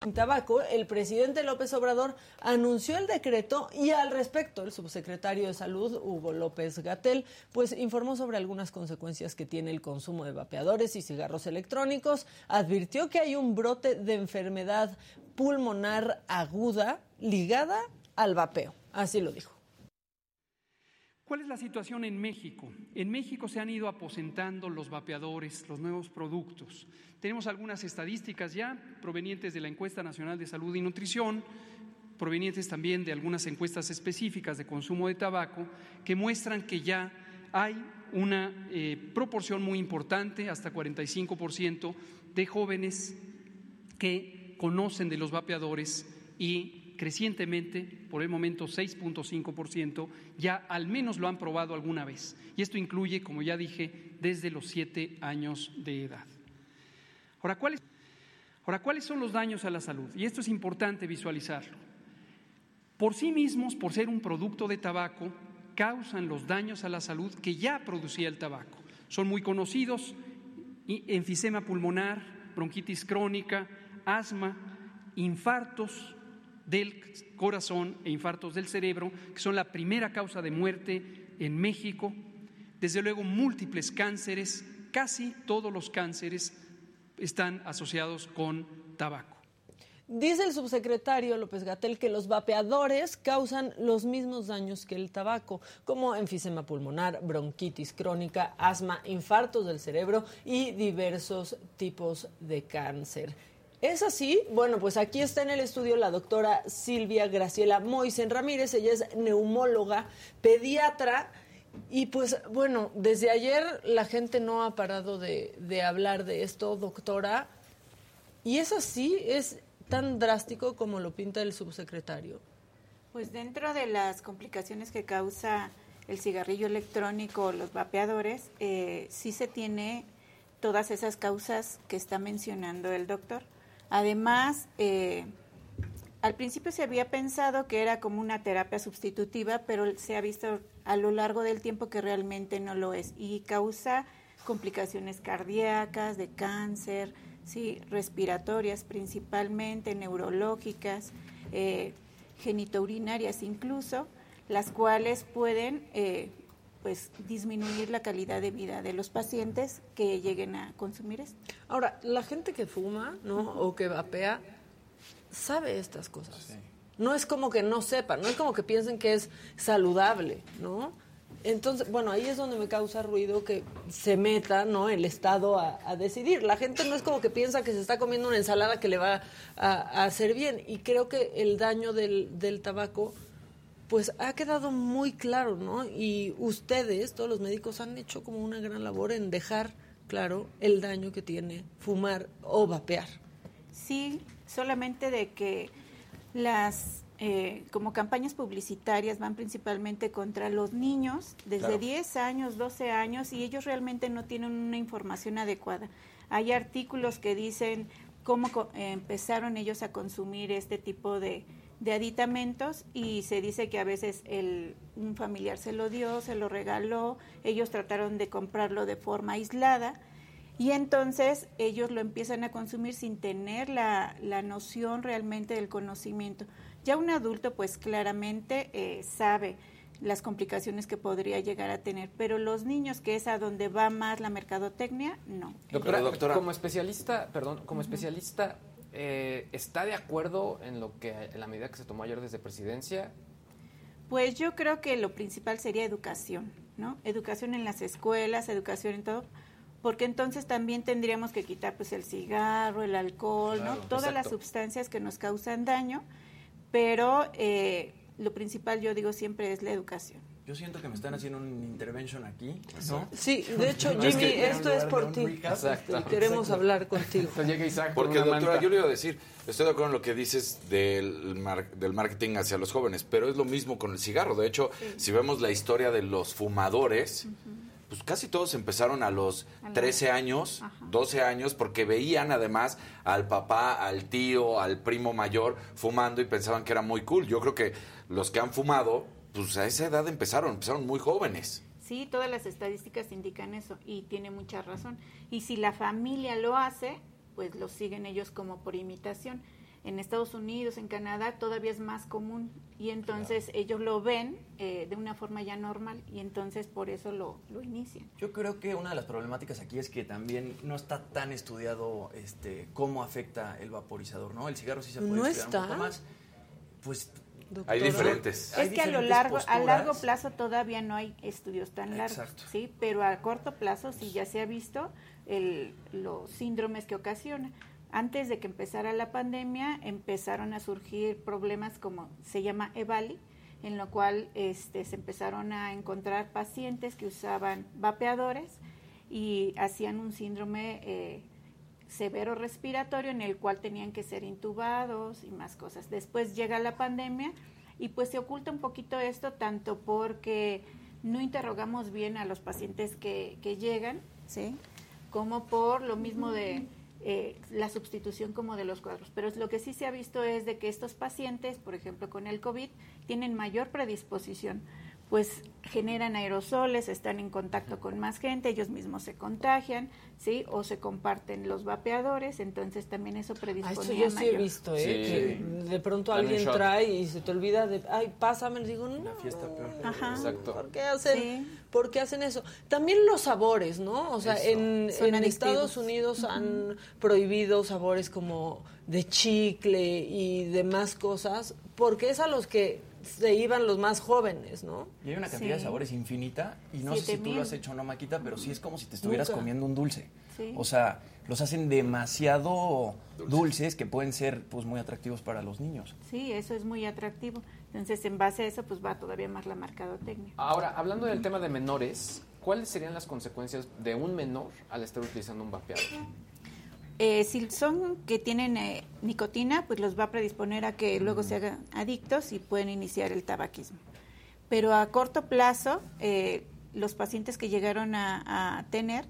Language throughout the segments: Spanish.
En tabaco, el presidente López Obrador anunció el decreto y al respecto el subsecretario de Salud, Hugo López Gatel, pues informó sobre algunas consecuencias que tiene el consumo de vapeadores y cigarros electrónicos, advirtió que hay un brote de enfermedad pulmonar aguda ligada al vapeo, así lo dijo. ¿Cuál es la situación en México? En México se han ido aposentando los vapeadores, los nuevos productos. Tenemos algunas estadísticas ya provenientes de la Encuesta Nacional de Salud y Nutrición, provenientes también de algunas encuestas específicas de consumo de tabaco, que muestran que ya hay una eh, proporción muy importante, hasta 45%, de jóvenes que conocen de los vapeadores y crecientemente, por el momento 6.5%, ya al menos lo han probado alguna vez. Y esto incluye, como ya dije, desde los siete años de edad. Ahora, ¿cuáles, ahora, ¿cuáles son los daños a la salud? Y esto es importante visualizarlo. Por sí mismos, por ser un producto de tabaco, causan los daños a la salud que ya producía el tabaco. Son muy conocidos, enfisema pulmonar, bronquitis crónica, asma, infartos, del corazón e infartos del cerebro, que son la primera causa de muerte en México. Desde luego, múltiples cánceres, casi todos los cánceres están asociados con tabaco. Dice el subsecretario López Gatel que los vapeadores causan los mismos daños que el tabaco, como enfisema pulmonar, bronquitis crónica, asma, infartos del cerebro y diversos tipos de cáncer. ¿Es así? Bueno, pues aquí está en el estudio la doctora Silvia Graciela Moisen Ramírez. Ella es neumóloga, pediatra. Y pues bueno, desde ayer la gente no ha parado de, hablar de esto, doctora. ¿Y es así? ¿Es tan drástico como lo pinta el subsecretario? Pues dentro de las complicaciones que causa el cigarrillo electrónico o los vapeadores, eh, sí se tiene todas esas causas que está mencionando el doctor. Además, eh, al principio se había pensado que era como una terapia sustitutiva, pero se ha visto a lo largo del tiempo que realmente no lo es y causa complicaciones cardíacas, de cáncer, sí, respiratorias principalmente, neurológicas, eh, genitourinarias incluso, las cuales pueden eh, pues disminuir la calidad de vida de los pacientes que lleguen a consumir esto. Ahora, la gente que fuma, ¿no? O que vapea, sabe estas cosas. No es como que no sepa, no es como que piensen que es saludable, ¿no? Entonces, bueno, ahí es donde me causa ruido que se meta, ¿no? El Estado a, decidir. La gente no es como que piensa que se está comiendo una ensalada que le va a, hacer bien. Y creo que el daño del, del tabaco pues ha quedado muy claro, ¿no? Y ustedes, todos los médicos, han hecho como una gran labor en dejar claro el daño que tiene fumar o vapear. Sí, solamente de que las eh, como campañas publicitarias van principalmente contra los niños desde 10 años, 12 años y ellos realmente no tienen una información adecuada. Hay artículos que dicen cómo empezaron ellos a consumir este tipo de, de aditamentos y se dice que a veces el, un familiar se lo dio, se lo regaló, ellos trataron de comprarlo de forma aislada y entonces ellos lo empiezan a consumir sin tener la, la noción realmente del conocimiento. Ya un adulto pues claramente eh, sabe las complicaciones que podría llegar a tener, pero los niños, que es a donde va más la mercadotecnia, no. Doctora, doctora como especialista, perdón, como especialista eh, ¿está de acuerdo en lo que en la medida que se tomó ayer desde presidencia? Pues yo creo que lo principal sería educación, ¿no? Educación en las escuelas, educación en todo, porque entonces también tendríamos que quitar pues el cigarro, el alcohol, ¿no? Todas las sustancias que nos causan daño, pero eh, lo principal yo digo siempre es la educación. Yo siento que me están haciendo un intervention aquí, Sí, de hecho, Jimmy, esto es por ti. Exacto. Queremos hablar contigo. Porque, doctora, yo le iba a decir, estoy de acuerdo en lo que dices del, del marketing hacia los jóvenes, pero es lo mismo con el cigarro. De hecho, si vemos la historia de los fumadores, pues casi todos empezaron a los 13 años, 12 años, porque veían además al papá, al tío, al primo mayor fumando y pensaban que era muy cool. Yo creo que los que han fumado pues a esa edad empezaron, empezaron muy jóvenes. Sí, todas las estadísticas indican eso y tiene mucha razón. Y si la familia lo hace, pues lo siguen ellos como por imitación. En Estados Unidos, en Canadá, todavía es más común y entonces ellos lo ven eh, de una forma ya normal y entonces por eso lo, lo, inician. Yo creo que una de las problemáticas aquí es que también no está tan estudiado este cómo afecta el vaporizador, ¿no? El cigarro sí se puede ¿No estudiar está? un poco más. Pues hay diferentes. Es que a lo largo, a largo plazo todavía no hay estudios tan largos, sí, pero a corto plazo sí ya se ha visto el, los síndromes que ocasiona. Antes de que empezara la pandemia empezaron a surgir problemas como se llama EVALI, en lo cual este, se empezaron a encontrar pacientes que usaban vapeadores y hacían un síndrome eh, severo respiratorio en el cual tenían que ser intubados y más cosas. Después llega la pandemia y pues se oculta un poquito esto tanto porque no interrogamos bien a los pacientes que, que llegan, ¿sí? como por lo mismo de eh, la sustitución como de los cuadros. Pero lo que sí se ha visto es de que estos pacientes, por ejemplo con el COVID, tienen mayor predisposición pues generan aerosoles, están en contacto con más gente, ellos mismos se contagian, ¿sí? O se comparten los vapeadores, entonces también eso predispone ah, eso yo sí he visto, ¿eh? Que de pronto alguien trae y se te olvida de, ay, pásame, les digo, no. Una fiesta peor. Ajá. Exacto. ¿Por qué hacen, ¿por qué hacen eso? También los sabores, ¿no? O sea, en, en Estados Unidos han prohibido sabores como de chicle y demás cosas, porque es a los que se iban los más jóvenes, ¿no? Y hay una cantidad de sabores infinita y no sé si tú lo has hecho o no, Maquita, pero sí es como si te estuvieras comiendo un dulce. O sea, los hacen demasiado dulces. que pueden ser pues muy atractivos para los niños. Sí, eso es muy atractivo. Entonces, en base a eso, pues va todavía más la mercadotecnia. Ahora, hablando del tema de menores, ¿cuáles serían las consecuencias de un menor al estar utilizando un vapeador? Eh, si son que tienen eh, nicotina, pues los va a predisponer a que luego se hagan adictos y pueden iniciar el tabaquismo. Pero a corto plazo, eh, los pacientes que llegaron a, tener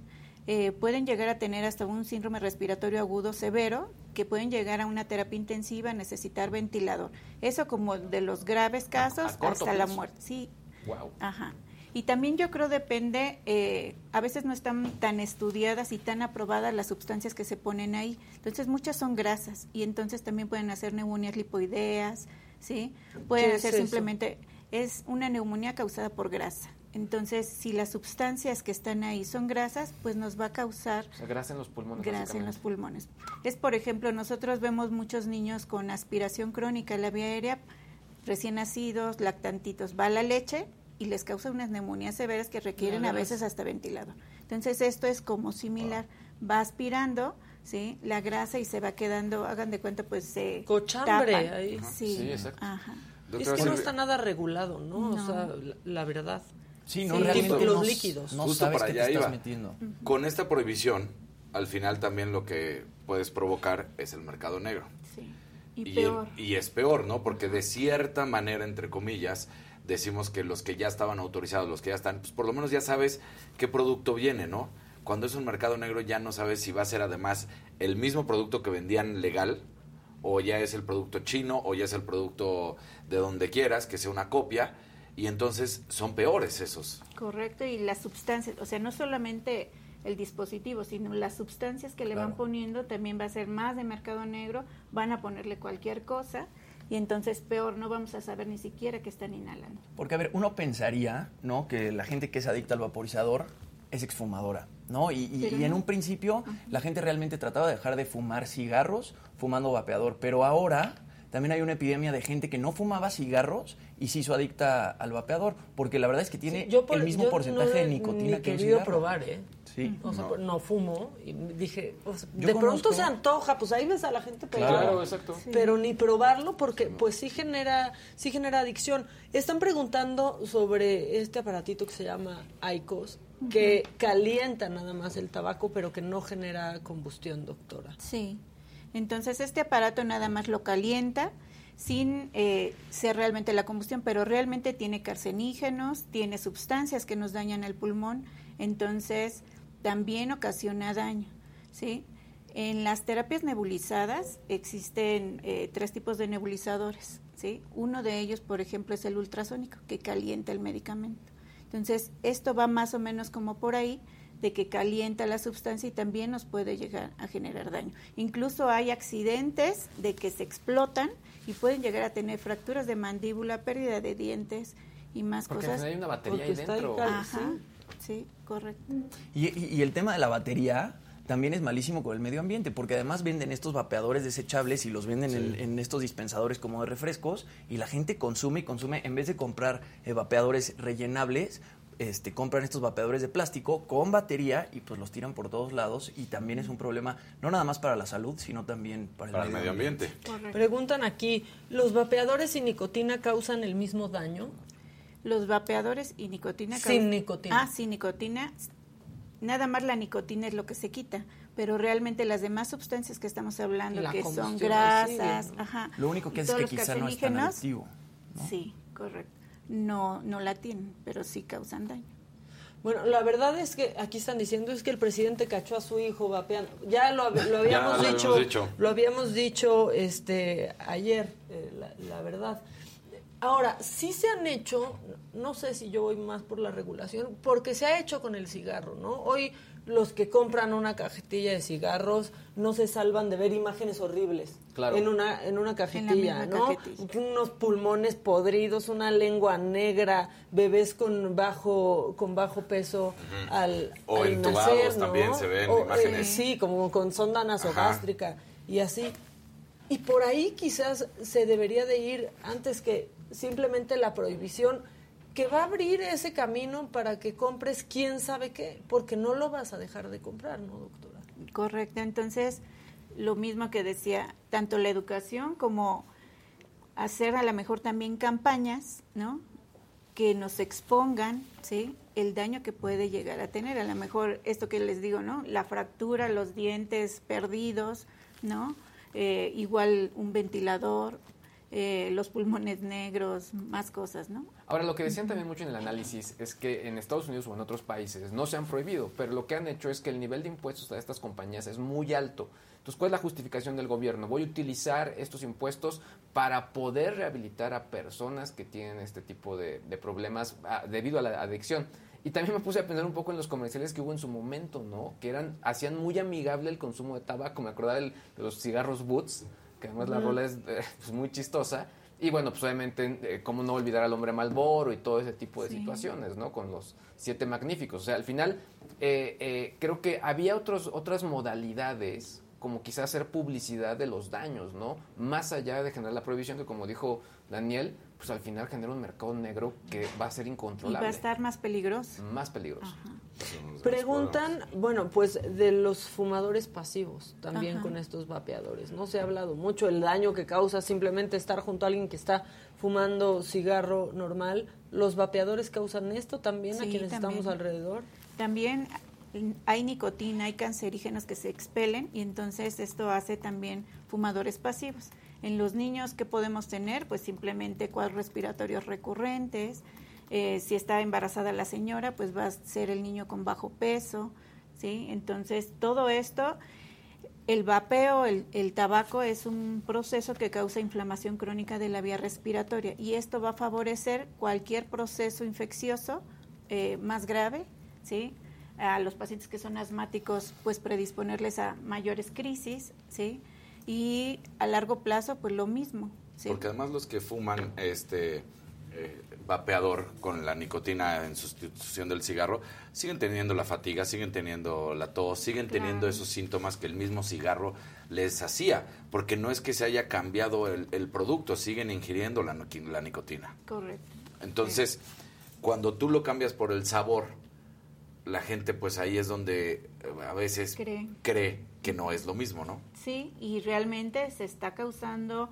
pueden llegar a tener hasta un síndrome respiratorio agudo severo, que pueden llegar a una terapia intensiva, necesitar ventilador. Eso como de los graves casos hasta la muerte. Sí. Wow. Ajá. Y también yo creo depende, eh, a veces no están tan estudiadas y tan aprobadas las sustancias que se ponen ahí. Entonces muchas son grasas y entonces también pueden hacer neumonías lipoideas, ¿sí? Pueden hacer simplemente, es una neumonía causada por grasa. Entonces, si las sustancias que están ahí son grasas, pues nos va a causar... grasa en los pulmones. Grasa en los pulmones. Es, por ejemplo, nosotros vemos muchos niños con aspiración crónica en la vía aérea, recién nacidos, lactantitos, va la leche y les causa unas neumonías severas que requieren a veces hasta ventilado. Entonces esto es como similar, va aspirando, ¿sí? La grasa y se va quedando, hagan de cuenta, pues se Cochambre ahí. Sí, exacto. Es que no está nada regulado, ¿no? O sea, la, verdad. Sí, no, los líquidos. No Justo para allá iba. Con esta prohibición, al final también lo que puedes provocar es el mercado negro. Sí. Y, y peor. y es peor, ¿no? Porque de cierta manera, entre comillas, decimos que los que ya estaban autorizados, los que ya están, pues por lo menos ya sabes qué producto viene, ¿no? Cuando es un mercado negro ya no sabes si va a ser además el mismo producto que vendían legal o ya es el producto chino o ya es el producto de donde quieras, que sea una copia y entonces son peores esos. Correcto, y las sustancias, o sea, no solamente el dispositivo, sino las sustancias que le van poniendo también va a ser más de mercado negro, van a ponerle cualquier cosa y entonces peor, no vamos a saber ni siquiera que están inhalando. Porque, a ver, uno pensaría, ¿no? Que la gente que es adicta al vaporizador, es exfumadora, ¿no? Y, en un principio la gente realmente trataba de dejar de fumar cigarros fumando vapeador, pero ahora también hay una epidemia de gente que no fumaba cigarros y se hizo adicta al vapeador, porque la verdad es que tiene el mismo porcentaje de nicotina que un cigarro. probar, ¿eh? Sí. O sea, no. fumo y dije, de pronto se antoja, pues ahí ves a la gente pero, Claro, exacto. Pero ni probarlo porque pues sí genera sí genera adicción. Están preguntando sobre este aparatito que se llama ICOS que calienta nada más el tabaco, pero que no genera combustión, doctora. Sí. Entonces, este aparato nada más lo calienta sin eh, ser realmente la combustión, pero realmente tiene carcenígenos, tiene sustancias que nos dañan el pulmón, entonces también ocasiona daño, ¿sí? En las terapias nebulizadas existen eh, tres tipos de nebulizadores, ¿sí? Uno de ellos, por ejemplo, es el ultrasónico, que calienta el medicamento. Entonces, esto va más o menos como por ahí, de que calienta la sustancia y también nos puede llegar a generar daño. Incluso hay accidentes de que se explotan y pueden llegar a tener fracturas de mandíbula, pérdida de dientes y más Porque cosas. hay una batería ahí dentro. Ajá, sí, correcto. Y, el tema de la batería también es malísimo con el medio ambiente, porque además venden estos vapeadores desechables y los venden en, estos dispensadores como de refrescos y la gente consume y consume, en vez de comprar eh, vapeadores rellenables, este, compran estos vapeadores de plástico con batería y pues los tiran por todos lados y también es un problema no nada más para la salud, sino también para el, medio, ambiente. Preguntan aquí, ¿los vapeadores y nicotina causan el mismo daño? Los vapeadores y nicotina Sin nicotina. Ah, sin nicotina. Nada más la nicotina es lo que se quita, pero realmente las demás sustancias que estamos hablando, que son grasas, ajá, lo único que es que quizá no es tan adictivo. Sí, correcto no, no la tienen, pero sí causan daño. Bueno, la verdad es que aquí están diciendo es que el presidente cachó a su hijo vapeando. Ya lo, habíamos dicho, lo habíamos dicho este ayer, eh, la, verdad. Ahora, sí se han hecho, no sé si yo voy más por la regulación, porque se ha hecho con el cigarro, ¿no? Hoy los que compran una cajetilla de cigarros no se salvan de ver imágenes horribles en una en una cajetilla, ¿no? Unos pulmones podridos, una lengua negra, bebés con bajo con bajo peso al o nacer, también se ven imágenes. Eh, sí, como con sonda nasogástrica y así. Y por ahí quizás se debería de ir antes que simplemente la prohibición que va a abrir ese camino para que compres quién sabe qué, porque no lo vas a dejar de comprar, ¿no, doctora? Correcto, entonces lo mismo que decía, tanto la educación como hacer a lo mejor también campañas, ¿no? Que nos expongan, ¿sí? El daño que puede llegar a tener. A lo mejor esto que les digo, ¿no? La fractura, los dientes perdidos, ¿no? Eh, igual un ventilador, eh, los pulmones negros, más cosas, ¿no? Ahora, lo que decían también mucho en el análisis es que en Estados Unidos o en otros países no se han prohibido, pero lo que han hecho es que el nivel de impuestos a estas compañías es muy alto. Entonces, ¿cuál es la justificación del gobierno? Voy a utilizar estos impuestos para poder rehabilitar a personas que tienen este tipo de, problemas ah, debido a la adicción. Y también me puse a pensar un poco en los comerciales que hubo en su momento, ¿no? Que eran hacían muy amigable el consumo de tabaco. Me acordaba de los cigarros Boots, que además la rola es eh, pues, muy chistosa. Y bueno, pues obviamente, eh, cómo no olvidar al hombre Malboro y todo ese tipo de situaciones, ¿no? Con los siete magníficos. O sea, al final, eh, creo que había otros, otras modalidades, como quizás hacer publicidad de los daños, ¿no? Más allá de generar la prohibición, que como dijo Daniel, pues al final genera un mercado negro que va a ser incontrolable. Y va a estar más peligroso. Más peligroso. Preguntan, bueno, pues de los fumadores pasivos también con estos vapeadores. No se ha hablado mucho el daño que causa simplemente estar junto a alguien que está fumando cigarro normal. ¿Los vapeadores causan esto también a quienes estamos alrededor? También hay nicotina, hay cancerígenos que se expelen y entonces esto hace también fumadores pasivos. En los niños, ¿qué podemos tener? Pues simplemente cuadros respiratorios recurrentes, eh, si está embarazada la señora, pues va a ser el niño con bajo peso, ¿sí? Entonces, todo esto, el vapeo, el, tabaco es un proceso que causa inflamación crónica de la vía respiratoria y esto va a favorecer cualquier proceso infeccioso eh, más grave, ¿sí? A los pacientes que son asmáticos, pues predisponerles a mayores crisis, ¿sí? Y a largo plazo, pues lo mismo, Porque además los que fuman, este eh, vapeador con la nicotina en sustitución del cigarro, siguen teniendo la fatiga, siguen teniendo la tos, siguen teniendo esos síntomas que el mismo cigarro les hacía, porque no es que se haya cambiado el, producto, siguen ingiriendo la, la nicotina. Correcto. Entonces, cuando tú lo cambias por el sabor, la gente pues ahí es donde eh, a veces cree. cree que no es lo mismo, ¿no? Sí, y realmente se está causando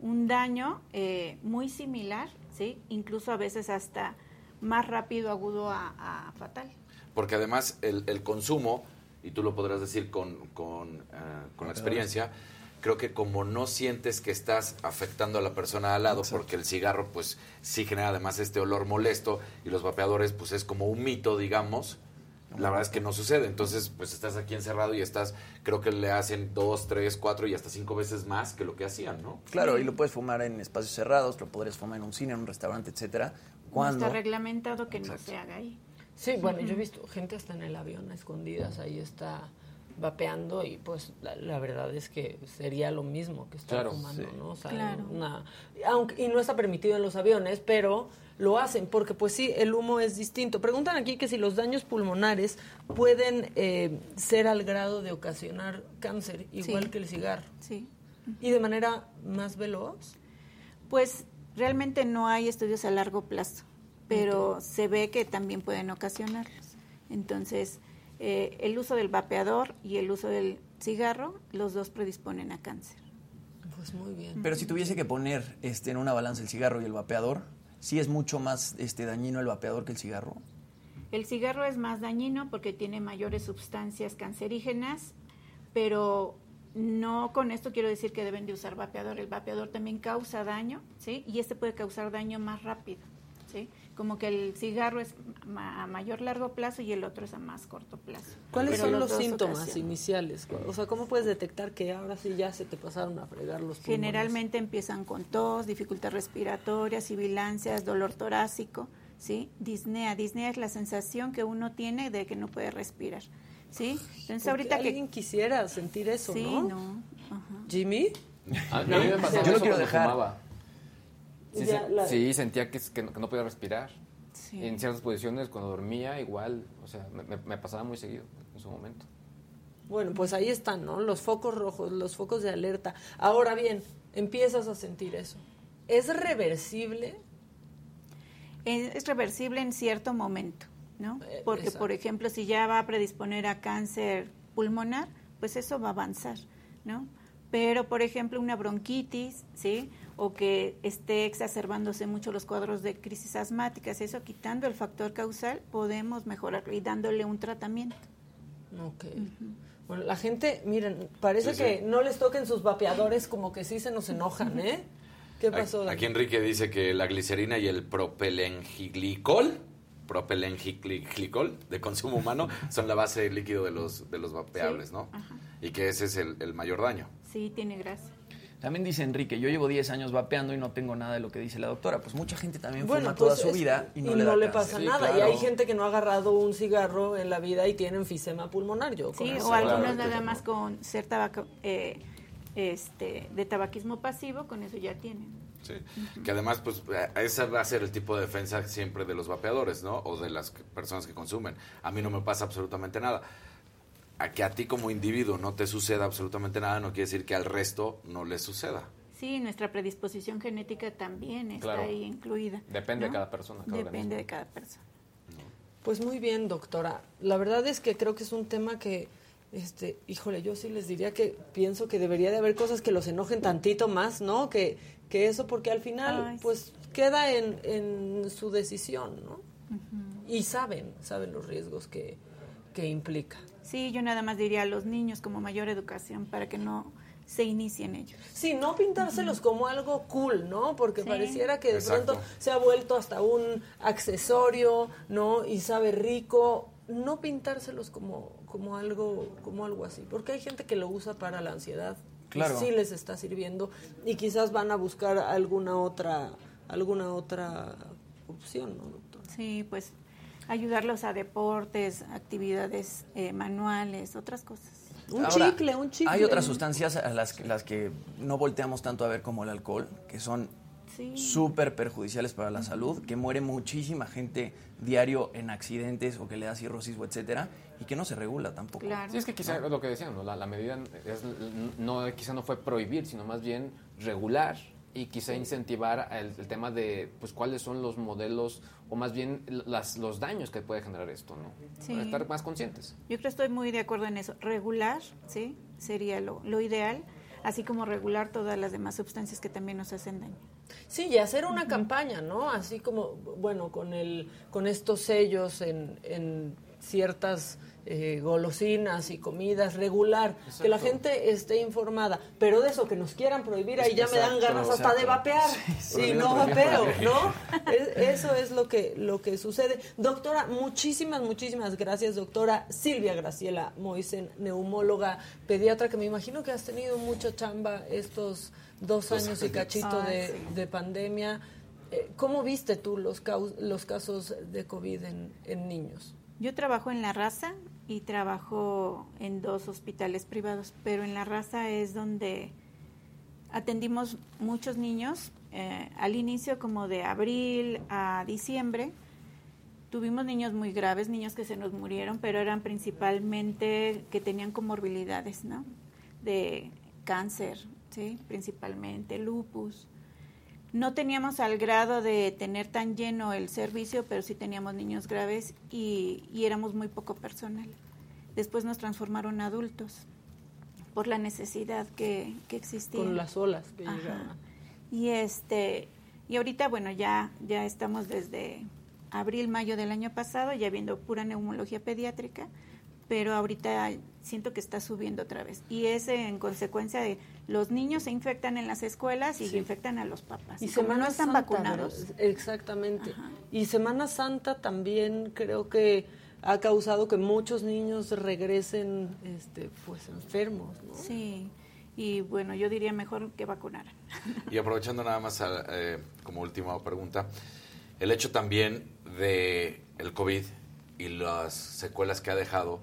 un daño eh, muy similar, ¿sí? Incluso a veces hasta más rápido, agudo a, fatal. Porque además el, el, consumo, y tú lo podrás decir con, con, eh, con la experiencia, creo que como no sientes que estás afectando a la persona al lado, porque el cigarro pues sí genera además este olor molesto y los vapeadores pues es como un mito, digamos, la verdad es que no sucede. Entonces, pues estás aquí encerrado y estás, creo que le hacen dos, tres, cuatro y hasta cinco veces más que lo que hacían, ¿no? Claro, y lo puedes fumar en espacios cerrados, lo podrías fumar en un cine, en un restaurante, etcétera. Cuando... está reglamentado que no se haga ahí. Sí, bueno, yo he visto gente hasta en el avión a escondidas, ahí está vapeando y pues la, verdad es que sería lo mismo que estar fumando, ¿no? O sea, aunque, y no está permitido en los aviones, pero lo hacen, porque pues sí, el humo es distinto. Preguntan aquí que si los daños pulmonares pueden eh, ser al grado de ocasionar cáncer, igual que el cigarro. Sí. ¿Y de manera más veloz? Pues realmente no hay estudios a largo plazo, pero se ve que también pueden ocasionarlos. Entonces, eh, el uso del vapeador y el uso del cigarro, los dos predisponen a cáncer. Pues muy bien. Pero si tuviese que poner este, en una balanza el cigarro y el vapeador, sí es mucho más este, dañino el vapeador que el cigarro. El cigarro es más dañino porque tiene mayores sustancias cancerígenas, pero no con esto quiero decir que deben de usar vapeador. El vapeador también causa daño, ¿sí? Y este puede causar daño más rápido, ¿sí? Como que el cigarro es a mayor largo plazo y el otro es a más corto plazo. ¿Cuáles son los, síntomas iniciales? O sea, ¿cómo puedes detectar que ahora sí ya se te pasaron a fregar los pulmones? Generalmente empiezan con tos, dificultad respiratoria, sibilancias, dolor torácico, ¿sí? Disnea. Disnea es la sensación que uno tiene de que no puede respirar, ¿sí? Entonces ahorita alguien quisiera sentir eso, sí, ¿no? ¿Jimmy? A mí me pasaba Yo lo quiero dejar. Sí, sentía que, que, no, podía respirar. En ciertas posiciones, cuando dormía, igual, o sea, me, pasaba muy seguido en su momento. Bueno, pues ahí están, ¿no? Los focos rojos, los focos de alerta. Ahora bien, empiezas a sentir eso. ¿Es reversible? Es, reversible en cierto momento, ¿no? Eh, Porque, por ejemplo, si ya va a predisponer a cáncer pulmonar, pues eso va a avanzar, ¿no? Pero, por ejemplo, una bronquitis, ¿sí? O que esté exacerbándose mucho los cuadros de crisis asmáticas. Eso quitando el factor causal podemos mejorarlo y dándole un tratamiento. Ok. Bueno, la gente, miren, parece que no les toquen sus vapeadores como que sí se nos enojan, ¿eh? ¿Qué pasó? Aquí Enrique dice que la glicerina y el propelenglicol propelenglicol de consumo humano son la base líquido de los de los vapeables, ¿no? Y que ese es el, el mayor daño. Sí, tiene grasa. También dice Enrique, yo llevo 10 años vapeando y no tengo nada de lo que dice la doctora. Pues mucha gente también fuma toda pues su vida y no, le, pasa nada. Y hay gente que no ha agarrado un cigarro en la vida y tiene enfisema pulmonar. Yo sí, o algunos nada más con ser tabaco, eh, este, de tabaquismo pasivo, con eso ya tienen. Sí, que además, pues, ese va a ser el tipo de defensa siempre de los vapeadores, ¿no? O de las personas que consumen. A mí no me pasa absolutamente nada a que a ti como individuo no te suceda absolutamente nada no quiere decir que al resto no le suceda. Sí, nuestra predisposición genética también está ahí incluida. Depende de cada persona. Depende de cada persona. Pues muy bien, doctora. La verdad es que creo que es un tema que, este, híjole, yo sí les diría que pienso que debería de haber cosas que los enojen tantito más, ¿no? Que, que eso, porque al final, pues queda en, en, su decisión, ¿no? Y saben, saben los riesgos que, que implica. Sí, yo nada más diría a los niños como mayor educación para que no se inicien ellos. Sí, no pintárselos como algo cool, ¿no? Porque pareciera que de pronto se ha vuelto hasta un accesorio, ¿no? Y sabe rico. No pintárselos como, como algo, como algo así. Porque hay gente que lo usa para la ansiedad. Claro. Y sí les está sirviendo. Y quizás van a buscar alguna otra, alguna otra opción, ¿no, doctor? Sí, pues ayudarlos a deportes, actividades eh, manuales, otras cosas. Un chicle, un chicle. Hay otras sustancias a las, las que no volteamos tanto a ver como el alcohol, que son súper perjudiciales para la salud, que muere muchísima gente diario en accidentes o que le da cirrosis o etcétera, y que no se regula tampoco. Sí, es que quizá lo que decían, la, medida es, no, quizá no fue prohibir, sino más bien regular y quizá incentivar el, tema de pues cuáles son los modelos o más bien las, los daños que puede generar esto, ¿no? Para estar más conscientes. Yo creo que estoy muy de acuerdo en eso. Regular, ¿sí? Sería lo, lo ideal, así como regular todas las demás sustancias que también nos hacen daño. Sí, y hacer una campaña, ¿no? Así como, bueno, con, el, con estos sellos en, en ciertas eh, golosinas y comidas regular, que la gente esté informada, pero de eso que nos quieran prohibir, ahí ya me dan ganas hasta de vapear, sí, no vapeo, ¿no? eso es lo que, lo que sucede. Doctora, muchísimas, muchísimas gracias, doctora Silvia Graciela Moisen, neumóloga, pediatra, que me imagino que has tenido mucha chamba estos dos años y cachito de, de pandemia. Eh, ¿Cómo viste tú los, los casos de COVID en, en niños? Yo trabajo en La Raza y trabajo en dos hospitales privados, pero en La Raza es donde atendimos muchos niños eh, al inicio como de abril a diciembre. Tuvimos niños muy graves, niños que se nos murieron, pero eran principalmente que tenían comorbilidades, ¿no? De cáncer, ¿sí? Principalmente lupus. No teníamos al grado de tener tan lleno el servicio, pero sí teníamos niños graves y, éramos muy poco personal. Después nos transformaron adultos por la necesidad que, que existía. Con las olas que llegaban. Y este y ahorita bueno ya ya estamos desde abril mayo del año pasado ya viendo pura neumología pediátrica pero ahorita siento que está subiendo otra vez. Y es en consecuencia de los niños se infectan en las escuelas y infectan a los papás. Y, Semana no están vacunados. Exactamente. Y Semana Santa también creo que ha causado que muchos niños regresen este, pues enfermos. ¿no? Sí. Y bueno, yo diría mejor que vacunaran. Y aprovechando nada más eh, como última pregunta, el hecho también de el COVID y las secuelas que ha dejado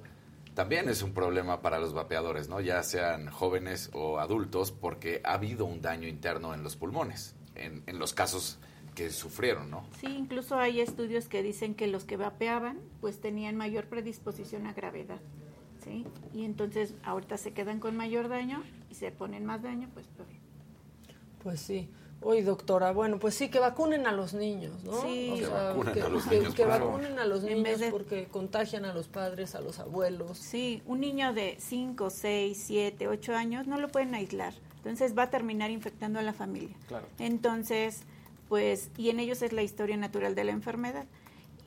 también es un problema para los vapeadores, ¿no? Ya sean jóvenes o adultos, porque ha habido un daño interno en los pulmones, en, en los casos que sufrieron, ¿no? Sí, incluso hay estudios que dicen que los que vapeaban, pues tenían mayor predisposición a gravedad, ¿sí? Y entonces ahorita se quedan con mayor daño y se ponen más daño, pues peor. Pues sí. Oye, doctora, bueno, pues sí, que vacunen a los niños, ¿no? Sí, que vacunen a los niños. Que, vacunen a los niños porque contagian a los padres, a los abuelos. Sí, un niño de 5, 6, 7, 8 años no lo pueden aislar. Entonces va a terminar infectando a la familia. Claro. Entonces, pues, y en ellos es la historia natural de la enfermedad.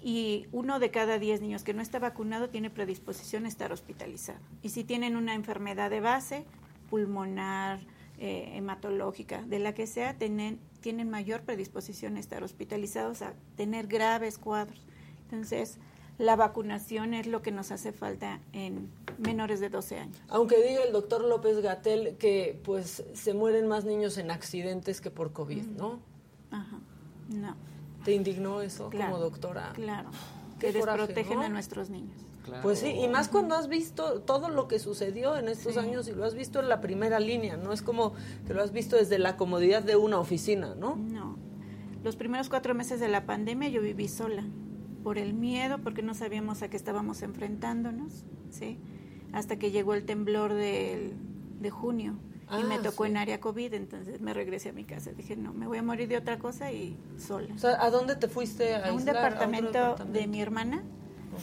Y uno de cada 10 niños que no está vacunado tiene predisposición a estar hospitalizado. Y si tienen una enfermedad de base, pulmonar, eh, hematológica, de la que sea, tienen, tienen mayor predisposición a estar hospitalizados, a tener graves cuadros. Entonces, la vacunación es lo que nos hace falta en menores de 12 años. Aunque diga el doctor López Gatel que pues se mueren más niños en accidentes que por COVID, ¿no? Ajá, no. ¿Te indignó eso como doctora? Claro, que desprotegen a nuestros niños. Pues sí, y más cuando has visto todo lo que sucedió en estos años y lo has visto en la primera línea, no es como que lo has visto desde la comodidad de una oficina, ¿no? No. Los primeros cuatro meses de la pandemia yo viví sola, por el miedo, porque no sabíamos a qué estábamos enfrentándonos, ¿sí? Hasta que llegó el temblor de, de junio y me ah, tocó en área COVID, entonces me regresé a mi casa. Dije, no, me voy a morir de otra cosa y sola. O sea, ¿a dónde te fuiste a, un, departamento de mi hermana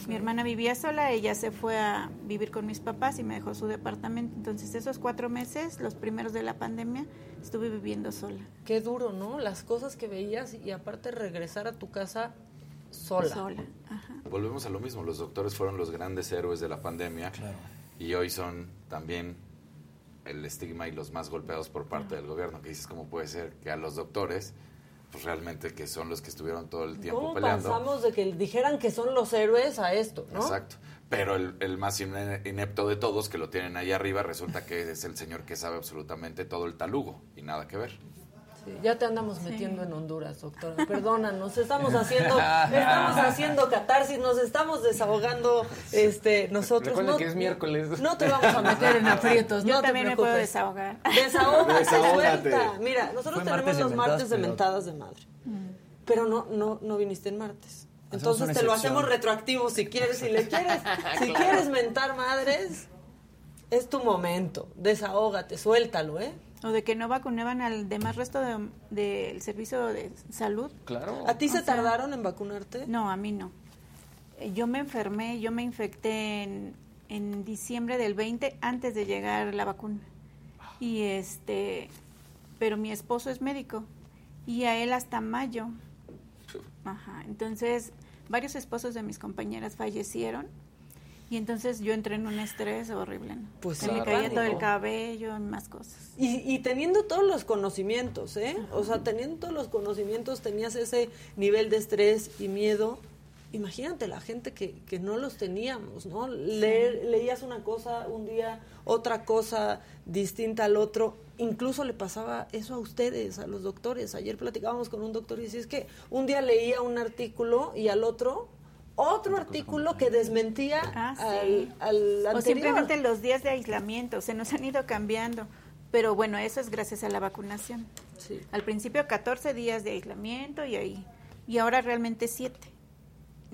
mi hermana vivía sola, ella se fue a vivir con mis papás y me dejó su departamento. Entonces esos cuatro meses, los primeros de la pandemia, estuve viviendo sola. Qué duro, ¿no? Las cosas que veías y aparte regresar a tu casa sola. Sola, Volvemos a lo mismo, los doctores fueron los grandes héroes de la pandemia y hoy son también el estigma y los más golpeados por parte del gobierno, que dices cómo puede ser que a los doctores pues realmente que son los que estuvieron todo el tiempo ¿Cómo peleando. pasamos de que dijeran que son los héroes a esto, no? Exacto. Pero el, más inepto de todos, que lo tienen ahí arriba, resulta que es el señor que sabe absolutamente todo el talugo y nada que ver. Ya te andamos metiendo en Honduras, doctora. Perdónanos, estamos haciendo, estamos haciendo catarsis, nos estamos desahogando, este, nosotros. no, que es miércoles. No te vamos a meter en aprietos, Yo no también te me puedo desahogar. Desahógate, suelta. Mira, nosotros tenemos los martes de mentadas de madre, mm. pero no, no, no viniste en martes. Entonces te lo hacemos retroactivo si quieres, si le quieres, si quieres mentar madres, es tu momento. Desahógate, suéltalo, ¿eh? O de que no vacunaban al demás resto del servicio de salud. Claro. ¿A ti se tardaron en vacunarte? No, a mí no. Eh, yo me enfermé, yo me infecté en, en diciembre del 20 antes de llegar la vacuna. Y este, pero mi esposo es médico y a él hasta mayo. Ajá, entonces varios esposos de mis compañeras fallecieron y entonces yo entré en un estrés horrible. Pues Se me caía todo el cabello y más cosas. Y, teniendo todos los conocimientos, ¿eh? O sea, teniendo todos los conocimientos, tenías ese nivel de estrés y miedo. Imagínate la gente que, que no los teníamos, ¿no? Leer, leías una cosa un día, otra cosa distinta al otro. Incluso le pasaba eso a ustedes, a los doctores. Ayer platicábamos con un doctor y decía, es que un día leía un artículo y al otro otro artículo que desmentía ah, al, anterior. O simplemente los días de aislamiento, se nos han ido cambiando. Pero bueno, eso es gracias a la vacunación. Sí. Al principio 14 días de aislamiento y ahí. Y ahora realmente 7.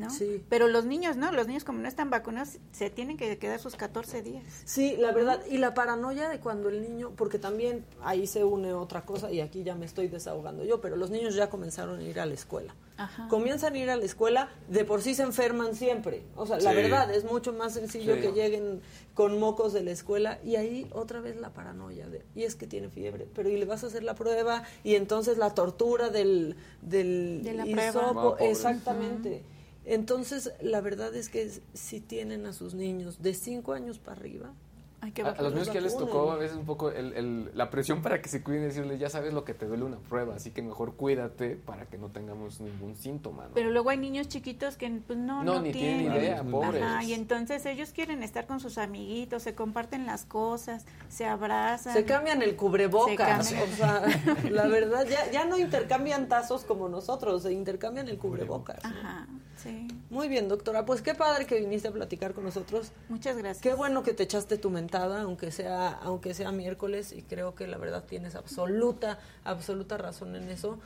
Sí. Pero los niños, ¿no? Los niños como no están vacunados, se tienen que quedar sus 14 días. Sí, la verdad. Y la paranoia de cuando el niño, porque también ahí se une otra cosa y aquí ya me estoy desahogando yo, pero los niños ya comenzaron a ir a la escuela. Ajá. Comienzan a ir a la escuela, de por sí se enferman siempre. O sea, la verdad, es mucho más sencillo que lleguen con mocos de la escuela y ahí otra vez la paranoia de, y es que tiene fiebre, pero y le vas a hacer la prueba y entonces la tortura del del de la prueba. exactamente. Entonces, la verdad es que si tienen a sus niños de 5 años para arriba, a, los niños que les tocó a veces un poco la presión para que se cuiden y decirles, ya sabes lo que te duele una prueba, así que mejor cuídate para que no tengamos ningún síntoma. Pero luego hay niños chiquitos que pues, no, no, ni tienen, idea, pobres. y entonces ellos quieren estar con sus amiguitos, se comparten las cosas, se abrazan. Se cambian el cubrebocas, o sea, la verdad, ya, ya no intercambian tazos como nosotros, se intercambian el cubrebocas. Ajá. Sí. Muy bien, doctora. Pues qué padre que viniste a platicar con nosotros. Muchas gracias. Qué bueno que te echaste tu mentada, aunque sea, aunque sea miércoles, y creo que la verdad tienes absoluta, absoluta razón en eso.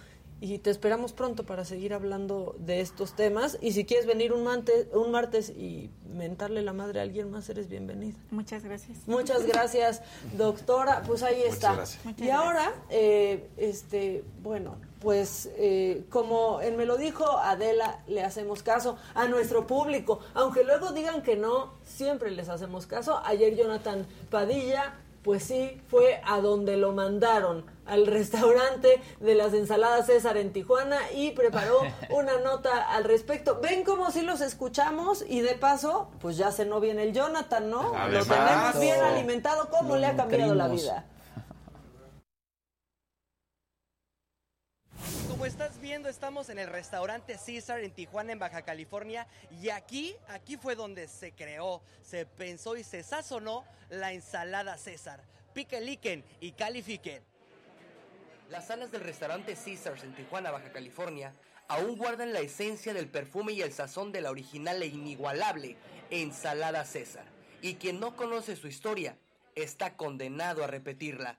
Y te esperamos pronto para seguir hablando de estos temas. Y si quieres venir un, martes, un martes y mentarle la madre a alguien más, eres bienvenida. Muchas gracias. Muchas gracias, doctora. Pues ahí está. y ahora, eh, este, bueno, pues eh, como él me lo dijo, Adela, le hacemos caso a nuestro público. Aunque luego digan que no, siempre les hacemos caso. Ayer Jonathan Padilla, pues sí, fue a donde lo mandaron, al restaurante de las ensaladas César en Tijuana y preparó una nota al respecto. Ven como si los escuchamos y de paso, pues ya se no viene el Jonathan, ¿no? lo tenemos bien alimentado, ¿cómo le ha cambiado la vida? Como estás viendo, estamos en el restaurante Caesar en Tijuana, en Baja California, y aquí, aquí fue donde se creó, se pensó y se sazonó la ensalada César. Pique, y califiquen. Las salas del restaurante Caesars en Tijuana, Baja California, aún guardan la esencia del perfume y el sazón de la original e inigualable ensalada César. Y quien no conoce su historia está condenado a repetirla.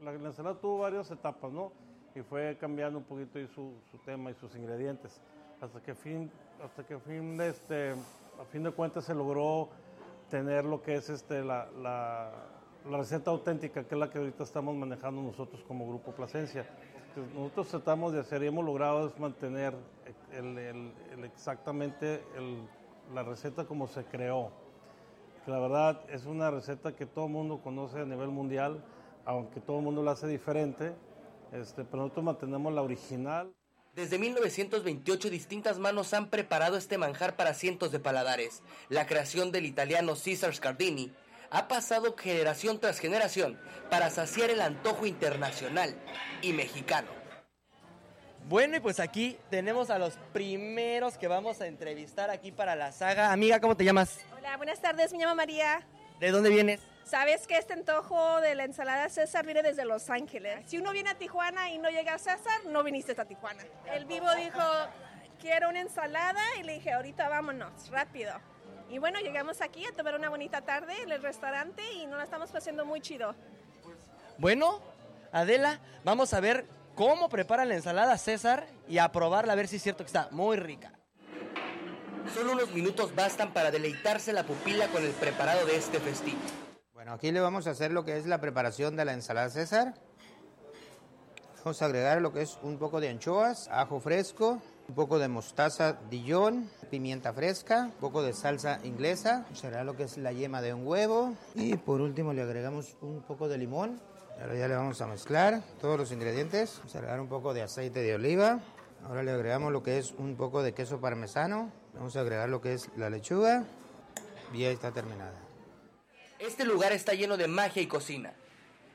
La, la ensalada tuvo varias etapas, ¿no? y fue cambiando un poquito su, tema y sus ingredientes. Hasta que, fin, hasta que fin de este, a fin de cuentas se logró tener lo que es este, la, la, receta auténtica, que es la que ahorita estamos manejando nosotros como Grupo Plasencia. nosotros tratamos de hacer y hemos logrado es mantener exactamente la receta como se creó. Que la verdad es una receta que todo el mundo conoce a nivel mundial, aunque todo el mundo la hace diferente, este, pero nosotros mantenemos la original. Desde 1928 distintas manos han preparado este manjar para cientos de paladares. La creación del italiano Cesar Scardini ha pasado generación tras generación para saciar el antojo internacional y mexicano. Bueno, y pues aquí tenemos a los primeros que vamos a entrevistar aquí para la saga. Amiga, ¿cómo te llamas? Hola, buenas tardes, me llamo María. ¿De dónde vienes? Sabes que este antojo de la ensalada César viene desde Los Ángeles. Si uno viene a Tijuana y no llega a César, no viniste a Tijuana. El vivo dijo, quiero una ensalada y le dije, ahorita vámonos, rápido. Y bueno, llegamos aquí a tomar una bonita tarde en el restaurante y nos la estamos pasando muy chido. Bueno, Adela, vamos a ver cómo prepara la ensalada César y a probarla a ver si es cierto que está muy rica. Solo unos minutos bastan para deleitarse la pupila con el preparado de este festín. Bueno, aquí le vamos a hacer lo que es la preparación de la ensalada César. Vamos a agregar lo que es un poco de anchoas, ajo fresco, un poco de mostaza Dijon, pimienta fresca, un poco de salsa inglesa, será lo que es la yema de un huevo y por último le agregamos un poco de limón. Ahora ya le vamos a mezclar todos los ingredientes, vamos a agregar un poco de aceite de oliva, ahora le agregamos lo que es un poco de queso parmesano, vamos a agregar lo que es la lechuga y ya está terminada. Este lugar está lleno de magia y cocina.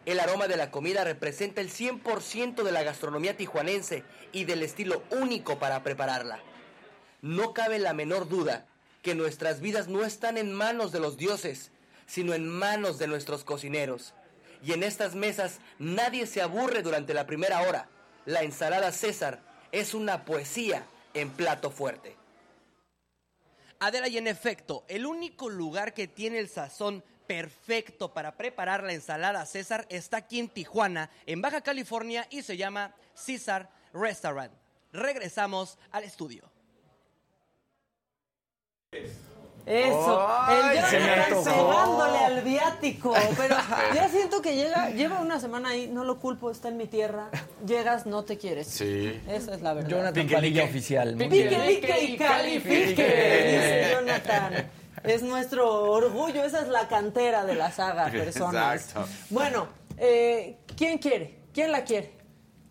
El aroma de la comida representa el 100% de la gastronomía tijuanense y del estilo único para prepararla. No cabe la menor duda que nuestras vidas no están en manos de los dioses, sino en manos de nuestros cocineros. Y en estas mesas nadie se aburre durante la primera hora. La ensalada César es una poesía en plato fuerte. Adela, y en efecto, el único lugar que tiene el sazón perfecto para preparar la ensalada César está aquí en Tijuana, en Baja California, y se llama César Restaurant. Regresamos al estudio. Eso, el antojó. pegándole al viático, pero ya siento que llega, lleva una semana ahí, no lo culpo, está en mi tierra, llegas, no te quieres. Sí. Esa es la verdad. Jonathan Padilla oficial. pique y califique, dice Jonathan. Es nuestro orgullo, esa es la cantera de la saga Personas. Exacto. Bueno, eh, ¿quién quiere? ¿Quién la quiere?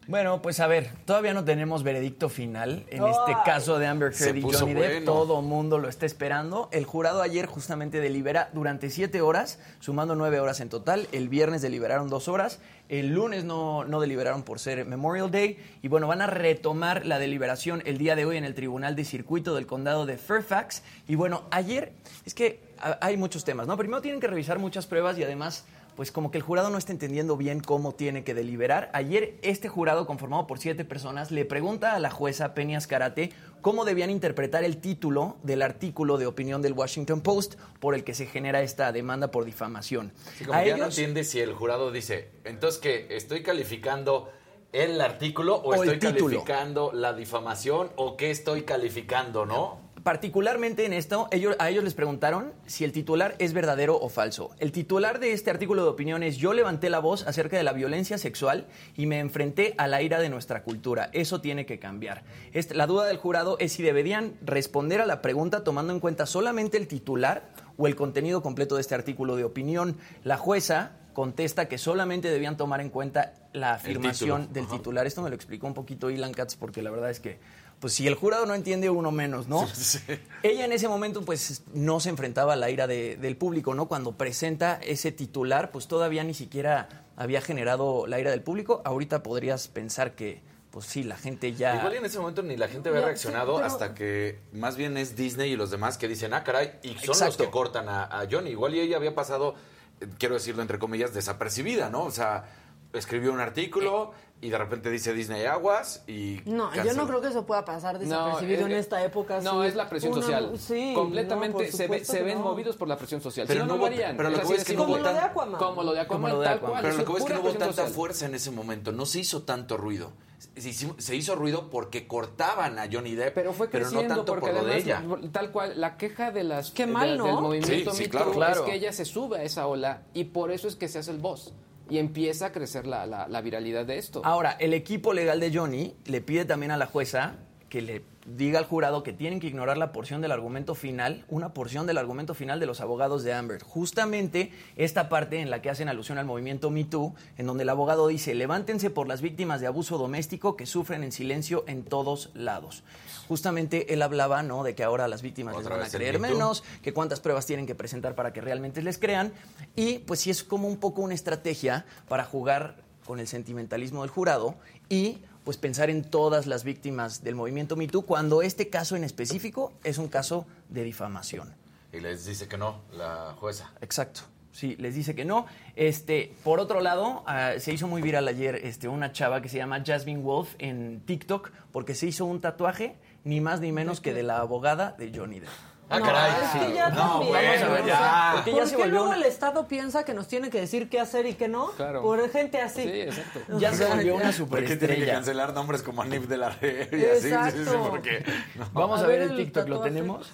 Bueno, pues a ver, todavía no tenemos veredicto final en Ay. este caso de Amber Heard y Johnny Depp. bueno. Todo mundo lo está esperando. El jurado ayer justamente delibera durante siete horas, sumando nueve horas en total. El viernes deliberaron dos horas. El lunes no, no deliberaron por ser Memorial Day. Y bueno, van a retomar la deliberación el día de hoy en el Tribunal de Circuito del Condado de Fairfax. Y bueno, ayer es que hay muchos temas, ¿no? Primero tienen que revisar muchas pruebas y además pues como que el jurado no está entendiendo bien cómo tiene que deliberar. Ayer este jurado, conformado por siete personas, le pregunta a la jueza Peñas Karate cómo debían interpretar el título del artículo de opinión del Washington Post por el que se genera esta demanda por difamación. Sí, como a que ya no entiende si el jurado dice, entonces que estoy calificando el artículo o, estoy calificando la difamación o qué estoy calificando, ¿no? Particularmente en esto, ellos, a ellos les preguntaron si el titular es verdadero o falso. El titular de este artículo de opinión es Yo levanté la voz acerca de la violencia sexual y me enfrenté a la ira de nuestra cultura. Eso tiene que cambiar. Este- la duda del jurado es si deberían responder a la pregunta tomando en cuenta solamente el titular o el contenido completo de este artículo de opinión. La jueza contesta que solamente debían tomar en cuenta la afirmación del Ajá. titular. Esto me lo explicó un poquito Ilan Katz porque la verdad es que, pues si el jurado no entiende, uno menos, ¿no? Ella en ese momento pues no se enfrentaba a la ira de- del público, ¿no? Cuando presenta ese titular, pues todavía ni siquiera había generado la ira del público. Ahorita podrías pensar que, pues sí, la gente ya... Igual y en ese momento ni la gente había reaccionado sí, pero- hasta que más bien es Disney y los demás que dicen, ah, caray, y son los que cortan a, a Johnny. Igual y ella había pasado, eh, quiero decirlo entre comillas, desapercibida, ¿no? O sea, escribió un artículo y de repente dice Disney Aguas y... No, yo no creo que eso pueda pasar desapercibido No, en esta época. No, sí. es la presión Una- social. Sí, Completamente no, se, ve- se ven no. movidos por la presión social. Pero si no, no harían. pero lo Es que de es que no simple. hubo Como lo de Aquaman. Como lo de Aquaman, Como lo de tal Aquaman. cual. Pero lo que es que no hubo tanta social. fuerza en ese momento, no se hizo tanto ruido. Se hizo, se hizo ruido porque cortaban a Johnny Depp, Pero fue creciendo no tanto porque por lo de ella. tal cual, la queja de las Qué de- mal, ¿no? del movimiento Sí, Claro. es que ella se sube a esa ola y por eso es que se hace el boss y empieza a crecer la, la- la viralidad de esto. Ahora, el equipo legal de Johnny le pide también a la jueza que le diga al jurado que tienen que ignorar la porción del argumento final, una porción del argumento final de los abogados de Amber. Justamente esta parte en la que hacen alusión al movimiento Me Too, en donde el abogado dice, levántense por las víctimas de abuso doméstico que sufren en silencio en todos lados. Justamente él hablaba, ¿no?, de que ahora las víctimas les van a creer menos, que cuántas pruebas tienen que presentar para que realmente les crean. Y pues sí es como un poco una estrategia para jugar con el sentimentalismo del jurado y pues pensar en todas las víctimas del movimiento Me Too cuando este caso en específico es un caso de difamación. Y les dice que no, la jueza. Exacto. Sí, les dice que no. Este, por otro lado, ah, se hizo muy viral ayer este, una chava que se llama Jasmine Wolf en TikTok porque se hizo un tatuaje ni más ni menos que de la abogada de Johnny Depp. Ah, caray. Es que ya No, también. bueno, o sea, ya. ¿Por Porque ya qué se volvió luego una- el Estado piensa que nos tiene que decir qué hacer y qué no? Claro. Por gente así. Sí, exacto. Ya O se volvió ya. una ¿Por qué tiene que superestrella. cancelar nombres como Anif de la Red y así? Sí, sí, porque... no. Vamos a, A ver, ver el el TikTok, ¿lo tenemos?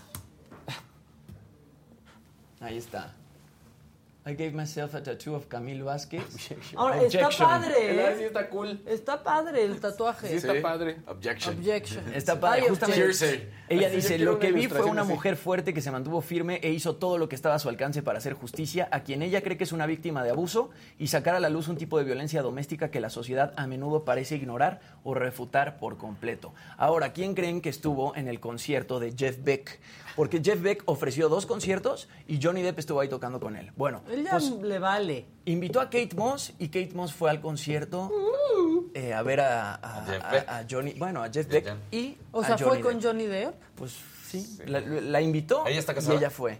Ahí está. I gave myself a tattoo of Camilo Vázquez. Ahora, está Objection. padre, ¿eh? Sí, está cool. Está padre el tatuaje. Sí, está padre. Objection. Objection. Está padre, justamente. Ella dice, lo que vi fue una así". mujer fuerte que se mantuvo firme e hizo todo lo que estaba a su alcance para hacer justicia a quien ella cree que es una víctima de abuso y sacar a la luz un tipo de violencia doméstica que la sociedad a menudo parece ignorar o refutar por completo. Ahora, ¿quién creen que estuvo en el concierto de Jeff Beck? Porque Jeff Beck ofreció dos conciertos y Johnny Depp estuvo ahí tocando con él. Bueno, Él ya pues, le vale. invitó a Kate Moss y Kate Moss fue al concierto eh, a ver a, a- A Jeff a- Beck. a Johnny, bueno, a Jeff Beck y O a sea, Johnny fue con Depp. Johnny Depp. Pues sí, La, la invitó ¿Ella está y casada? ella fue.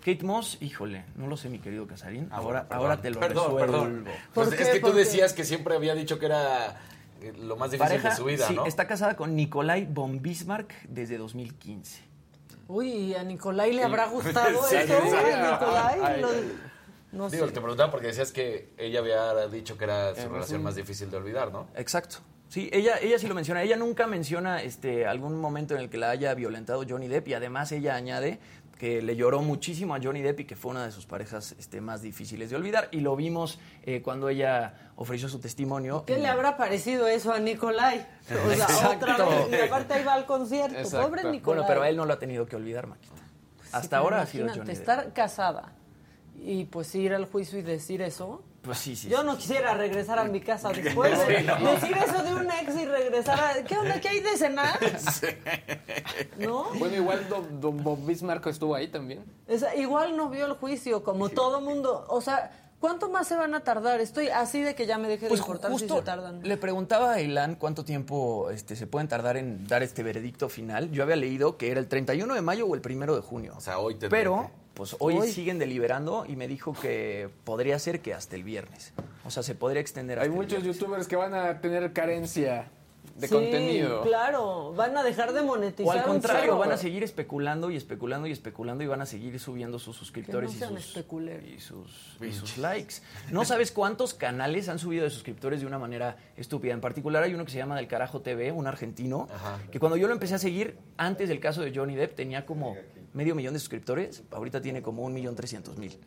Kate Moss, híjole, no lo sé, mi querido Casarín. Ah, ahora, perdón. ahora te lo perdón, resuelvo. Perdón, ¿Por Pues qué? es que tú decías que siempre había dicho que era eh, lo más difícil Pareja, de su vida, sí, ¿no? está casada con Nikolai von Bismarck desde 2015. Uy, ¿y a Nicolai le habrá gustado Sí, eso? sí, sí. Ay, Nicolai, Ay, lo- no Digo, sé. te preguntaba porque decías que ella había dicho que era su Eh, relación sí. más difícil de olvidar, ¿no? Exacto. Sí, ella, ella sí lo menciona. Ella nunca menciona este, algún momento en el que la haya violentado Johnny Depp y además ella añade que le lloró muchísimo a Johnny Depp y que fue una de sus parejas este, más difíciles de olvidar. Y lo vimos eh, cuando ella ofreció su testimonio. ¿Qué le habrá parecido eso a Nicolai? O sea, Exacto. otra vez. Y aparte va al concierto. Exacto. Pobre Nicolai. Bueno, pero a él no lo ha tenido que olvidar, Maquita. Sí, Hasta ahora ha sido Johnny Depp. estar casada y pues ir al juicio y decir eso. Pues sí, sí. Yo sí. no quisiera regresar a mi casa después de Sí, no. decir eso de un ex y regresar a... ¿Qué onda? ¿Qué hay de cenar? ¿No? Bueno, igual Don, don Bob Bismarck estuvo ahí también. Igual no vio el juicio, como todo mundo. O sea, ¿cuánto más se van a tardar? Estoy así de que ya me deje Pues de importar si justo se tardan. le preguntaba a Ilan cuánto tiempo este, se pueden tardar en dar este veredicto final. Yo había leído que era el 31 de mayo o el 1 de junio. O sea, hoy tendría Pero, que- pues hoy, Hoy. siguen deliberando y me dijo que podría ser que hasta el viernes. O sea, se podría extender hasta Hay muchos youtubers que van a tener carencia de Sí, contenido. claro. Van a dejar de monetizar O al un contrario, van a seguir especulando y especulando y especulando y van a seguir subiendo sus suscriptores no y, sus, y, sus, y sus likes. No sabes cuántos canales han subido de suscriptores de una manera estúpida. En particular hay uno que se llama Del Carajo TV, un argentino, Ajá. que cuando yo lo empecé a seguir, antes del caso de Johnny Depp, tenía como medio millón de suscriptores. Ahorita tiene como un millón trescientos mil.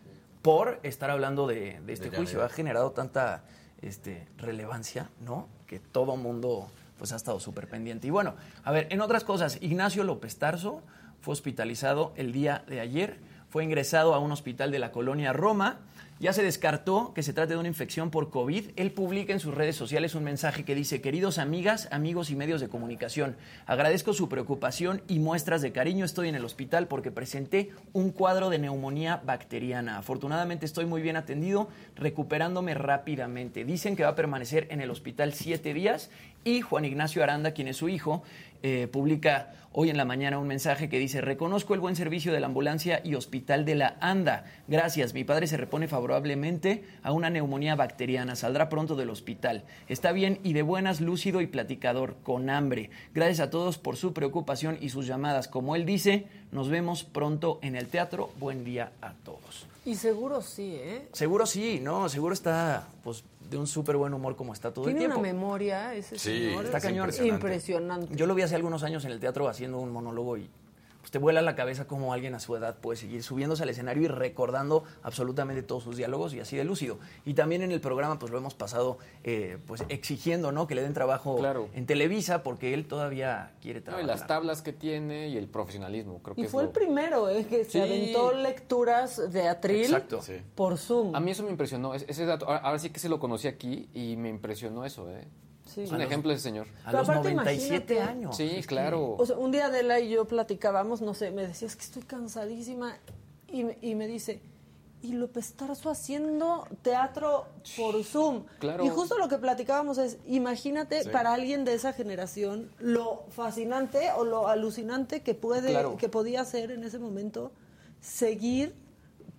Por estar hablando de, de este De juicio. Ha generado tanta este, relevancia, ¿no? Que todo mundo pues ha estado súper pendiente. Y bueno, a ver, en otras cosas, Ignacio López Tarso fue hospitalizado el día de ayer, fue ingresado a un hospital de la colonia Roma. Ya se descartó que se trate de una infección por COVID. Él publica en sus redes sociales un mensaje que dice, queridos amigas, amigos y medios de comunicación, agradezco su preocupación y muestras de cariño. Estoy en el hospital porque presenté un cuadro de neumonía bacteriana. Afortunadamente estoy muy bien atendido, recuperándome rápidamente. Dicen que va a permanecer en el hospital siete días y Juan Ignacio Aranda, quien es su hijo, eh, publica hoy en la mañana un mensaje que dice, reconozco el buen servicio de la ambulancia y hospital de la ANDA. Gracias, mi padre se repone favorablemente a una neumonía bacteriana, saldrá pronto del hospital. Está bien y de buenas, lúcido y platicador, con hambre. Gracias a todos por su preocupación y sus llamadas. Como él dice, nos vemos pronto en el teatro. Buen día a todos. Y seguro sí, ¿eh? Seguro sí, ¿no? Seguro está pues de un súper buen humor como está todo el Tiene tiempo. una memoria ese Sí, señor. está es cañón. Impresionante. Yo lo vi hace algunos años en el teatro haciendo un monólogo y pues, te vuela la cabeza cómo alguien a su edad puede seguir subiéndose al escenario y recordando absolutamente todos sus diálogos y así de lúcido. Y también en el programa pues lo hemos pasado eh, pues exigiendo ¿no? que le den trabajo Claro. en Televisa porque él todavía quiere No, y trabajar. las tablas que tiene y el profesionalismo, creo que Y es fue lo- el primero, ¿eh? Que se aventó lecturas de atril Exacto. Sí. por Zoom. A mí eso me impresionó, es- ese dato, ahora, ahora sí que se lo conocí aquí y me impresionó eso, ¿eh? Sí. Es un ejemplo ese señor. A Pero los aparte, 97 imagínate- años. Sí, claro. O sea, un día Adela y yo platicábamos, no sé, me decía, es que estoy cansadísima. Y, me- y me dice, y López Tarso haciendo teatro por Zoom. Claro. Y justo lo que platicábamos es, imagínate Sí. para alguien de esa generación lo fascinante o lo alucinante que puede, Claro. que podía ser en ese momento seguir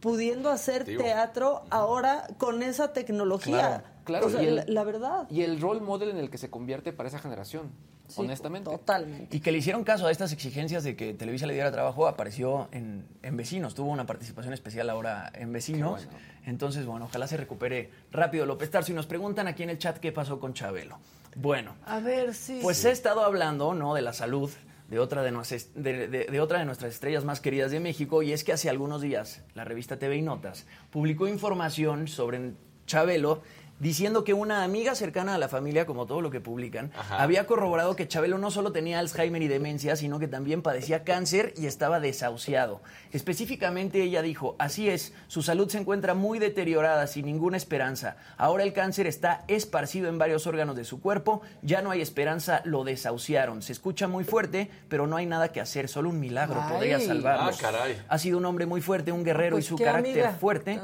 pudiendo hacer teatro ahora con esa tecnología. Claro, la, verdad. Y el role model en el que se convierte para esa generación. honestamente. Totalmente. Y que le hicieron caso a estas exigencias de que Televisa le diera trabajo, apareció en, Vecinos, tuvo una participación especial ahora en Vecinos. Entonces, bueno, ojalá se recupere rápido López Tarso. Y nos preguntan aquí en el chat qué pasó con Chabelo. Bueno. A ver, sí. Pues he estado hablando, ¿no? De la salud de otra de, nuestras, de, otra de nuestras estrellas más queridas de México, y es que hace algunos días la revista TV y Notas publicó información sobre Chabelo diciendo que una amiga cercana a la familia, como todo lo que publican, había corroborado que Chabelo no solo tenía Alzheimer y demencia, sino que también padecía cáncer y estaba desahuciado. Específicamente ella dijo, así es, su salud se encuentra muy deteriorada, sin ninguna esperanza. Ahora el cáncer está esparcido en varios órganos de su cuerpo, ya no hay esperanza, lo desahuciaron. Se escucha muy fuerte, pero no hay nada que hacer, solo un milagro podría salvarlo. Ah, ha sido un hombre muy fuerte, un guerrero y pues, su carácter fuerte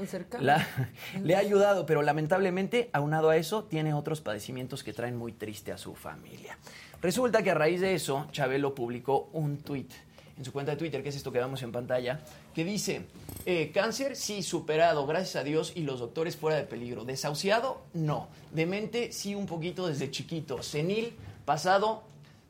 le ha ayudado, pero lamentablemente aunado a eso, tiene otros padecimientos que traen muy triste a su familia. Resulta que a raíz de eso, Chabelo publicó un tuit en su cuenta de Twitter, que es esto que vemos en pantalla, que dice, eh, cáncer sí superado, gracias a Dios, y los doctores fuera de peligro. Desahuciado, no. Demente, sí un poquito desde chiquito. Senil, pasado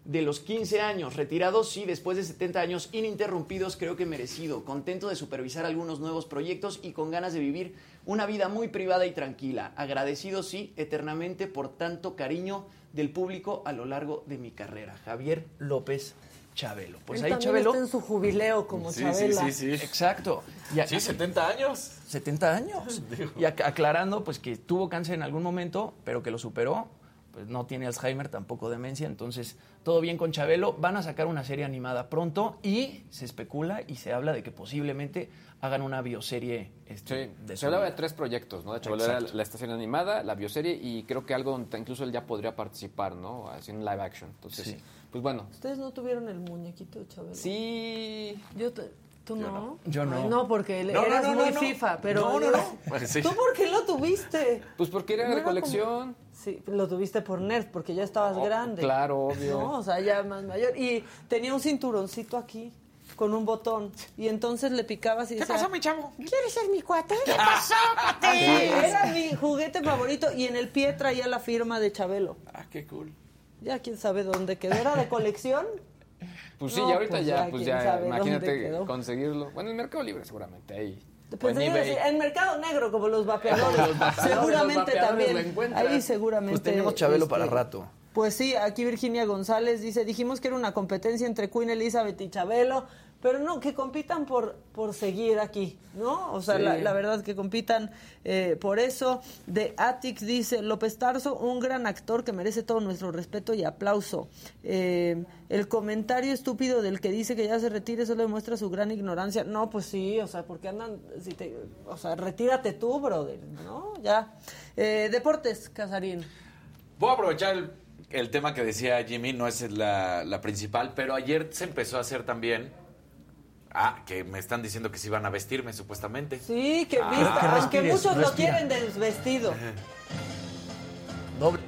de los 15 años, retirados sí, después de 70 años ininterrumpidos, creo que merecido, contento de supervisar algunos nuevos proyectos y con ganas de vivir una vida muy privada y tranquila, agradecido sí, eternamente por tanto cariño del público a lo largo de mi carrera. Javier López Chabelo. Pues ahí Chabelo. Está en su jubileo como sí, Sí, sí, sí. Exacto. sí, 70 años. 70 años. y aclarando, pues que tuvo cáncer en algún momento, pero que lo superó pues no tiene Alzheimer, tampoco demencia, entonces todo bien con Chabelo. Van a sacar una serie animada pronto y se especula y se habla de que posiblemente hagan una bioserie. Este, de se hablaba de tres proyectos, ¿no? De Chabelo era la estación animada, la bioserie y creo que algo incluso él ya podría participar, ¿no? Haciendo live action. Entonces, pues bueno. ¿Ustedes no tuvieron el muñequito de Chabelo? Sí. Yo ¿Tú no? Yo no. no, porque eras muy FIFA, pero... No, no, no. ¿Tú por qué lo tuviste? Pues porque era de colección. Sí, lo tuviste por nerd, porque ya estabas oh, grande. Claro, obvio. No, o sea, ya más mayor. Y tenía un cinturoncito aquí con un botón. Y entonces le picabas y decía... ¿Qué pasó, mi chavo? ¿Quieres ser mi cuate? ¿Qué pasó, cuate? Era mi juguete favorito y en el pie traía la firma de Chabelo. Ah, qué cool. Ya quién sabe dónde quedó. ¿Era de colección? Pues sí, ya ahorita pues ya, pues ya, imagínate conseguirlo. Bueno, en Mercado Libre seguramente, ahí. Pues en, Mercado Negro, como los vapeadores. seguramente también. Ahí seguramente. Pues tenemos Chabelo para este, rato. Pues sí, aquí Virginia González dice, dijimos que era una competencia entre Queen Elizabeth y Chabelo, pero no, que compitan por, por seguir aquí, ¿no? O sea, la, verdad que compitan eh, por eso. De Atix dice, López Tarso, un gran actor que merece todo nuestro respeto y aplauso. Eh, el comentario estúpido del que dice que ya se retire solo demuestra su gran ignorancia. No, pues sí, o sea, porque andan, si te, o sea, retírate tú, brother, ¿no? Ya. Eh, deportes, Casarín. Voy a aprovechar el, el, tema que decía Jimmy, no es la, la principal, pero ayer se empezó a hacer también Ah, que me están diciendo que sí van a vestirme, supuestamente. Sí, que ah, aunque muchos lo quieren desvestido. Doble.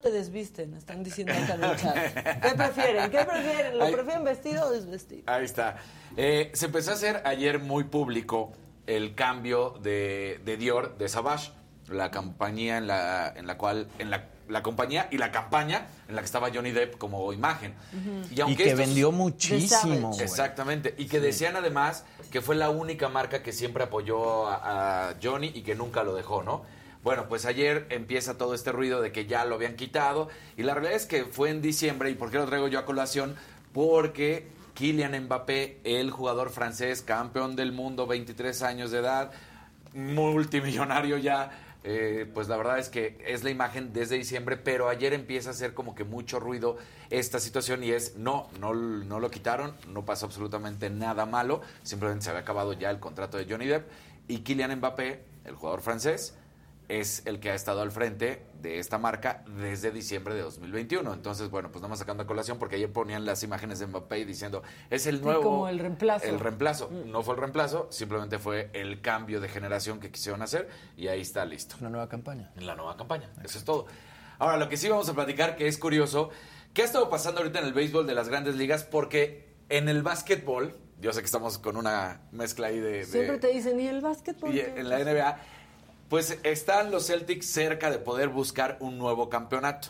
Te desvisten, están diciendo acá en el chat. ¿Qué prefieren? ¿Qué prefieren? ¿Lo prefieren vestido o desvestido? Ahí está. Eh, se empezó a hacer ayer muy público el cambio de, de Dior, de Savage, la compañía en la, en la cual, en la la compañía y la campaña en la que estaba Johnny Depp como imagen. y, que vendió muchísimo. Exactamente. Y que decían además que fue la única marca que siempre apoyó a, Johnny y que nunca lo dejó, ¿no? Bueno, pues ayer empieza todo este ruido de que ya lo habían quitado. Y la realidad es que fue en diciembre. ¿Y por qué lo traigo yo a colación? Porque Kylian Mbappé, el jugador francés, campeón del mundo, 23 años de edad, multimillonario ya, eh, pues la verdad es que es la imagen desde diciembre, pero ayer empieza a hacer como que mucho ruido esta situación y es, no, no, no lo quitaron, no pasó absolutamente nada malo, simplemente se había acabado ya el contrato de Johnny Depp y Kylian Mbappé, el jugador francés, es el que ha estado al frente de esta marca desde diciembre de 2021. Entonces, bueno, pues nada más sacando a colación porque ayer ponían las imágenes de Mbappé diciendo, es el nuevo... como el reemplazo. El reemplazo. Mm. No fue el reemplazo, simplemente fue el cambio de generación que quisieron hacer y ahí está listo. La nueva campaña. En la nueva campaña, eso es todo. Ahora, lo que sí vamos a platicar, que es curioso, ¿qué ha estado pasando ahorita en el béisbol de las grandes ligas? Porque en el básquetbol yo sé que estamos con una mezcla ahí de... Siempre te dicen, ¿y el básquetbol? Y en la NBA, pues están los Celtics cerca de poder buscar un nuevo campeonato.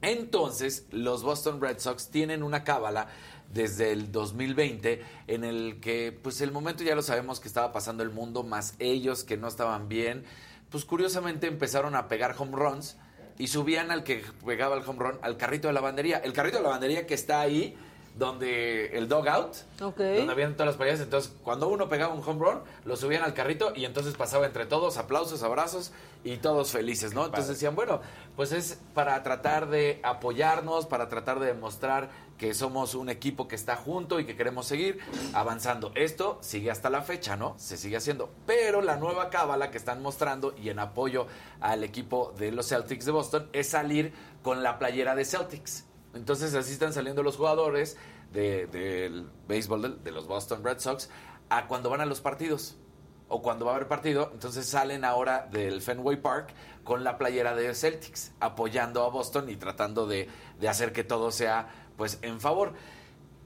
Entonces, los Boston Red Sox tienen una cábala desde el 2020 en el que, pues el momento ya lo sabemos que estaba pasando el mundo, más ellos que no estaban bien, pues curiosamente empezaron a pegar home runs y subían al que pegaba el home run al carrito de lavandería. El carrito de lavandería que está ahí donde el dog out, donde habían todas las playas. Entonces, cuando uno pegaba un home run, lo subían al carrito y entonces pasaba entre todos, aplausos, abrazos y todos felices, ¿no? Entonces decían, bueno, pues es para tratar de apoyarnos, para tratar de demostrar que somos un equipo que está junto y que queremos seguir avanzando. Esto sigue hasta la fecha, ¿no? Se sigue haciendo. Pero la nueva cábala que están mostrando y en apoyo al equipo de los Celtics de Boston es salir con la playera de Celtics. Entonces así están saliendo los jugadores del béisbol de, los Boston Red Sox a cuando van a los partidos o cuando va a haber partido, entonces salen ahora del Fenway Park con la playera de Celtics, apoyando a Boston y tratando de, de hacer que todo sea pues en favor.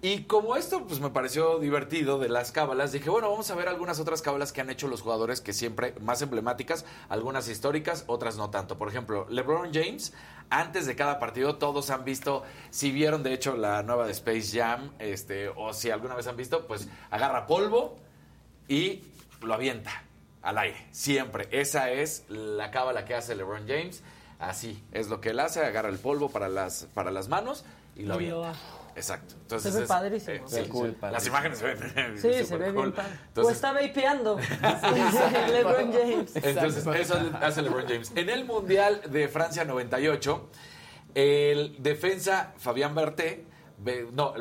Y como esto pues me pareció divertido de las cábalas, dije, bueno, vamos a ver algunas otras cábalas que han hecho los jugadores que siempre más emblemáticas, algunas históricas, otras no tanto. Por ejemplo, LeBron James, antes de cada partido todos han visto, si vieron de hecho la nueva de Space Jam, este o si alguna vez han visto, pues agarra polvo y lo avienta al aire, siempre. Esa es la cábala que hace LeBron James. Así es lo que él hace, agarra el polvo para las para las manos y lo avienta. Exacto. Entonces se ve padrísimo. Eh, las imágenes se ven. Sí, se ve bien padre. o está vapeando. LeBron James. Entonces, eso hace LeBron James. En el Mundial de Francia 98, el defensa Fabián Berté, no,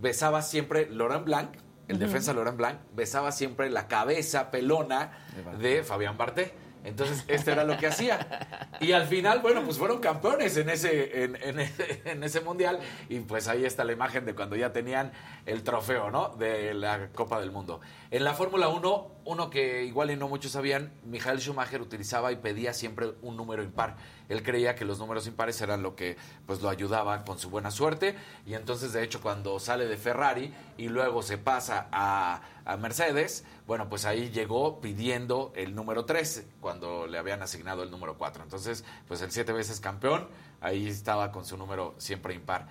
besaba siempre Laurent Blanc, el defensa Laurent Blanc, besaba siempre la cabeza pelona de Fabián Barté. Entonces, esto era lo que hacía. Y al final, bueno, pues fueron campeones en ese, en, ese mundial. Y pues ahí está la imagen de cuando ya tenían el trofeo, ¿no? De la Copa del Mundo. En la Fórmula 1, uno que igual y no muchos sabían, Michael Schumacher utilizaba y pedía siempre un número impar. Él creía que los números impares eran lo que pues lo ayudaba con su buena suerte. Y entonces, de hecho, cuando sale de Ferrari y luego se pasa a Mercedes, bueno, pues ahí llegó pidiendo el número 13 cuando le habían asignado el número 4. Entonces, pues el siete veces campeón, ahí estaba con su número siempre impar.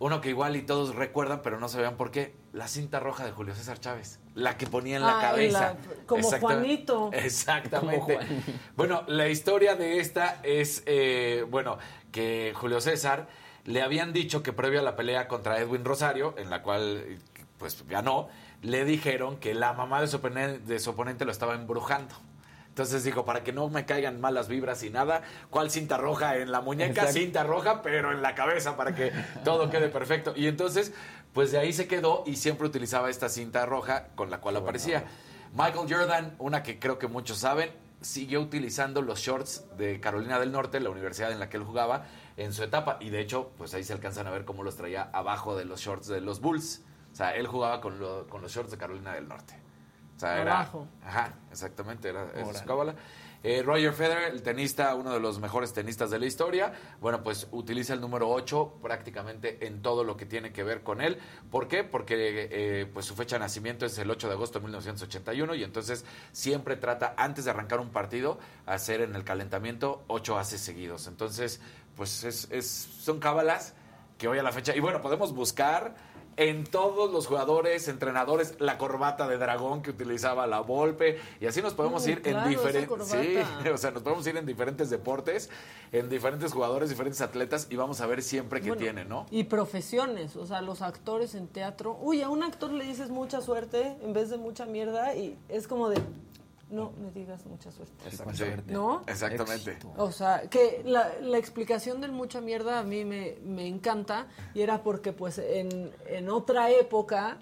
Uno que igual y todos recuerdan, pero no sabían por qué, la cinta roja de Julio César Chávez, la que ponía en la cabeza. como Juanito. Exactamente. Bueno, la historia de esta es, eh, bueno, que Julio César le habían dicho que previo a la pelea contra Edwin Rosario, en la cual pues ganó, le dijeron que la mamá de su, oponente, lo estaba embrujando. Entonces dijo, para que no me caigan malas vibras y nada, ¿cuál cinta roja en la muñeca? Cinta roja, pero en la cabeza para que todo quede perfecto. Y entonces, pues de ahí se quedó y siempre utilizaba esta cinta roja con la cual aparecía. Michael Jordan, una que creo que muchos saben, siguió utilizando los shorts de Carolina del Norte, la universidad en la que él jugaba, en su etapa. Y de hecho, pues ahí se alcanzan a ver cómo los traía abajo de los shorts de los Bulls. O sea, él jugaba con, con los shorts de Carolina del Norte. O sea, era, Abajo. Ajá, exactamente, era su cábala. Eh, Roger Federer, el tenista, uno de los mejores tenistas de la historia, bueno, pues utiliza el número 8 prácticamente en todo lo que tiene que ver con él. ¿Por qué? Porque eh, pues su fecha de nacimiento es el 8 de agosto de 1981 y entonces siempre trata, antes de arrancar un partido, hacer en el calentamiento 8 haces seguidos. Entonces, pues es, es, son cábalas que hoy a la fecha, y bueno, podemos buscar en todos los jugadores, entrenadores, la corbata de dragón que utilizaba la Volpe, y así nos podemos ir en diferentes. Sí, o sea, nos podemos ir en diferentes deportes, en diferentes jugadores, diferentes atletas, y vamos a ver siempre qué tiene, ¿no? Y profesiones, o sea, los actores en teatro. Uy, a un actor le dices mucha suerte en vez de mucha mierda, y es como de no me digas mucha suerte. ¿No? Exactamente. O sea, que la, la, explicación del mucha mierda a mí me, me encanta y era porque pues en, en, otra época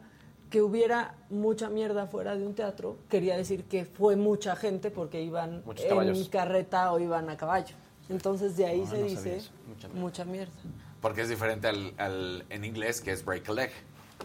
que hubiera mucha mierda fuera de un teatro quería decir que fue mucha gente porque iban en carreta o iban a caballo. Entonces de ahí se dice mucha mierda. Porque es diferente al, al, en inglés que es break a leg.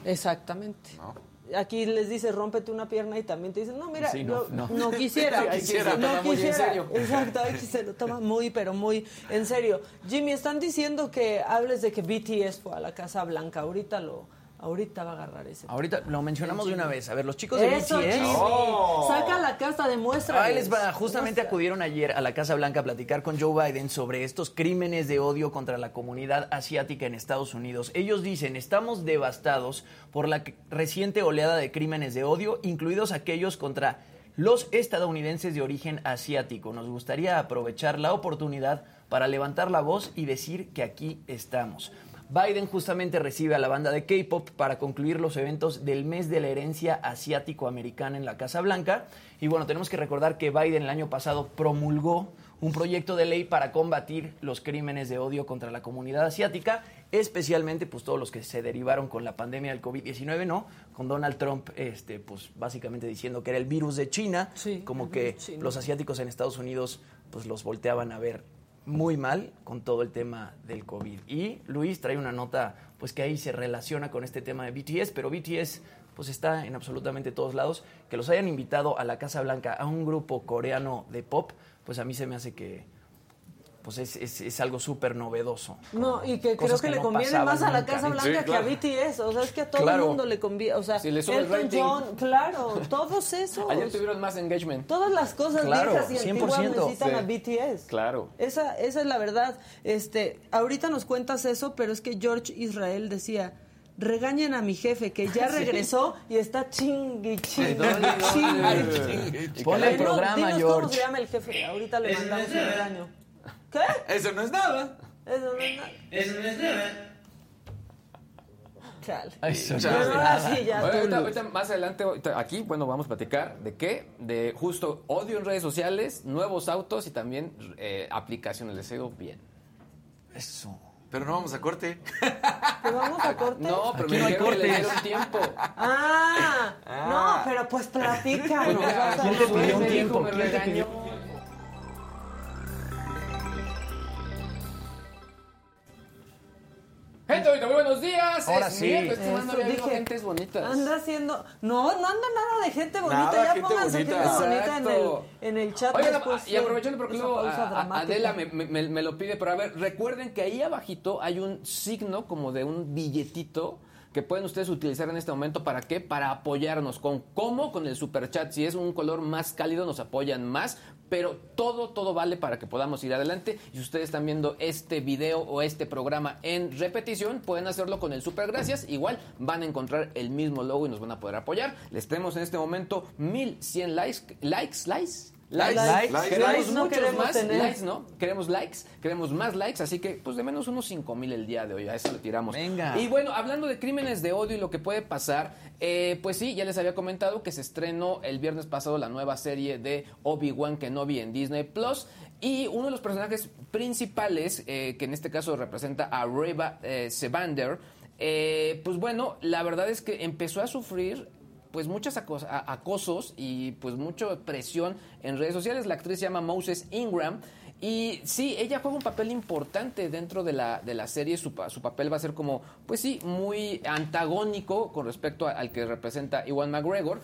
Exactamente. ¿No? Aquí les dice rómpete una pierna y también te dicen, no, mira, no, no, quisiera. quisiera, no quisiera. Exacto, se lo toma muy, pero muy en serio. Jimmy, están diciendo que hables de que BTS fue a la Casa Blanca. Ahorita lo, Ahorita va a agarrar ese. Ahorita lo mencionamos de una vez. A ver, los chicos de Eso, BTS. Oh. Saca la casa, demuestra. Ahí les va. Justamente acudieron ayer a la Casa Blanca a platicar con Joe Biden sobre estos crímenes de odio contra la comunidad asiática en Estados Unidos. Ellos dicen, estamos devastados por la reciente oleada de crímenes de odio, incluidos aquellos contra los estadounidenses de origen asiático. Nos gustaría aprovechar la oportunidad para levantar la voz y decir que aquí estamos. Biden justamente recibe a la banda de K-pop para concluir los eventos del mes de la herencia asiático-americana en la Casa Blanca. Y bueno, tenemos que recordar que Biden el año pasado promulgó un proyecto de ley para combatir los crímenes de odio contra la comunidad asiática, especialmente pues todos los que se derivaron con la pandemia del COVID-19, ¿no? Con Donald Trump este pues básicamente diciendo que era el virus de China, como que los asiáticos en Estados Unidos pues los volteaban a ver muy mal con todo el tema del COVID. Y Luis trae una nota pues que ahí se relaciona con este tema de BTS, pero BTS pues está en absolutamente todos lados. Que los hayan invitado a la Casa Blanca a un grupo coreano de pop, pues a mí se me hace que pues es, es, es algo súper novedoso. No, y que creo que, le conviene más a la Casa Blanca que a BTS. O sea, es que a todo el mundo le conviene. O sea, si le Elton John, claro, todos esos. Ayer tuvieron más engagement. Todas las cosas claro, viejas y 100%, antiguas necesitan a BTS. Claro. Esa, esa es la verdad. Este, ahorita nos cuentas eso, pero es que George Israel decía regañen a mi jefe que ya regresó y está chingui chingui chingui. Ponle el programa, George. George. ¿Cómo se llama el jefe? Ahorita le mandamos un regaño. ¿Qué? Eso no es nada. Eso no es nada. Eso no es nada. Chale. Eso Pero ahora sí, ya. Bueno, tú, ahorita, más adelante, ahorita aquí, bueno, vamos a platicar de qué, de justo odio en redes sociales, nuevos autos y también eh, aplicaciones. Les digo bien. Eso. Pero no vamos a corte. ¿Te vamos a corte? No, pero Aquí me no hay dijeron que le dieron tiempo. Ah, no, pero pues platica. Bueno, ¿quién te pidió un dijo, tiempo? me ¿Quién te regañó. Gente, ahorita, muy buenos días. Ahora Es sí. miércoles, semana dije, gentes bonitas. Anda haciendo. No, no anda nada de gente bonita. Nada, ya gente pónganse bonita. gente bonita en el, en el chat. Oigan, después y aprovechando porque luego a- a-. Adela me, me- me lo pide, pero a ver, recuerden que ahí abajito hay un signo como de un billetito que pueden ustedes utilizar en este momento para qué? Para apoyarnos con cómo con el super chat. Si es un color más cálido nos apoyan más, pero todo todo vale para que podamos ir adelante. Y si ustedes están viendo este video o este programa en repetición, pueden hacerlo con el super gracias. Igual van a encontrar el mismo logo y nos van a poder apoyar. Les tenemos en este momento 1100 likes, likes, likes. Likes, Likes, likes. queremos no muchos más tener. likes, ¿no? Queremos likes, queremos más likes, así que pues de menos unos 5 mil el día de hoy, a eso le tiramos. Venga. Y bueno, hablando de crímenes de odio y lo que puede pasar, eh, pues sí, ya les había comentado que se estrenó el viernes pasado la nueva serie de Obi-Wan Kenobi en Disney Plus. Y uno de los personajes principales, eh, que en este caso representa a Reba eh, Sevander, eh, pues bueno, la verdad es que empezó a sufrir pues muchos acos- acosos y pues mucha presión en redes sociales. La actriz se llama Moses Ingram y sí, ella juega un papel importante dentro de la, de la serie. Su, su papel va a ser como, pues sí, muy antagónico con respecto al que representa Iwan McGregor,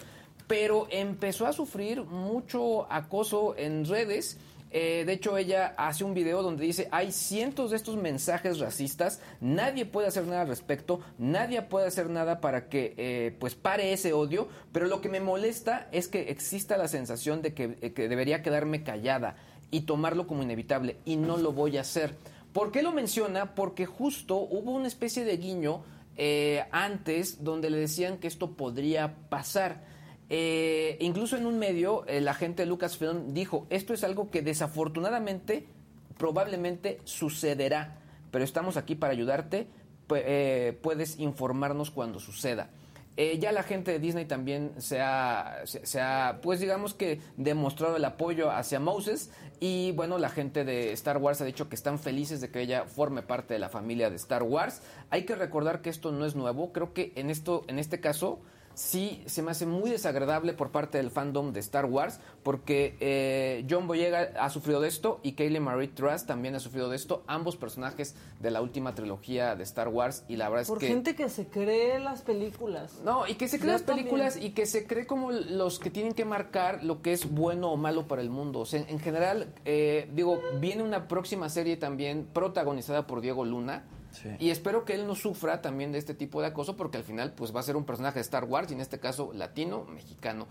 pero empezó a sufrir mucho acoso en redes. Eh, de hecho, ella hace un video donde dice, hay cientos de estos mensajes racistas, nadie puede hacer nada al respecto, nadie puede hacer nada para que eh, pues pare ese odio, pero lo que me molesta es que exista la sensación de que, eh, que debería quedarme callada y tomarlo como inevitable, y no lo voy a hacer. ¿Por qué lo menciona? Porque justo hubo una especie de guiño eh, antes donde le decían que esto podría pasar. Eh, incluso en un medio, el agente Lucasfilm dijo, esto es algo que desafortunadamente probablemente sucederá, pero estamos aquí para ayudarte, eh, puedes informarnos cuando suceda. Eh, ya la gente de Disney también se ha, se, se ha, pues digamos que demostrado el apoyo hacia Moses y bueno, la gente de Star Wars ha dicho que están felices de que ella forme parte de la familia de Star Wars. Hay que recordar que esto no es nuevo, creo que en esto, en este caso, sí se me hace muy desagradable por parte del fandom de Star Wars porque eh, John Boyega ha sufrido de esto y Kaylee Marie Truss también ha sufrido de esto, ambos personajes de la última trilogía de Star Wars y la verdad Por es que... gente que se cree las películas. No, y que se Yo creen las también. películas y que se cree como los que tienen que marcar lo que es bueno o malo para el mundo. O sea, en general, eh, digo, viene una próxima serie también protagonizada por Diego Luna. Y espero que él no sufra también de este tipo de acoso porque al final pues va a ser un personaje de Star Wars y en este caso latino, mexicano.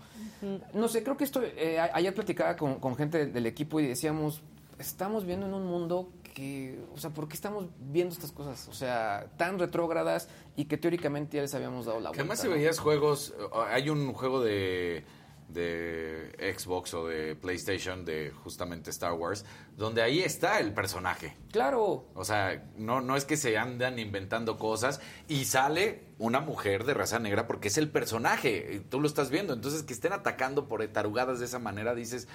No sé, creo que esto, eh, ayer platicaba con, con gente del equipo y decíamos, estamos viendo en un mundo que, o sea, ¿por qué estamos viendo estas cosas? O sea, tan retrógradas y que teóricamente ya les habíamos dado la vuelta. Además, si veías juegos, hay un juego de de Xbox o de PlayStation de justamente Star Wars, donde ahí está el personaje. Claro. O sea, no, no es que se andan inventando cosas y sale una mujer de raza negra porque es el personaje, y tú lo estás viendo. Entonces, que estén atacando por tarugadas de esa manera, dices,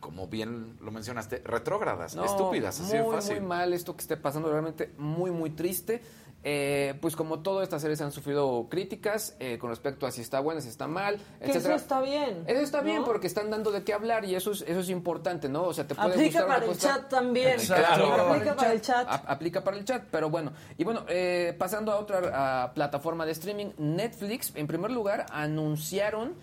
como bien lo mencionaste, retrógradas, estúpidas, así muy, de fácil. Muy mal esto que esté pasando, realmente muy, muy triste. Eh, pues como todas estas series han sufrido críticas eh, con respecto a si está buena, si está mal, etc. Eso está bien. Eso está bien porque están dando de qué hablar y eso es, eso es importante, ¿no? O sea, te puede aplica para el chat también. Claro. Aplica para el chat. Aplica para el chat, pero bueno. Y bueno, eh, pasando a otra plataforma de streaming, Netflix, en primer lugar, anunciaron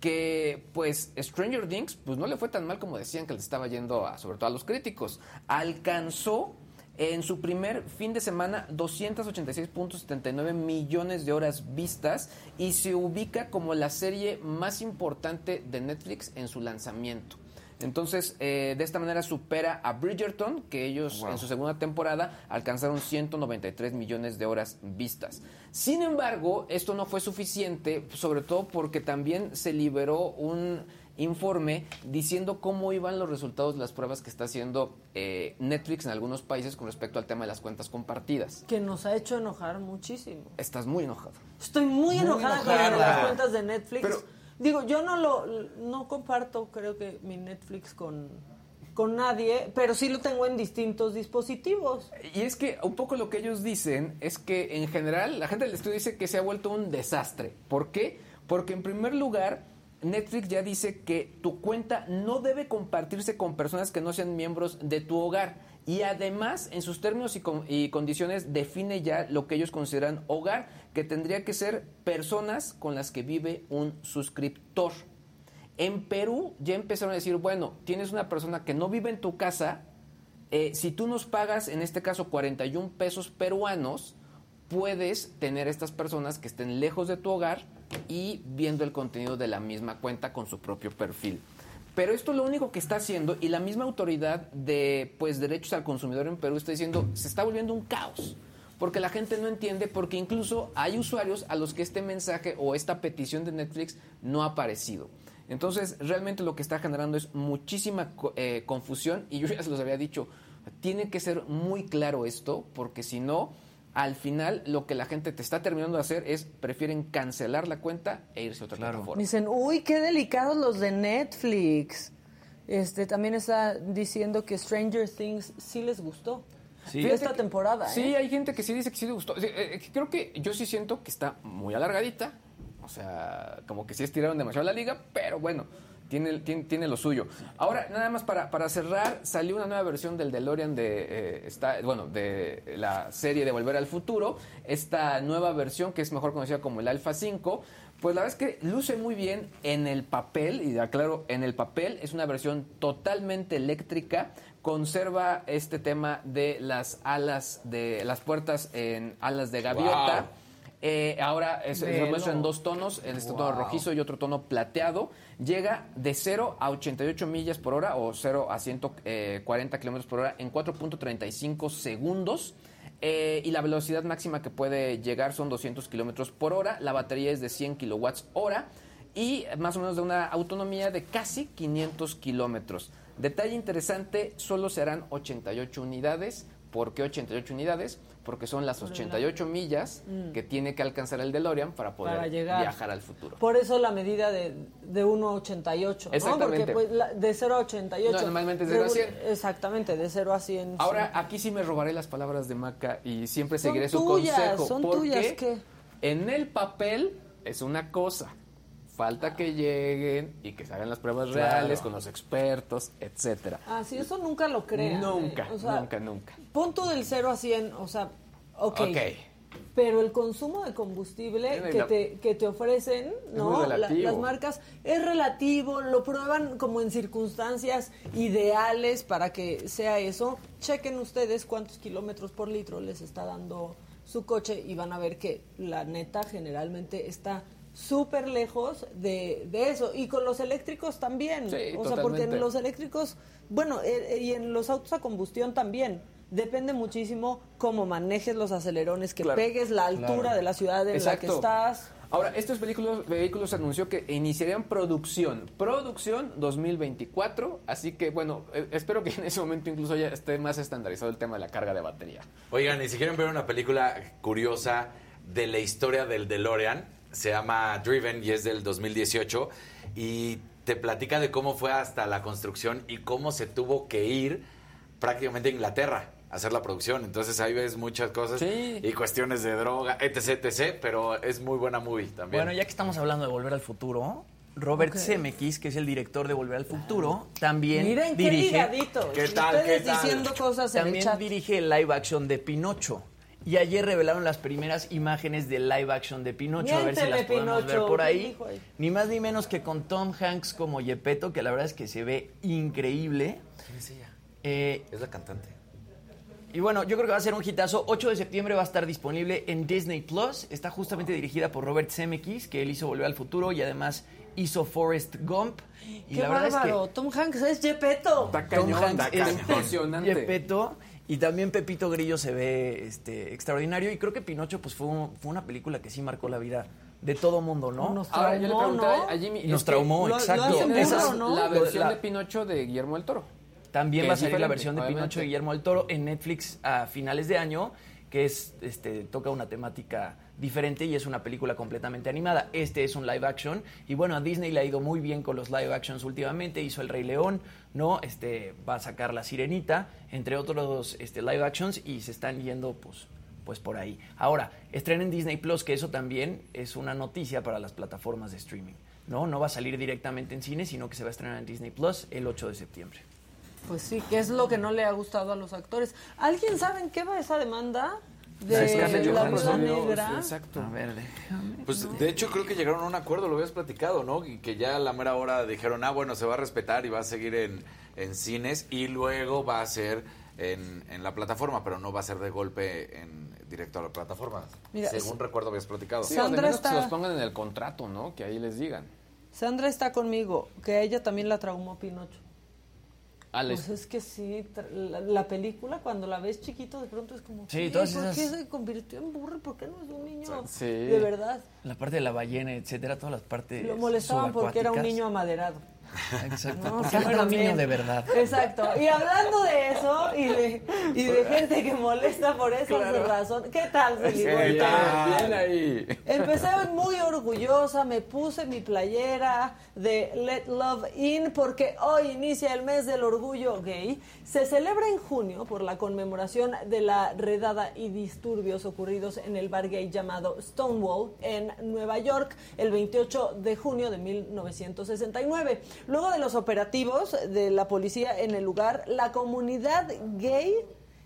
que pues Stranger Things pues no le fue tan mal como decían que le estaba yendo a, sobre todo a los críticos. Alcanzó en su primer fin de semana 286.79 millones de horas vistas y se ubica como la serie más importante de Netflix en su lanzamiento. Entonces, eh, de esta manera supera a Bridgerton, que ellos en su segunda temporada alcanzaron 193 millones de horas vistas. Sin embargo, esto no fue suficiente, sobre todo porque también se liberó un informe diciendo cómo iban los resultados de las pruebas que está haciendo eh, Netflix en algunos países con respecto al tema de las cuentas compartidas. Que nos ha hecho enojar muchísimo. Estás muy enojado. Estoy muy, enojada, con las cuentas de Netflix. Digo, yo no lo no comparto, creo que mi Netflix con con nadie, pero sí lo tengo en distintos dispositivos. Y es que un poco lo que ellos dicen es que en general la gente del estudio dice que se ha vuelto un desastre. ¿Por qué? Porque en primer lugar Netflix ya dice que tu cuenta no debe compartirse con personas que no sean miembros de tu hogar. Y además, en sus términos y, condiciones, define ya lo que ellos consideran hogar, que tendría que ser personas con las que vive un suscriptor. En Perú ya empezaron a decir, bueno, tienes una persona que no vive en tu casa, eh, si tú nos pagas, en este caso, 41 pesos peruanos, puedes tener estas personas que estén lejos de tu hogar y viendo el contenido de la misma cuenta con su propio perfil. Pero esto lo único que está haciendo, y la misma autoridad de pues, derechos al consumidor en Perú está diciendo, se está volviendo un caos. Porque la gente no entiende, porque incluso hay usuarios a los que este mensaje o esta petición de Netflix no ha aparecido. Entonces, realmente lo que está generando es muchísima eh, confusión, y yo ya se los había dicho, tiene que ser muy claro esto, porque si no, al final lo que la gente te está terminando de hacer es prefieren cancelar la cuenta e irse a otra plataforma. Dicen, uy, qué delicados los de Netflix. Este también está diciendo que Stranger Things sí les gustó. Sí. Esta temporada. Sí, ¿eh? hay gente que sí dice que sí les gustó. Eh, eh, creo que yo sí siento que está muy alargadita. O sea, como que sí estiraron demasiado la liga, pero bueno tiene, tiene, lo suyo. Ahora, nada más para, para cerrar, salió una nueva versión del DeLorean de, eh, bueno, de la serie de Volver al Futuro. Esta nueva versión, que es mejor conocida como el Alpha 5, pues la verdad es que luce muy bien en el papel, y aclaro, en el papel es una versión totalmente eléctrica, conserva este tema de las alas, de las puertas en alas de gaviota. Eh, ahora es, lo muestro en dos tonos, en este tono rojizo y otro tono plateado. Llega de 0 a 88 millas por hora o 0 a 140 eh, kilómetros por hora en 4.35 segundos. Eh, y la velocidad máxima que puede llegar son 200 kilómetros por hora. La batería es de 100 kilowatts hora y más o menos de una autonomía de casi 500 kilómetros. Detalle interesante, solo serán 88 unidades. ¿Por qué 88 unidades? porque son las 88 millas mm. que tiene que alcanzar el DeLorean para poder viajar al futuro. Por eso la medida de, de 1,88. Exactamente. Porque pues, de 0 a 88. No, normalmente es 0 a 100. Exactamente, de 0 a 100. Ahora, aquí sí me robaré las palabras de Maca y siempre seguiré su consejo. Son porque tuyas, ¿qué? En el papel es una cosa. Falta que lleguen y que se hagan las pruebas reales con los expertos, etcétera. Ah, sí, eso nunca lo crean. Nunca, nunca, nunca. Punto del 0 a 100, o sea, ok. pero el consumo de combustible que te, que te ofrecen, ¿no? las marcas es relativo, lo prueban como en circunstancias ideales para que sea eso. Chequen ustedes cuántos kilómetros por litro les está dando su coche y van a ver que la neta generalmente está súper lejos de, de, eso. Y con los eléctricos también. o sea, porque en los eléctricos, bueno, eh, eh, y en los autos a combustión también depende muchísimo cómo manejes los acelerones, que pegues la altura de la ciudad en la que estás. Ahora, estos vehículos, vehículos anunció que iniciarían producción, producción 2024, así que bueno, eh, espero que en ese momento incluso ya esté más estandarizado el tema de la carga de batería. Oigan, y si quieren ver una película curiosa de la historia del DeLorean, se llama Driven y es del 2018 y te platica de cómo fue hasta la construcción y cómo se tuvo que ir prácticamente a Inglaterra hacer la producción. Entonces ahí ves muchas cosas y cuestiones de droga, etc, etc. Pero es muy buena movie también. Bueno, ya que estamos hablando de Volver al Futuro, Robert Zemeckis, que es el director de Volver al Futuro, también Miren dirige. Qué, tal? ¿Qué tal? diciendo cosas también dirige el live action de Pinocho. Y ayer revelaron las primeras imágenes del live action de Pinocho, a ver si las podemos ver por ahí. Ni más ni menos que con Tom Hanks como Yepeto, que la verdad es que se ve increíble. ¿Quién es ella? Eh, es la cantante. Y bueno, yo creo que va a ser un hitazo. 8 de septiembre va a estar disponible en Disney Plus. Está justamente dirigida por Robert Zemeckis, que él hizo Volver al Futuro y además hizo Forrest Gump. Y Qué la verdad es que Tom Hanks es Gepetto. Tom Hanks es. Gepetto. Y también Pepito Grillo se ve este, extraordinario. Y creo que Pinocho pues fue, fue una película que sí marcó la vida de todo mundo, ¿no? Nos traumó, ¿no? a Jimmy, Nos traumó, exacto. Esa es la versión de Pinocho de Guillermo del Toro. También va a salir la versión de Pinocho de Guillermo del Toro en Netflix a finales de año, que es este toca una temática diferente y es una película completamente animada. Este es un live action y bueno, a Disney le ha ido muy bien con los live actions últimamente, hizo El Rey León, ¿no? Este va a sacar La Sirenita, entre otros este live actions y se están yendo pues pues por ahí. Ahora, estrenen Disney Plus, que eso también es una noticia para las plataformas de streaming. ¿no? no va a salir directamente en cine, sino que se va a estrenar en Disney Plus el 8 de septiembre. Pues sí, que es lo que no le ha gustado a los actores. ¿Alguien sabe en qué va esa demanda? De la Rosa Negra. Exacto. A ver, Pues de hecho creo que llegaron a un acuerdo, lo habías platicado, ¿no? Y que ya a la mera hora dijeron, ah, bueno, se va a respetar y va a seguir en, en cines y luego va a ser en, en, la plataforma, pero no va a ser de golpe en directo a la plataforma. según recuerdo habías platicado. Sí, Sandra está... que los pongan en el contrato, ¿no? Que ahí les digan. Sandra está conmigo, que a ella también la traumó Pinocho. Pues es que sí, la, película cuando la ves chiquito de pronto es como, sí, ¿por qué se convirtió en burro? ¿Por qué no es un niño de verdad? La parte de la ballena, etcétera, todas las partes Lo molestaban porque era un niño amaderado. Exacto. No niño de verdad. Exacto. Y hablando de eso y de, y de gente que molesta por esa razón, ¿qué tal, Felipe? Bien ahí. Empecé muy orgullosa, me puse mi playera de Let Love In porque hoy inicia el mes del orgullo gay. Se celebra en junio por la conmemoración de la redada y disturbios ocurridos en el bar gay llamado Stonewall en Nueva York el 28 de junio de 1969. Luego de los operativos de la policía en el lugar, la comunidad gay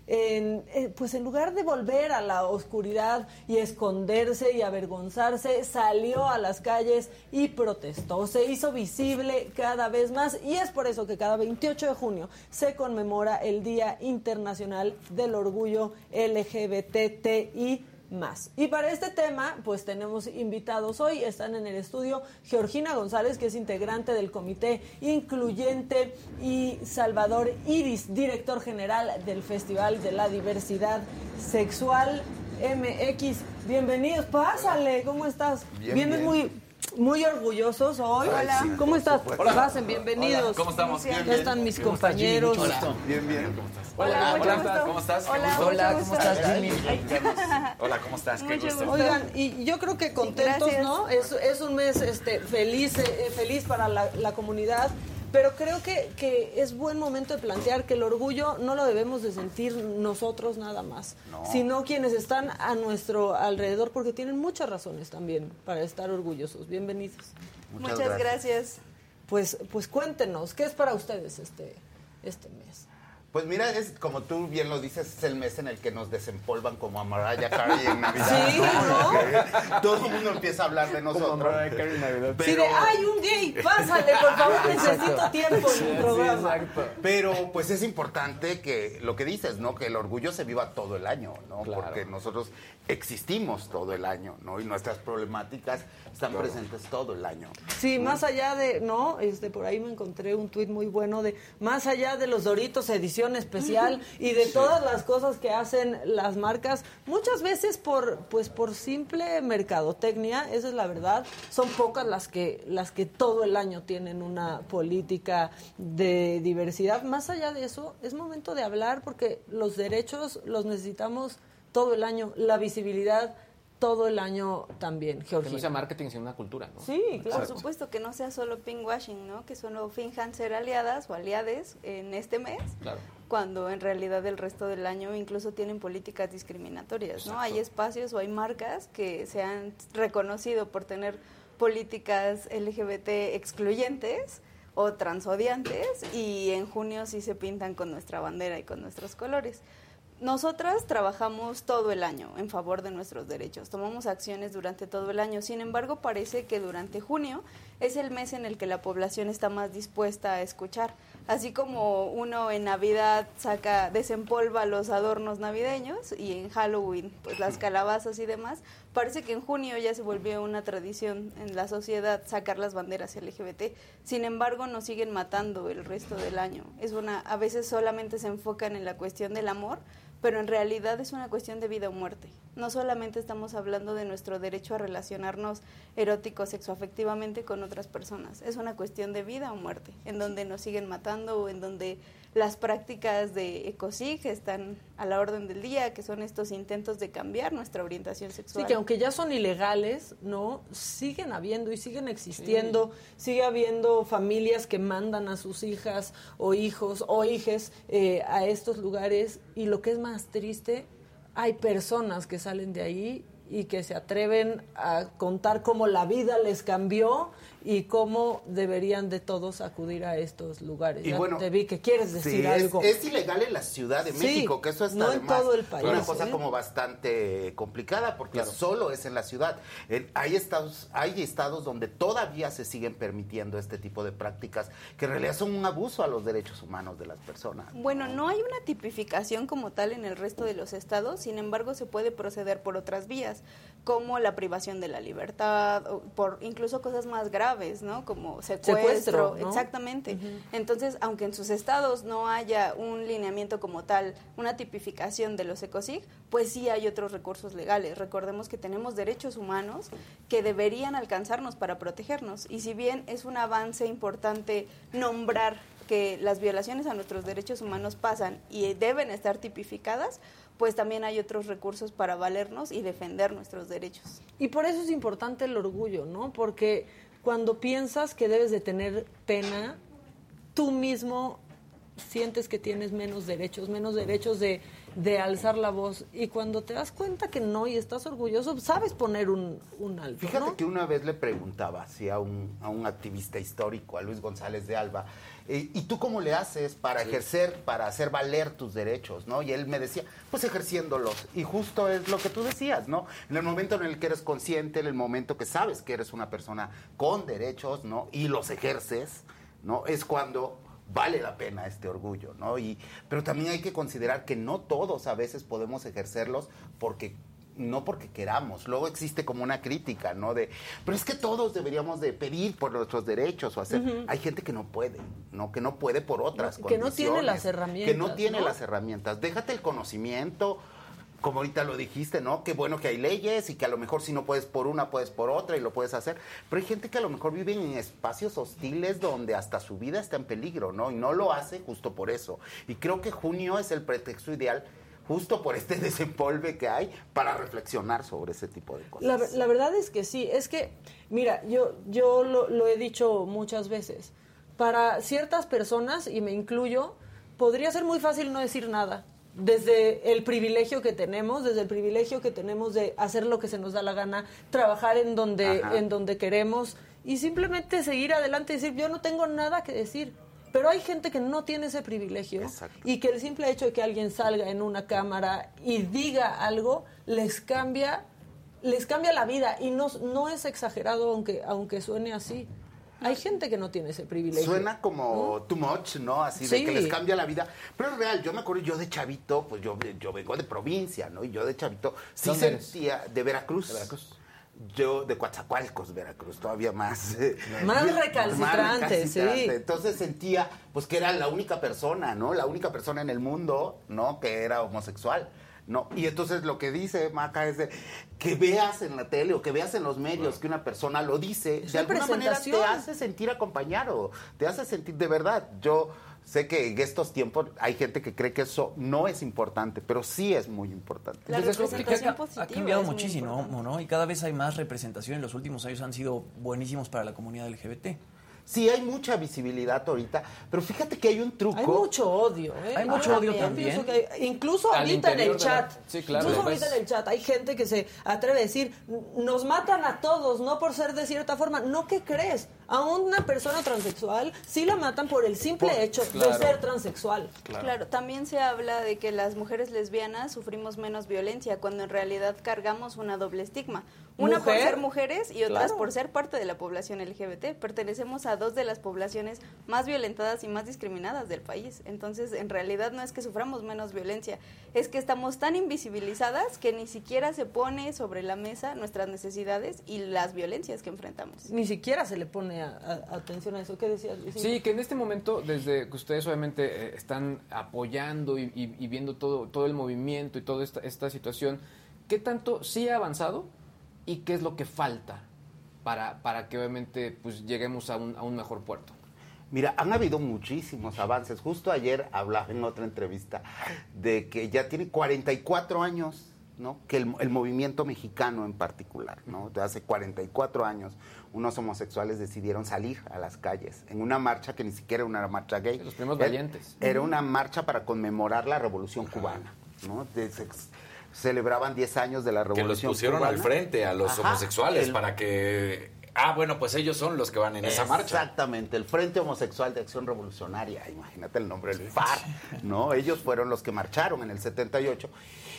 en, eh, pues en lugar de volver a la oscuridad y esconderse y avergonzarse, salió a las calles y protestó. Se hizo visible cada vez más y es por eso que cada 28 de junio se conmemora el Día Internacional del Orgullo LGBTI más. Y para este tema, pues tenemos invitados hoy, están en el estudio Georgina González, que es integrante del Comité Incluyente, y Salvador Iris, director general del Festival de la Diversidad Sexual MX. Bienvenidos, pásale, ¿cómo estás? Bien, muy muy orgullosos hoy. Hola. ¿Cómo estás? Hola. Pasen, bienvenidos. ¿Cómo estamos? ya están mis compañeros. Bien, bien. ¿Cómo estás? Hola, hola, ¿cómo estás? Hola, hola ¿cómo estás, Jimmy? Hola, ¿cómo estás? Qué gusto. Oigan, y yo creo que contentos, ¿no? Es, es un mes este, feliz, eh, feliz para la, la comunidad pero creo que, que, es buen momento de plantear que el orgullo no lo debemos de sentir nosotros nada más, sino quienes están a nuestro alrededor, porque tienen muchas razones también para estar orgullosos. Bienvenidos. Muchas, gracias. Pues, pues cuéntenos, ¿qué es para ustedes este, este mes? Pues mira, es como tú bien lo dices, es el mes en el que nos desempolvan como a Mariah Carey en Navidad. Sí, ¿no? Todo el mundo empieza a hablar de nosotros. Como Mariah Carey en Navidad. Pero... Sí, de, ¡ay, un gay! Pásale, por favor, necesito tiempo en el programa. Pero pues es importante que lo que dices, ¿no? Que el orgullo se viva todo el año, ¿no? Porque nosotros existimos todo el año, ¿no? Y nuestras problemáticas están presentes todo el año. Sí, más allá de, ¿no? Este, por ahí me encontré un tuit muy bueno de, más allá de los Doritos edición especial y de todas las cosas que hacen las marcas, muchas veces por, pues por simple mercadotecnia, esa es la verdad, son pocas las que, las que todo el año tienen una política de diversidad. Más allá de eso, es momento de hablar porque los derechos los necesitamos todo el año, la visibilidad todo el año también, Georgia. Que no sea marketing, sino una cultura, ¿no? Sí, claro. Por supuesto, que no sea solo pinkwashing, ¿no? Que solo finjan ser aliadas o aliades en este mes, claro. cuando en realidad el resto del año incluso tienen políticas discriminatorias, ¿no? Hay espacios o hay marcas que se han reconocido por tener políticas LGBT excluyentes o transodiantes y en junio sí se pintan con nuestra bandera y con nuestros colores. Nosotras trabajamos todo el año en favor de nuestros derechos, tomamos acciones durante todo el año, sin embargo parece que durante junio es el mes en el que la población está más dispuesta a escuchar. Así como uno en Navidad saca, desempolva los adornos navideños y en Halloween pues las calabazas y demás, parece que en junio ya se volvió una tradición en la sociedad sacar las banderas LGBT. Sin embargo, nos siguen matando el resto del año. Es una a veces solamente se enfocan en la cuestión del amor, pero en realidad es una cuestión de vida o muerte. No solamente estamos hablando de nuestro derecho a relacionarnos erótico sexoafectivamente con otras personas, es una cuestión de vida o muerte, en donde nos siguen matando o en donde las prácticas de ECOSIG están a la orden del día, que son estos intentos de cambiar nuestra orientación sexual. Sí, que aunque ya son ilegales, ¿no? Siguen habiendo y siguen existiendo, sigue habiendo familias que mandan a sus hijas o hijos o hijes eh, a estos lugares y lo que es más triste, hay personas que salen de ahí y que se atreven a contar cómo la vida les cambió y cómo deberían de todos acudir a estos lugares. Y bueno, te vi que quieres decir algo. Es, ilegal en la Ciudad de México, que eso está en todo el país. Una cosa ¿eh? como bastante complicada porque solo es en la ciudad. hay estados, hay estados donde todavía se siguen permitiendo este tipo de prácticas que en realidad son un abuso a los derechos humanos de las personas. Bueno, no hay una tipificación como tal en el resto de los estados, sin embargo se puede proceder por otras vías, como la privación de la libertad, por incluso cosas más graves ¿no? Como secuestro, exactamente. Entonces, aunque en sus estados no haya un lineamiento como tal, una tipificación de los ECOSIG, pues sí hay otros recursos legales. Recordemos que tenemos derechos humanos que deberían alcanzarnos para protegernos. Y si bien es un avance importante nombrar que las violaciones a nuestros derechos humanos pasan y deben estar tipificadas, pues también hay otros recursos para valernos y defender nuestros derechos. Y por eso es importante el orgullo, ¿no? Porque cuando piensas que debes de tener pena, tú mismo sientes que tienes menos derechos, menos derechos de, alzar la voz. Y cuando te das cuenta que no y estás orgulloso, sabes poner un, un alto. Fíjate que una vez le preguntaba así a un, a un activista histórico, a Luis González de Alba, eh, ¿y tú cómo le haces para ejercer, para hacer valer tus derechos? ¿no? Y él me decía, pues ejerciéndolos. Y justo es lo que tú decías, ¿no? En el momento en el que eres consciente, en el momento que sabes que eres una persona con derechos, ¿no? Y los ejerces, ¿no? Es cuando vale la pena este orgullo, ¿no? Y, pero también hay que considerar que no todos a veces podemos ejercerlos porque no porque queramos. Luego existe como una crítica, ¿no? De, pero es que todos deberíamos de pedir por nuestros derechos o hacer. Hay gente que no puede, ¿no? Que no puede por otras que no tiene las herramientas. Que no tiene las herramientas. Déjate el conocimiento, como ahorita lo dijiste, ¿no? Qué bueno que hay leyes y que a lo mejor si no puedes por una, puedes por otra y lo puedes hacer. Pero hay gente que a lo mejor vive en espacios hostiles donde hasta su vida está en peligro, ¿no? Y no lo hace justo por eso. Y creo que junio es el pretexto ideal justo por este desempolve que hay para reflexionar sobre ese tipo de cosas. La, verdad es que sí, es que, mira, yo, yo lo, he dicho muchas veces, para ciertas personas, y me incluyo, podría ser muy fácil no decir nada. Desde el privilegio que tenemos, desde el privilegio que tenemos de hacer lo que se nos da la gana, trabajar en donde, en donde queremos y simplemente seguir adelante y decir, yo no tengo nada que decir. Pero hay gente que no tiene ese privilegio y que el simple hecho de que alguien salga en una cámara y diga algo les cambia les cambia la vida y no, no es exagerado aunque aunque suene así. Hay gente que no tiene ese privilegio. Suena como too much, ¿no? Así de que les cambia la vida. Pero es real, yo me acuerdo, yo de chavito, pues yo, yo vengo de provincia, ¿no? Y yo de chavito sí sentía de Veracruz. De Veracruz. Yo de Coatzacoalcos, Veracruz, todavía más. Más recalcitrante, sí. Entonces sentía, pues que era la única persona, ¿no? La única persona en el mundo, ¿no? Que era homosexual. No, y entonces lo que dice Maca es de que veas en la tele o que veas en los medios que una persona lo dice, de alguna manera te hace sentir acompañado, te hace sentir de verdad. Yo sé que en estos tiempos hay gente que cree que eso no es importante, pero sí es muy importante. La representación ha, ha cambiado muchísimo, ¿no? Y cada vez hay más representación. En los últimos años han sido buenísimos para la comunidad LGBT. Sí, hay mucha visibilidad ahorita, pero fíjate que hay un truco. Hay mucho odio, ¿eh? Hay mucho odio también. incluso ahorita en el chat. Sí, claro, incluso ahorita en el chat hay gente que se atreve a decir, nos matan a todos, no por ser de cierta forma. No, ¿qué crees? A una persona transexual sí la matan por el simple hecho de ser transexual. Claro. también se habla de que las mujeres lesbianas sufrimos menos violencia cuando en realidad cargamos una doble estigma. Una por ser mujeres y otras por ser parte de la población LGBT. Pertenecemos a dos de las poblaciones más violentadas y más discriminadas del país. Entonces, en realidad no es que suframos menos violencia, es que estamos tan invisibilizadas que ni siquiera se pone sobre la mesa nuestras necesidades y las violencias que enfrentamos. Ni siquiera se le pone atención a eso. ¿Qué decías? Sí, que en este momento, desde que ustedes obviamente eh, están apoyando y, viendo todo, todo el movimiento y toda esta, esta situación, ¿qué tanto sí ha avanzado? Y qué es lo que falta para, para que obviamente pues, lleguemos a un, a un mejor puerto? Mira, han habido muchísimos avances. Justo ayer hablaba en otra entrevista de que ya tiene 44 años, ¿no? Que el, el, movimiento mexicano en particular, ¿no? De hace 44 años, unos homosexuales decidieron salir a las calles en una marcha que ni siquiera era una marcha gay. Los primeros valientes. Era una marcha para conmemorar la Revolución Cubana, ¿no? De, celebraban 10 años de la revolución. Que los pusieron al frente a los homosexuales para que Ah, bueno, pues ellos son los que van en esa marcha. Exactamente, el Frente Homosexual de Acción Revolucionaria, imagínate el nombre, el FAR, ¿no? Ellos fueron los que marcharon en el 78.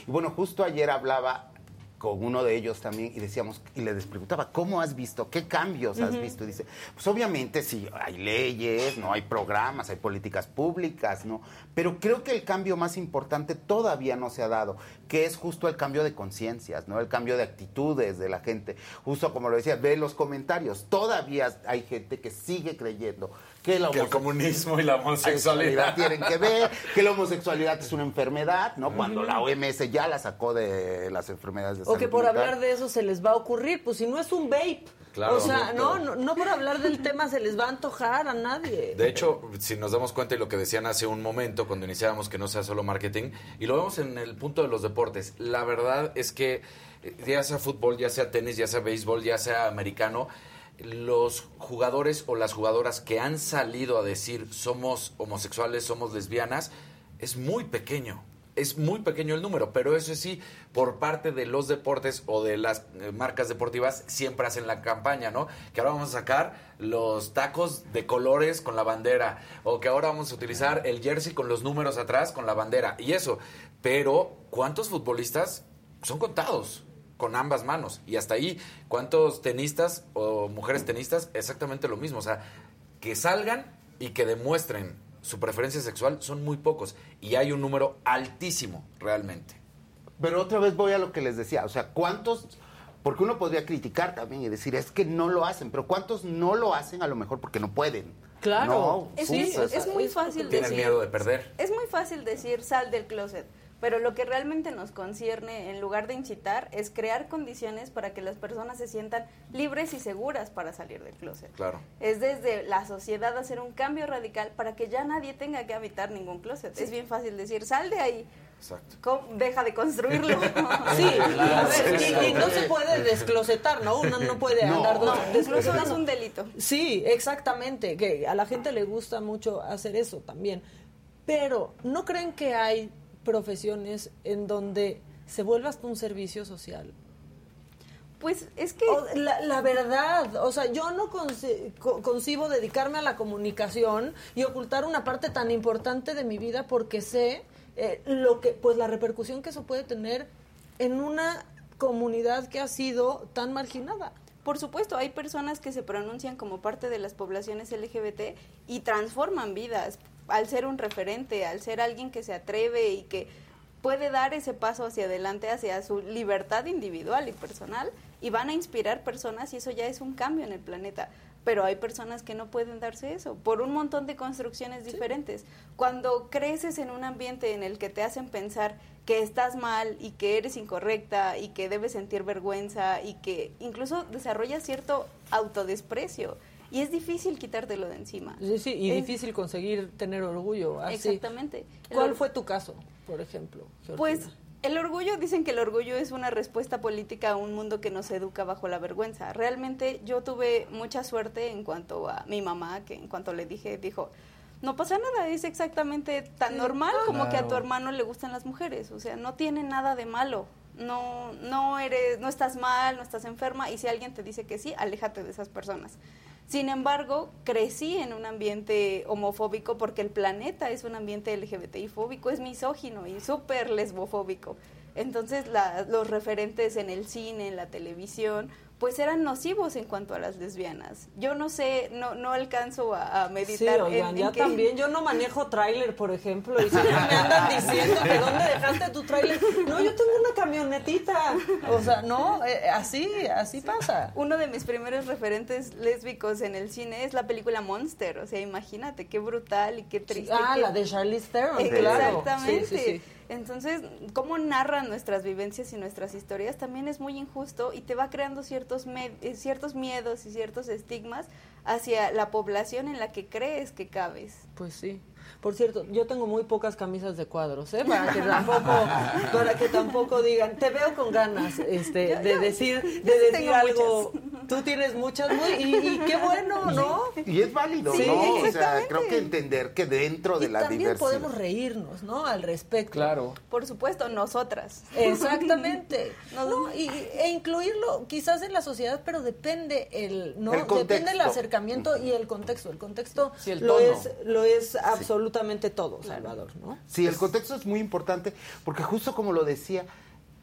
Y bueno, justo ayer hablaba con uno de ellos también y decíamos, y les preguntaba, ¿cómo has visto? ¿Qué cambios has visto? Y dice, pues obviamente sí, hay leyes, no hay programas, hay políticas públicas, ¿no? Pero creo que el cambio más importante todavía no se ha dado, que es justo el cambio de conciencias, ¿no? El cambio de actitudes de la gente. Justo como lo decía, ve los comentarios, todavía hay gente que sigue creyendo que, el comunismo y la homosexualidad tienen que ver, que la homosexualidad es una enfermedad, ¿no? Cuando la OMS ya la sacó de las enfermedades de O que por hablar de eso se les va a ocurrir, pues si no es un vape. Claro, o sea, no, no, no, por hablar del tema se les va a antojar a nadie. De hecho, si nos damos cuenta y lo que decían hace un momento cuando iniciábamos que no sea solo marketing, y lo vemos en el punto de los deportes, la verdad es que eh, ya sea fútbol, ya sea tenis, ya sea béisbol, ya sea americano, los jugadores o las jugadoras que han salido a decir somos homosexuales, somos lesbianas, es muy pequeño. Es muy pequeño el número, pero eso sí, por parte de los deportes o de las eh, marcas deportivas, siempre hacen la campaña, ¿no? Que ahora vamos a sacar los tacos de colores con la bandera, o que ahora vamos a utilizar el jersey con los números atrás con la bandera, y eso. Pero, ¿cuántos futbolistas son contados? Con ambas manos. Y hasta ahí, ¿cuántos tenistas o mujeres tenistas? Exactamente lo mismo. O sea, que salgan y que demuestren su preferencia sexual son muy pocos. Y hay un número altísimo realmente. Pero otra vez voy a lo que les decía. O sea, ¿cuántos... Porque uno podría criticar también y decir, es que no lo hacen, pero ¿cuántos no lo hacen a lo mejor porque no pueden? Claro, es, es, muy fácil Tienen miedo de perder. Es muy fácil decir, sal del closet pero lo que realmente nos concierne, en lugar de incitar, es crear condiciones para que las personas se sientan libres y seguras para salir del closet. Claro. Es desde la sociedad hacer un cambio radical para que ya nadie tenga que habitar ningún closet. Es bien fácil decir, sal de ahí. Exacto. Deja de construirlo. sí, a ver, y, no se puede desclosetar, ¿no? Uno no puede andar no, desclosetar es un delito. Sí, exactamente, que a la gente le gusta mucho hacer eso también. Pero, ¿no creen que hay profesiones en donde se vuelva hasta un servicio social. Pues es que... la, verdad, o sea, yo no concibo dedicarme a la comunicación y ocultar una parte tan importante de mi vida porque sé eh, lo que, pues la repercusión que eso puede tener en una comunidad que ha sido tan marginada. Por supuesto, hay personas que se pronuncian como parte de las poblaciones LGBT y transforman vidas al ser un referente, al ser alguien que se atreve y que puede dar ese paso hacia adelante, hacia su libertad individual y personal, y van a inspirar personas y eso ya es un cambio en el planeta. Pero hay personas que no pueden darse eso por un montón de construcciones diferentes. Cuando creces en un ambiente en el que te hacen pensar que estás mal y que eres incorrecta y que debes sentir vergüenza y que incluso desarrollas cierto autodesprecio, y es difícil quitártelo de encima. Sí, sí, y difícil conseguir tener orgullo. Exactamente. ¿Cuál fue tu caso, por ejemplo? Pues el orgullo, dicen que el orgullo es una respuesta política a un mundo que nos educa bajo la vergüenza. Realmente yo tuve mucha suerte en cuanto a mi mamá, que en cuanto le dije, dijo, no pasa nada, es exactamente tan normal como que a tu hermano le gustan las mujeres, o sea, no tiene nada de malo. No no eres no estás mal, no estás enferma y si alguien te dice que sí, aléjate de esas personas. Sin embargo, crecí en un ambiente homofóbico porque el planeta es un ambiente LGBTI fóbico, es misógino y súper lesbofóbico. Entonces, los referentes en el cine, en la televisión, pues eran nocivos en cuanto a las lesbianas. Yo no sé, no no alcanzo a, meditar. Sí, en, ya también, yo no manejo tráiler, por ejemplo, y si me andan diciendo que dónde dejaste tu tráiler. No, yo tengo una camionetita. O sea, no, eh, así, así pasa. Uno de mis primeros referentes lésbicos en el cine es la película Monster. O sea, imagínate, qué brutal y qué triste. Ah, la de Charlize Theron, claro. Exactamente. Entonces, cómo narran nuestras vivencias y nuestras historias también es muy injusto y te va creando ciertos, eh, ciertos miedos y ciertos estigmas hacia la población en la que crees que cabes. Pues sí. Por cierto, yo tengo muy pocas camisas de cuadros, ¿eh? Para que tampoco, para que tampoco digan, te veo con ganas, este, de decir, de decir algo. Tú tienes muchas muy, y, qué bueno, ¿no? Y es válido, ¿no? O sea, creo que entender que dentro de la también podemos reírnos, ¿no? Al respecto. Claro. Por supuesto, nosotras. Exactamente. no, y, e incluirlo quizás en la sociedad, pero depende el, no, depende el acercamiento y el contexto. El contexto lo es, lo es absolutamente todo, Salvador, ¿no? Sí, el contexto es muy importante porque justo como lo decía,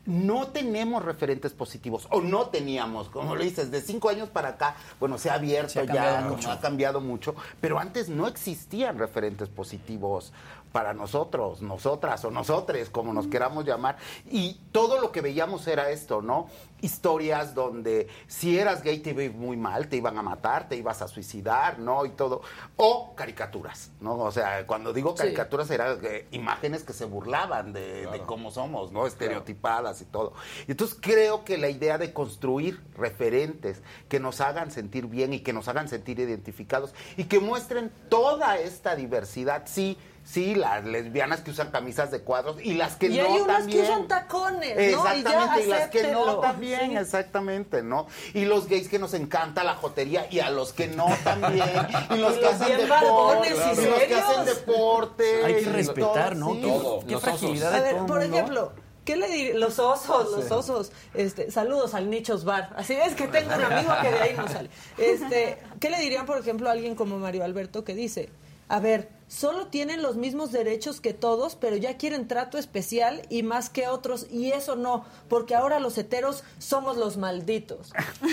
no tenemos referentes positivos, o no teníamos, como lo dices, de cinco años para acá, bueno, se ha abierto ya, ha cambiado mucho, pero antes no existían referentes positivos para nosotros, nosotras o nosotres, como nos queramos llamar. Y todo lo que veíamos era esto, ¿no? Historias donde si eras gay te iba muy mal, te iban a matar, te ibas a suicidar, ¿no? Y todo. O caricaturas, ¿no? O sea, cuando digo caricaturas eran eh, imágenes que se burlaban de, cómo somos, ¿no? Estereotipadas y todo. Y entonces creo que la idea de construir referentes que nos hagan sentir bien y que nos hagan sentir identificados y que muestren toda esta diversidad, sí, Sí, las lesbianas que usan camisas de cuadros y las que y no hay unas también. que usan tacones, ¿no? Exactamente, y, las que no también, exactamente, ¿no? Y los gays que nos encanta la jotería y a los que no también. Y los que hacen deporte. Y, los que hacen deporte. Hay que respetar, ¿no? Todo. Qué fragilidad A de ver, por ejemplo, ¿Qué le diría? Los osos, los osos. Este, saludos al Nichos Bar. Así es que tengo un amigo que de ahí no sale. Este, ¿Qué le dirían, por ejemplo, a alguien como Mario Alberto que dice, a ver, solo tienen los mismos derechos que todos, pero ya quieren trato especial y más que otros, y eso no, porque ahora los heteros somos los malditos.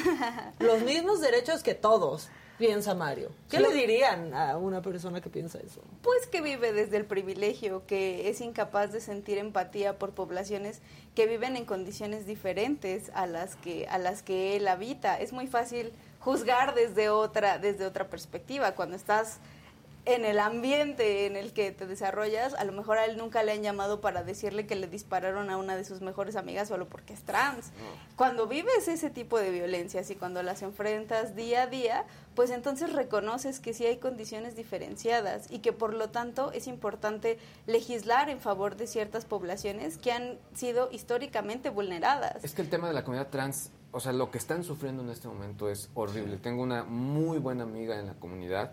los mismos derechos que todos, piensa Mario. ¿Qué le dirían a una persona que piensa eso? Pues que vive desde el privilegio, que es incapaz de sentir empatía por poblaciones que viven en condiciones diferentes a las que a las que él habita. Es muy fácil juzgar desde otra desde otra perspectiva cuando estás en el ambiente en el que te desarrollas, a lo mejor a él nunca le han llamado para decirle que le dispararon a una de sus mejores amigas solo porque es trans. Cuando vives ese tipo de violencias y cuando las enfrentas día a día, pues entonces reconoces que sí hay condiciones diferenciadas y que por lo tanto es importante legislar en favor de ciertas poblaciones que han sido históricamente vulneradas. Es que el tema de la comunidad trans, o sea, lo que están sufriendo en este momento es horrible. Tengo una muy buena amiga en la comunidad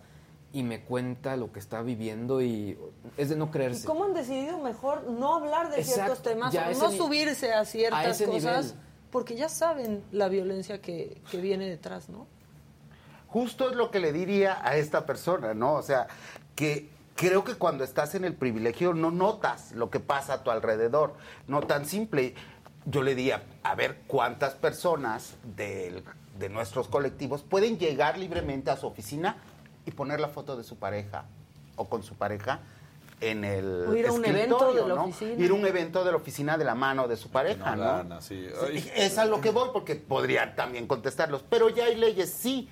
y me cuenta lo que está viviendo y es de no creerse. ¿Y cómo han decidido mejor no hablar de ciertos temas, no subirse a ciertas cosas? porque ya saben la violencia que, que viene detrás, ¿no? Justo es lo que le diría a esta persona, ¿no? O sea, que creo que cuando estás en el privilegio no notas lo que pasa a tu alrededor, no tan simple. Yo le diría, a ver cuántas personas de nuestros colectivos pueden llegar libremente a su oficina y poner la foto de su pareja o con su pareja en el o ir a un evento de la oficina. Ir a un evento de la oficina de la mano de su pareja, ¿no? Es a lo que voy porque podría también contestarlos, pero ya hay leyes, sí,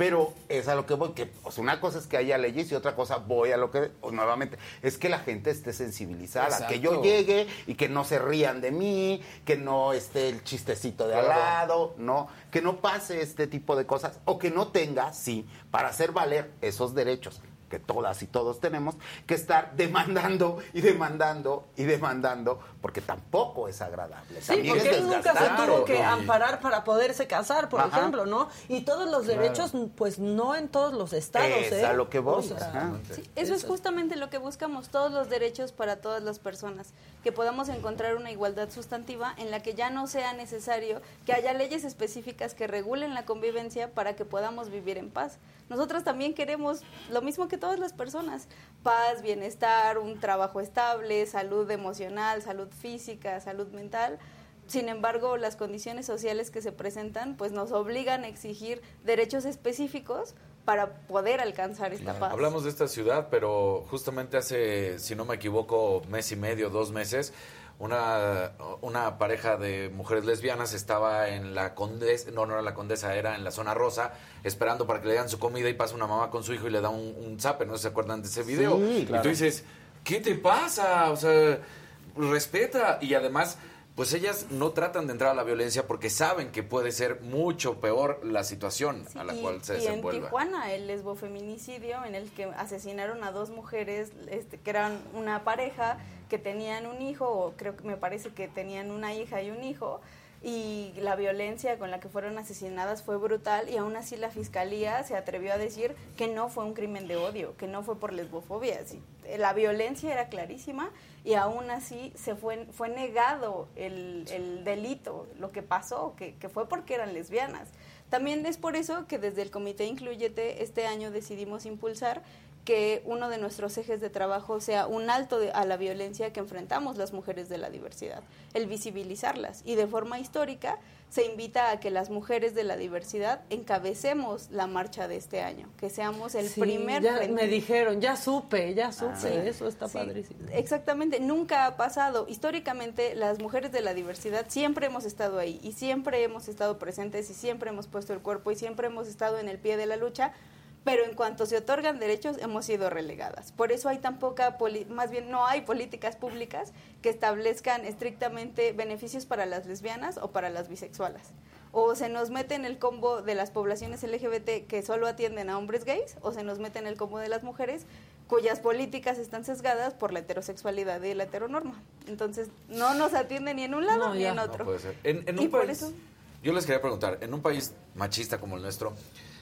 pero es a lo que voy, que una cosa es que haya leyes y otra cosa voy a lo que, nuevamente, es que la gente esté sensibilizada, que yo llegue y que no se rían de mí, que no esté el chistecito de al lado, no, que no pase este tipo de cosas, o que no tenga, sí, para hacer valer esos derechos que todas y todos tenemos, que estar demandando y demandando y demandando, porque tampoco es agradable. Sí, porque él nunca se tuvo que amparar para poderse casar, por ejemplo, ¿no? Y todos los derechos, pues no en todos los estados, es ¿eh? a lo que voy. eso es justamente lo que buscamos, todos los derechos para todas las personas, que podamos encontrar una igualdad sustantiva en la que ya no sea necesario que haya leyes específicas que regulen la convivencia para que podamos vivir en paz. Nosotros también queremos lo mismo que todas las personas, paz, bienestar, un trabajo estable, salud emocional, salud física, salud mental. Sin embargo, las condiciones sociales que se presentan pues nos obligan a exigir derechos específicos para poder alcanzar esta paz. Hablamos de esta ciudad, pero justamente hace, si no me equivoco, mes y medio, dos meses, una, una pareja de mujeres lesbianas estaba en la Condesa, no, no era la Condesa, era en la zona rosa, esperando para que le den su comida y pasa una mamá con su hijo y le da un, un zape, ¿no se acuerdan de ese video? Y tú dices, ¿qué te pasa? O sea, respeta. Y además, pues ellas no tratan de entrar a la violencia porque saben que puede ser mucho peor la situación a la cual se y desenvuelve. en Tijuana, el lesbofeminicidio en el que asesinaron a dos mujeres este, que eran una pareja que tenían un hijo, o creo que me parece que tenían una hija y un hijo, y la violencia con la que fueron asesinadas fue brutal y aún así la fiscalía se atrevió a decir que no fue un crimen de odio, que no fue por lesbofobia. La violencia era clarísima y aún así se fue, fue negado el, el delito, lo que pasó, que, que fue porque eran lesbianas. También es por eso que desde el Comité Incluyete este año decidimos impulsar que uno de nuestros ejes de trabajo sea un alto a la violencia que enfrentamos las mujeres de la diversidad, el visibilizarlas. Y de forma histórica se invita a que las mujeres de la diversidad encabecemos la marcha de este año, que seamos el primer... Ya me dijeron, ya supe, ya supe, eso está padrísimo. Exactamente, nunca ha pasado. Históricamente las mujeres de la diversidad siempre hemos estado ahí y siempre hemos estado presentes y siempre hemos puesto el cuerpo y siempre hemos estado en el pie de la lucha pero en cuanto se otorgan derechos hemos sido relegadas. Por eso hay tan poca, más bien no hay políticas públicas que establezcan estrictamente beneficios para las lesbianas o para las bisexuales. O se nos mete en el combo de las poblaciones LGBT que solo atienden a hombres gays, o se nos mete en el combo de las mujeres cuyas políticas están sesgadas por la heterosexualidad y la heteronorma. Entonces, no nos atienden ni en un lado ni en otro. En, un país, Yo les quería preguntar, en un país machista como el nuestro,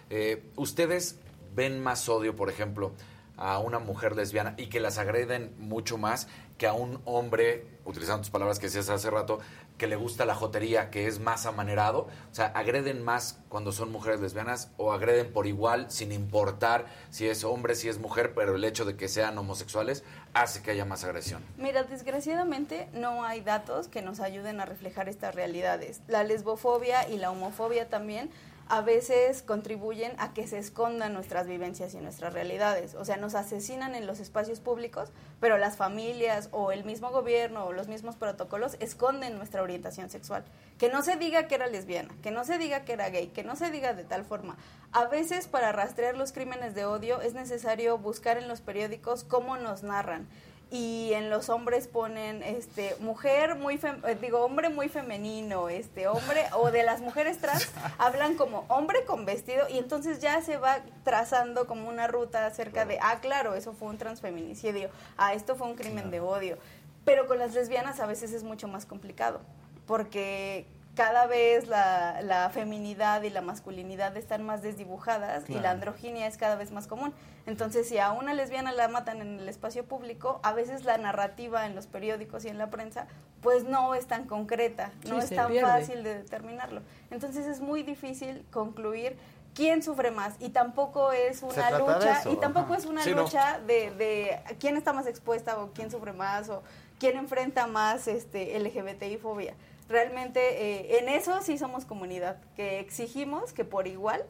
eh, ¿ustedes ven más odio, por ejemplo, a una mujer lesbiana y que las agreden mucho más que a un hombre, utilizando tus palabras que decías hace rato, que le gusta la jotería, que es más amanerado? O sea, ¿agreden más cuando son mujeres lesbianas o agreden por igual sin importar si es hombre, si es mujer, pero el hecho de que sean homosexuales hace que haya más agresión? Mira, desgraciadamente no hay datos que nos ayuden a reflejar estas realidades. La lesbofobia y la homofobia también a veces contribuyen a que se escondan nuestras vivencias y nuestras realidades. O sea, nos asesinan en los espacios públicos, pero las familias o el mismo gobierno o los mismos protocolos esconden nuestra orientación sexual. Que no se diga que era lesbiana, que no se diga que era gay, que no se diga de tal forma. A veces para rastrear los crímenes de odio es necesario buscar en los periódicos cómo nos narran y en los hombres ponen este mujer muy eh, digo hombre muy femenino este hombre o de las mujeres trans hablan como hombre con vestido y entonces ya se va trazando como una ruta acerca de ah claro eso fue un transfeminicidio ah esto fue un crimen de odio. Pero con las lesbianas a veces es mucho más complicado porque cada vez la, la, feminidad y la masculinidad están más desdibujadas y la androginia es cada vez más común. Entonces, si a una lesbiana la matan en el espacio público, a veces la narrativa en los periódicos y en la prensa, pues no es tan concreta, no es tan fácil de determinarlo. Entonces, es muy difícil concluir quién sufre más y tampoco es una lucha y tampoco es una lucha de, de quién está más expuesta o quién sufre más o quién enfrenta más este LGBTI fobia realmente eh, en eso sí somos comunidad, que exigimos que por igual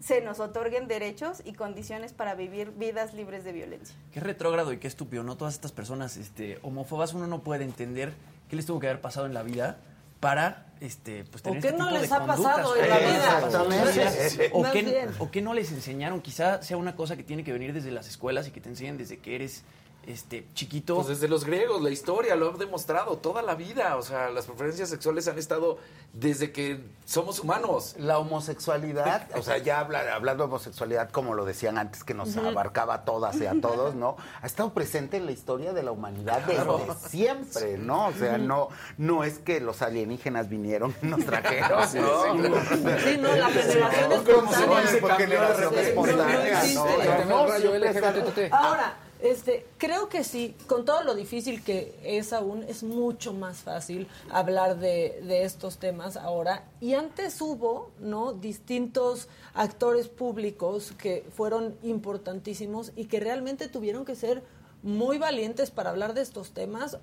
se nos otorguen derechos y condiciones para vivir vidas libres de violencia. Qué retrógrado y qué estúpido, ¿no? Todas estas personas este, homófobas, uno no puede entender qué les tuvo que haber pasado en la vida para este, pues, tener ¿O qué este no les ha pasado en la vida? O, qué, o qué no les enseñaron, quizá sea una cosa que tiene que venir desde las escuelas y que te enseñen desde que eres este, chiquito. Pues desde los griegos, la historia lo ha demostrado toda la vida. O sea, las preferencias sexuales han estado desde que somos humanos. La homosexualidad, o sea, ya hablando de homosexualidad, como lo decían antes, que nos abarcaba a todas y a todos, ¿no? Ha estado presente en la historia de la humanidad desde siempre, ¿no? O sea, no, no es que los alienígenas vinieron y nos trajeron, Sí, no, la generación Ahora, este, creo que sí, con todo lo difícil que es aún, es mucho más fácil hablar de, de, estos temas ahora. Y antes hubo, ¿no? Distintos actores públicos que fueron importantísimos y que realmente tuvieron que ser muy valientes para hablar de estos temas.